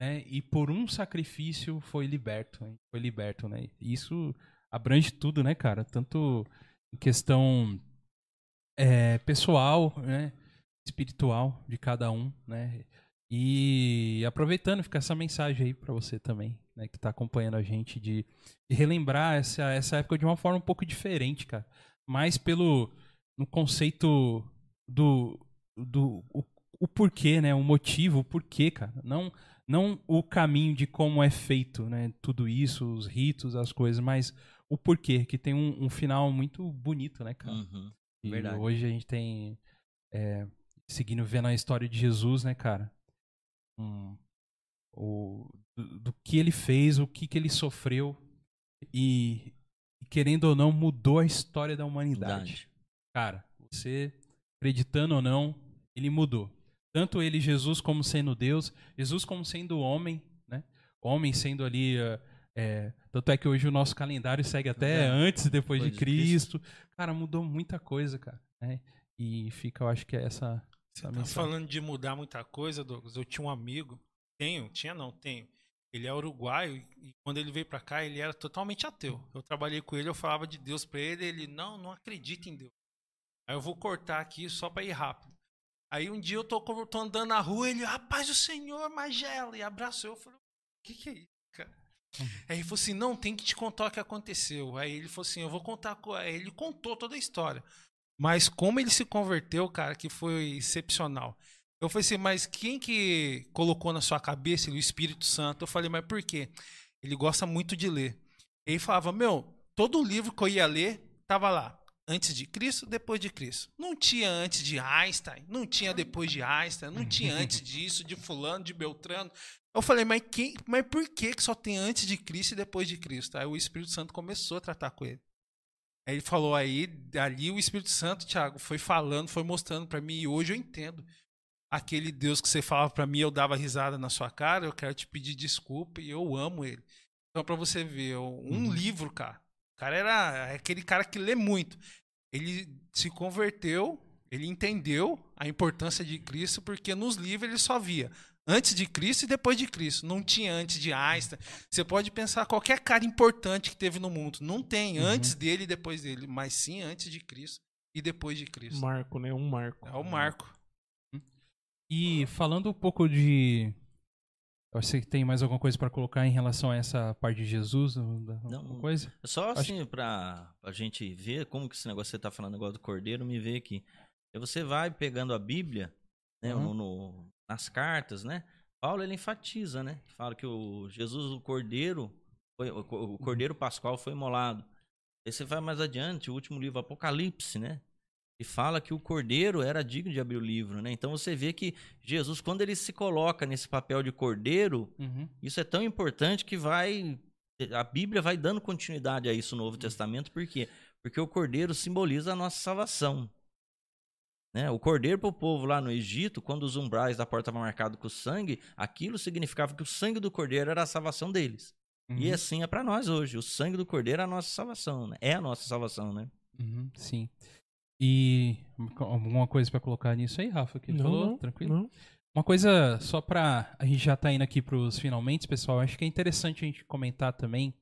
né? E por um sacrifício foi liberto, hein? foi liberto, né? Isso abrange tudo, né, cara? Tanto em questão é, pessoal, né? Espiritual de cada um, né? E aproveitando, fica essa mensagem aí pra você também, né? Que tá acompanhando a gente de, de relembrar essa, essa época de uma forma um pouco diferente, cara. Mais pelo no conceito do, do o, o porquê, né? O motivo, o porquê, cara. Não não o caminho de como é feito, né? Tudo isso, os ritos, as coisas, mas o porquê, que tem um, um final muito bonito, né, cara? Uhum. E verdade. hoje a gente tem, é, seguindo vendo a história de Jesus, né, cara? Um, o, do, do que ele fez, o que, que ele sofreu e, querendo ou não, mudou a história da humanidade. Verdade. Cara, você acreditando ou não, ele mudou. Tanto ele, Jesus, como sendo Deus, Jesus como sendo homem, né? Homem sendo ali. é, tanto é que hoje o nosso calendário segue até É, antes e depois de depois de Cristo. Cristo. Cara, mudou muita coisa, cara. né? E fica, eu acho que é essa, Você tá falando de mudar muita coisa, Douglas. Eu tinha um amigo, tenho, tinha não, tenho. Ele é uruguaio e quando ele veio pra cá, ele era totalmente ateu. Eu trabalhei com ele, eu falava de Deus pra ele, ele não, não acredita em Deus. Aí eu vou cortar aqui só pra ir rápido. Aí um dia eu tô, tô andando na rua, ele, rapaz, o Senhor, Magela, e abraçou. Eu falei, o que que é isso, cara? Aí ele falou assim, não, tem que te contar o que aconteceu. Aí ele falou assim, eu vou contar. co-" Aí ele contou toda a história. Mas como ele se converteu, cara, que foi excepcional. Eu falei assim, mas quem que colocou na sua cabeça o Espírito Santo? Eu falei, mas por quê? Ele gosta muito de ler. Ele falava, meu, todo livro que eu ia ler, tava lá. Antes de Cristo, depois de Cristo. Não tinha antes de Einstein, não tinha depois de Einstein, não tinha antes [laughs] disso, de fulano, de Beltrano. Eu falei, mas, quem, mas por que, que só tem antes de Cristo e depois de Cristo? Aí o Espírito Santo começou a tratar com ele. Aí ele falou aí, ali o Espírito Santo, Thiago, foi falando, foi mostrando pra mim, e hoje eu entendo. Aquele Deus que você falava pra mim, eu dava risada na sua cara, eu quero te pedir desculpa e eu amo ele. Então, pra você ver, um Uhum. livro, cara. O cara era aquele cara que lê muito. Ele se converteu, ele entendeu a importância de Cristo, porque nos livros ele só via antes de Cristo e depois de Cristo. Não tinha antes de Einstein. Você pode pensar qualquer cara importante que teve no mundo. Não tem Uhum. antes dele e depois dele, mas sim antes de Cristo e depois de Cristo. Marco, né? Um marco. É o marco. E falando um pouco de. Que tem mais alguma coisa pra colocar em relação a essa parte de Jesus? Não, alguma coisa? Só Acho assim, pra a gente ver como que esse negócio você tá falando negócio do cordeiro, me vê aqui. Você vai pegando a Bíblia, né, Uhum. no- nas cartas, né? Paulo ele enfatiza, né? Fala que o Jesus, o cordeiro, foi, o, o cordeiro pascual foi imolado. Aí você vai mais adiante, o último livro, Apocalipse, né? E fala que o cordeiro era digno de abrir o livro, né? Então você vê que Jesus, quando ele se coloca nesse papel de cordeiro, Uhum. isso é tão importante que vai. A Bíblia vai dando continuidade a isso no Novo Testamento, por quê? Porque o cordeiro simboliza a nossa salvação. Né? O cordeiro para o povo lá no Egito, quando os umbrais da porta estavam marcados com sangue, aquilo significava que o sangue do cordeiro era a salvação deles. E Uhum. assim é para nós hoje. O sangue do cordeiro é a nossa salvação, né? É a nossa salvação, né? Uhum, sim. E alguma coisa pra colocar nisso aí, Rafa? Que ele Não, falou? não, Tranquilo? não. Uma coisa só pra. A gente já tá indo aqui pros finalmente, pessoal. Acho que é interessante a gente comentar também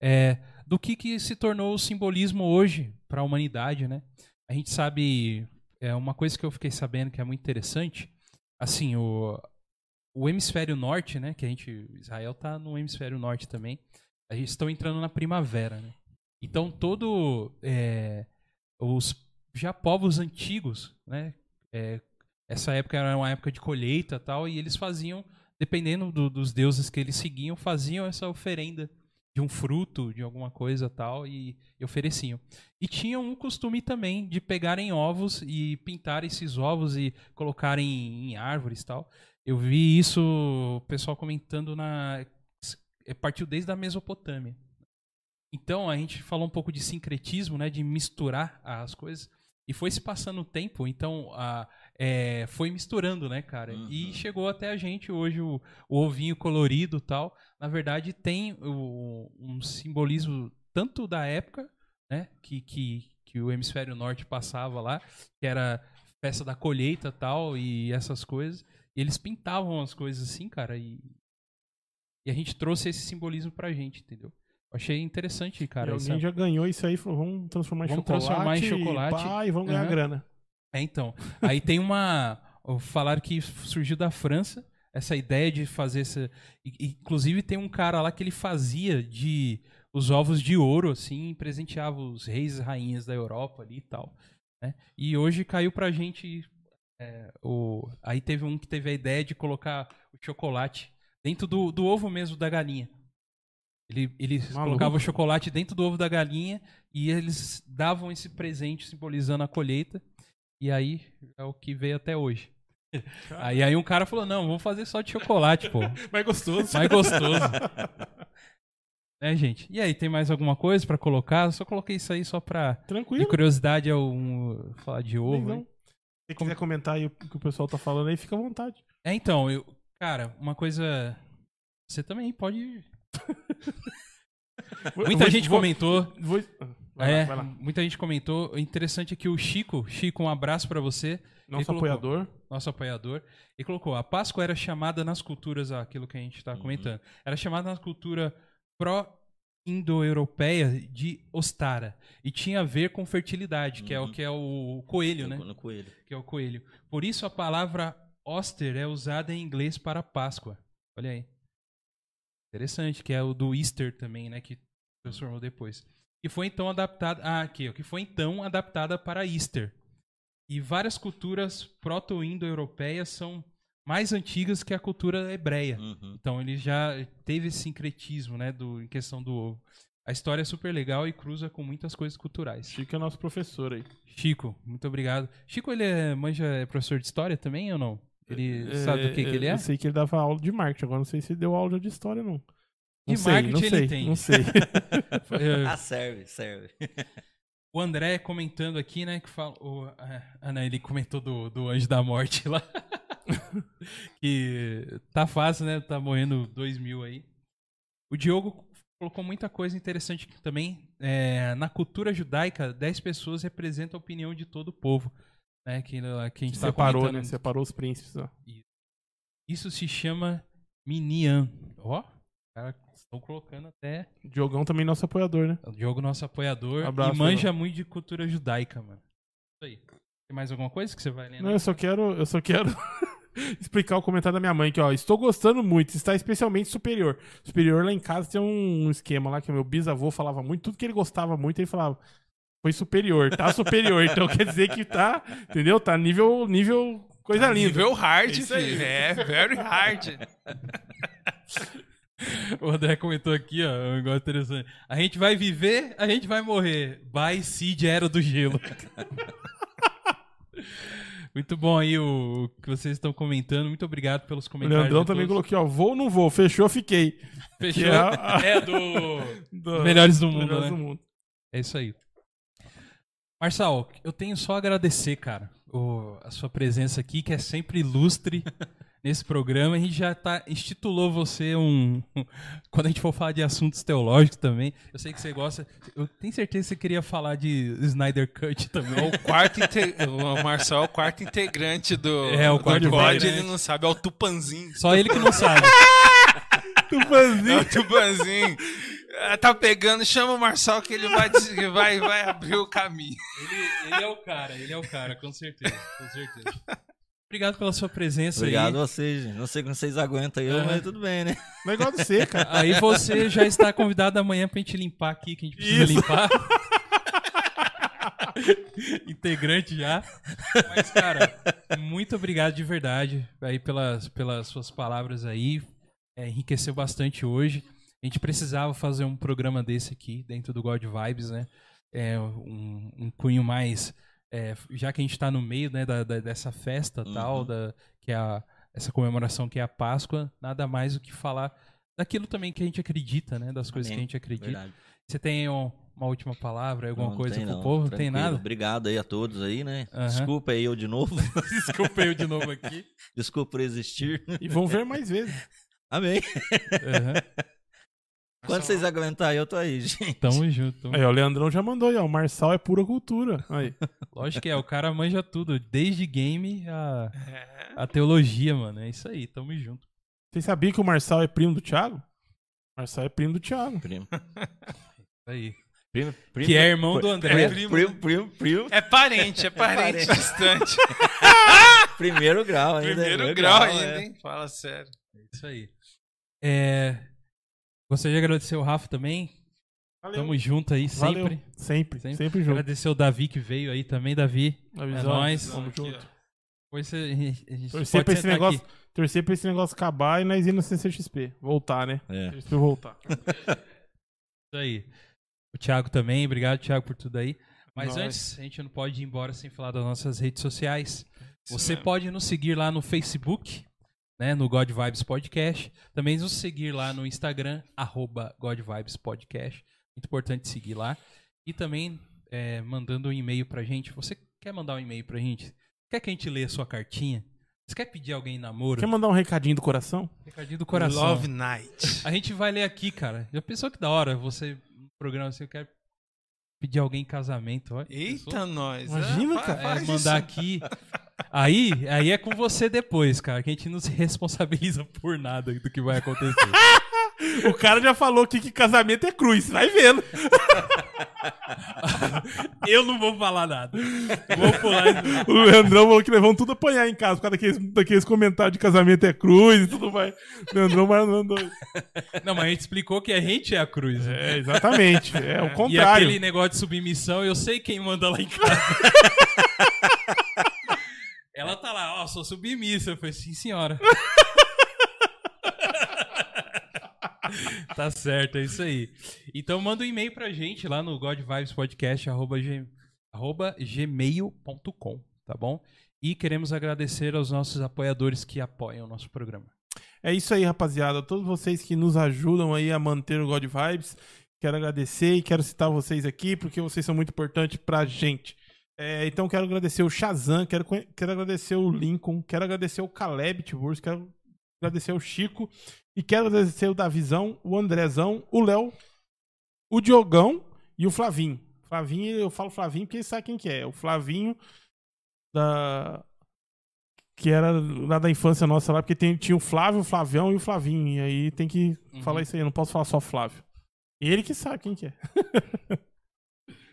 é, do que, que se tornou o simbolismo hoje pra humanidade, né? A gente sabe. É uma coisa que eu fiquei sabendo que é muito interessante. Assim, o, o hemisfério norte, né? Que a gente. Israel tá no hemisfério norte também. A gente estão entrando na primavera, né? Então todo. é, os já povos antigos, né? é, essa época era uma época de colheita tal, e eles faziam, dependendo do- dos deuses que eles seguiam, faziam essa oferenda de um fruto, de alguma coisa tal, e, e ofereciam. E tinham um costume também de pegarem ovos e pintar esses ovos e colocarem em árvores tal. Eu vi isso, o pessoal comentando na. é, Partiu desde a Mesopotâmia. Então a gente falou um pouco de sincretismo, né, de misturar as coisas. E foi se passando o tempo, então a, é, foi misturando, né, cara? E Uhum. chegou até a gente hoje o, o ovinho colorido tal. Na verdade, tem o- um simbolismo tanto da época, né, que, que, que o hemisfério norte passava lá, que era festa da colheita tal, e essas coisas. E eles pintavam as coisas assim, cara, e, e a gente trouxe esse simbolismo pra gente, entendeu? Eu achei interessante, cara. e essa- alguém já ganhou isso aí e falou, vamos transformar em Vamos chocolate. transformar em chocolate. Pá, e vamos ganhar Aham. grana. É, então. Aí tem uma. Falaram que surgiu da França essa ideia de fazer essa. Inclusive tem um cara lá que ele fazia de os ovos de ouro, assim, e presenteava os reis e rainhas da Europa ali e tal. né? E hoje caiu pra gente. é, o... Aí teve um que teve a ideia de colocar o chocolate dentro do, do ovo mesmo da galinha. Ele, ele Maluco. colocava o chocolate dentro do ovo da galinha e eles davam esse presente simbolizando a colheita. E aí é o que veio até hoje. Aí, aí um cara falou: não, vamos fazer só de chocolate, pô. [laughs] Mais gostoso. Mais gostoso. [laughs] né, gente? E aí, tem mais alguma coisa pra colocar? Eu só coloquei isso aí só pra. De Tranquilo. curiosidade, é um, falar de ovo. Não. Se quiser comentar aí o que o pessoal tá falando aí, fica à vontade. É, então, eu. Cara, uma coisa. Você também pode. [laughs] Muita Vou- gente vou- comentou. Vou... Vai é, lá, vai lá. muita gente comentou. O interessante é que o Chico, Chico, um abraço pra você, Nosso colocou. apoiador. nosso apoiador, e colocou: a Páscoa era chamada nas culturas, ah, aquilo que a gente está Uhum. comentando, era chamada na cultura pró-indo-europeia de Ostara. E tinha a ver com fertilidade, que é o Uhum. que é o coelho, né? No coelho. Que é o coelho. Por isso a palavra Oster é usada em inglês para Páscoa. Olha aí. Interessante, que é o do Easter também, né? Que transformou depois. Que foi então adaptada. Ah, aqui, que foi então adaptada para Easter. E várias culturas proto-indo-europeias são mais antigas que a cultura hebreia. Uhum. Então ele já teve esse sincretismo, né, do, em questão do ovo. A história é super legal e cruza com muitas coisas culturais. Chico é nosso professor aí. Chico, muito obrigado. Chico, ele é, manja, é professor de história também ou não? Ele sabe do que, que ele é? Eu sei que ele dava aula de marketing, agora não sei se deu aula de história, não. De sei, marketing não ele sei, entende. Não sei. [laughs] [laughs] É, Ah, serve, serve. [laughs] o André comentando aqui, né, que fala... O, é, ah, não, ele comentou do, do Anjo da Morte lá. que tá fácil, né? Tá morrendo dois mil aí. O Diogo colocou muita coisa interessante aqui também. É, na cultura judaica, 10 pessoas representam a opinião de todo o povo. Né, que, que a gente tá Separou, né? Separou os príncipes. Ó. Isso se chama Minian. Ó, cara, estão colocando até Diogão também nosso apoiador, né? o Diogo, nosso apoiador, Abraço, e manja muito de cultura judaica, mano. Isso aí. Tem mais alguma coisa que você vai lendo? Não, eu só quero, eu só quero [laughs] explicar o comentário da minha mãe aqui, ó. Estou gostando muito, está especialmente superior. Superior lá em casa tem um esquema lá que o meu bisavô falava muito, tudo que ele gostava muito, ele falava. Foi superior, tá superior. [laughs] Então quer dizer que tá, entendeu? Tá nível, nível coisa linda. Nível hard, É isso aí. filho. É, very hard. [laughs] [laughs] O André comentou aqui, ó, um negócio interessante. A gente vai viver, a gente vai morrer. By Cid Era do Gelo. [laughs] Muito bom aí o, o que vocês estão comentando. Muito obrigado pelos O comentários. Leandrão de também todos. colocou aqui, ó. Vou ou não vou? Fechou, fiquei. Fechou. que é a- É do [laughs] Do- Melhores do Mundo, Melhores né? do mundo. É isso aí. Marçal, eu tenho só a agradecer, cara, o- a sua presença aqui, que é sempre ilustre nesse programa. A gente já tá, institulou você um. [laughs] Quando a gente for falar de assuntos teológicos também, eu sei que você gosta. Eu tenho certeza que você queria falar de Snyder Cut também. O quarto inte- o Marcel é o quarto integrante do, É, o do quarto pod, integrante. ele não sabe, é o Tupanzinho. Só ele que não sabe. [laughs] É o Tupanzinho. Ah, Tá pegando, chama o Marcel que ele vai, vai, vai abrir o caminho. Ele, ele é o cara, ele é o cara, com certeza, com certeza. Obrigado pela sua presença Obrigado aí. a vocês, gente. Não sei como vocês aguentam eu, É. mas tudo bem, né? Não é igual ser, [laughs] cara. Aí você já está convidado amanhã pra gente limpar aqui, que a gente precisa Isso. limpar. [laughs] Integrante já. Mas, cara, muito obrigado de verdade aí pelas, pelas suas palavras aí. É, enriqueceu bastante hoje. A gente precisava fazer um programa desse aqui, dentro do God Vibes, né? É, um, um cunho mais. É, já que a gente está no meio né, da, da- dessa festa tal, Uhum. da, que é a, essa comemoração que é a Páscoa, nada mais do que falar daquilo também que a gente acredita, né? Das coisas que a gente acredita. Verdade. Você tem um- uma última palavra, alguma Não, coisa tem pro não, povo? Não tem tranquilo. nada? Obrigado aí a todos aí, né? Aham. Desculpa aí eu de novo. [laughs] Desculpa eu de novo aqui. [laughs] Desculpa por existir. E vão ver mais vezes. Amém. Aham. [laughs] Quando vocês aguentarem, eu tô aí, [laughs] gente. Tamo junto. tamo Aí, ó, o Leandrão já mandou aí, ó. O Marçal é pura cultura. Aí. [laughs] Lógico que é, o cara manja tudo, desde game a, É. a teologia, mano. É isso aí, tamo junto. Vocês sabiam que o Marçal é primo do Thiago? O Marçal é primo do Thiago. Primo. [laughs] Isso aí. Primo, primo. Que é irmão do André. Primo, primo, primo, primo. É parente, é parente parente. distante. Primeiro grau ainda. Primeiro grau ainda, é. hein? Fala sério. É isso aí. É, gostaria de agradecer o Rafa também. Valeu. Tamo junto aí, sempre. Valeu. Sempre, Sempre. sempre, junto. Agradecer o Davi que veio aí também, Davi. Avisão, nóis. Tamo junto. você, a gente- a gente Torcer pra esse negócio. aqui. Torcer pra esse negócio acabar e nós ir no CCXP. Voltar, né? É. CCXP voltar. [laughs] Isso aí. O Thiago também, obrigado, Thiago, por tudo aí. Mas Nós. antes, a gente não pode ir embora sem falar das nossas redes sociais. Isso Você mesmo. pode nos seguir lá no Facebook, né, no God Vibes Podcast. Também nos seguir lá no Instagram, arroba God Vibes Podcast. Muito importante seguir lá. E também é, mandando um e-mail pra gente. Você quer mandar um e-mail pra gente? Quer que a gente leia a sua cartinha? Você quer pedir alguém em namoro? Quer mandar um recadinho do coração? Recadinho do coração. Love Night. A gente vai ler aqui, cara. Já pensou que da hora você, no programa assim, eu quero pedir alguém em casamento, olha. Eita, nós. Imagina, fa- cara. É, mandar isso. aqui. [laughs] Aí, aí é com você depois, cara, que a gente não se responsabiliza por nada do que vai acontecer. [laughs] O cara já falou que, que casamento é cruz. Vai vendo. [laughs] Eu não vou falar nada. Vou pular isso. O Leandrão falou que nós vamos tudo apanhar em casa por causa daqueles, daqueles comentários de casamento é cruz e tudo mais. O Leandrão mandou. Não, mas a gente explicou que a gente é a cruz. né? É, exatamente. É o E contrário. aquele negócio de submissão, eu sei quem manda lá em casa. [laughs] Ela tá lá, ó, sou submissa. Eu falei, sim, senhora. [laughs] tá certo, é isso aí. Então manda um e-mail pra gente lá no godvibespodcast.gmail.com, tá bom? E queremos agradecer aos nossos apoiadores que apoiam o nosso programa. É isso aí, rapaziada. Todos vocês que nos ajudam aí a manter o God Vibes. Quero agradecer e quero citar vocês aqui porque vocês são muito importantes pra gente. É, então quero agradecer o Shazam, quero, quero agradecer o Lincoln, quero agradecer o Caleb Tiburcio, quero agradecer o Chico e quero agradecer o Davizão, o Andrezão, o Léo, o Diogão e o Flavinho. Flavinho, eu falo Flavinho porque ele sabe quem que é. O Flavinho da que era lá da infância nossa lá, porque tem- tinha o Flávio, o Flavião e o Flavinho. E aí tem que Uhum. falar isso aí, eu não posso falar só Flávio. Ele que sabe quem que é. [laughs]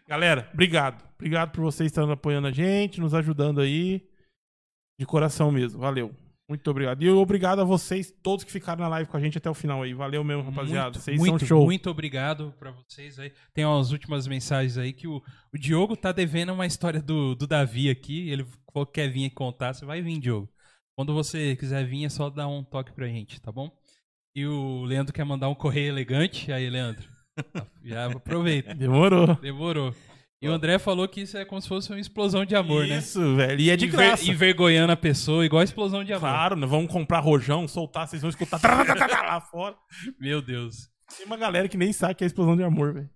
Galera, obrigado. Obrigado por vocês estarem apoiando a gente, nos ajudando aí. De coração mesmo. Valeu. Muito obrigado. E obrigado a vocês, todos que ficaram na live com a gente até o final aí. Valeu mesmo, rapaziada. Muito, vocês muito, são show. Muito obrigado pra vocês aí. Tem umas últimas mensagens aí que o, o Diogo tá devendo uma história do, do Davi aqui. Ele quer vir contar. Você vai vir, Diogo. Quando você quiser vir, é só dar um toque pra gente, tá bom? E o Leandro quer mandar um correio elegante. Aí, Leandro, já aproveita. Demorou. Demorou. E o André falou que isso é como se fosse uma explosão de amor, né? Isso, velho. E é de Enver- graça. Envergonhando a pessoa, igual a explosão de amor. Claro, nós vamos comprar rojão, soltar, vocês vão escutar [laughs] lá fora. Meu Deus. Tem uma galera que nem sabe que é explosão de amor, velho.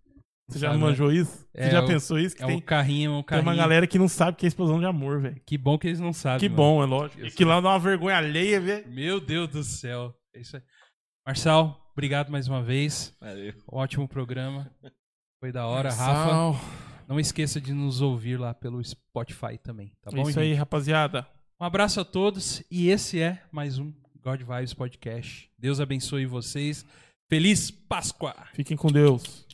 Você já Sabe, manjou isso? Você É, já o- pensou isso? Que É tem, um carrinho, um tem carrinho. uma galera que não sabe que é explosão de amor, velho. Que bom que eles não sabem. Que mano. bom, é lógico. Eu E que lá dá uma vergonha alheia, velho. Meu Deus do céu. É isso aí. Marçal, obrigado mais uma vez. Valeu. Ótimo programa. Foi da hora, Rafa. Sal. Não esqueça de nos ouvir lá pelo Spotify também, tá É bom? isso aí, gente? rapaziada. Um abraço a todos e esse é mais um God Vibes Podcast. Deus abençoe vocês. Feliz Páscoa! Fiquem com Deus.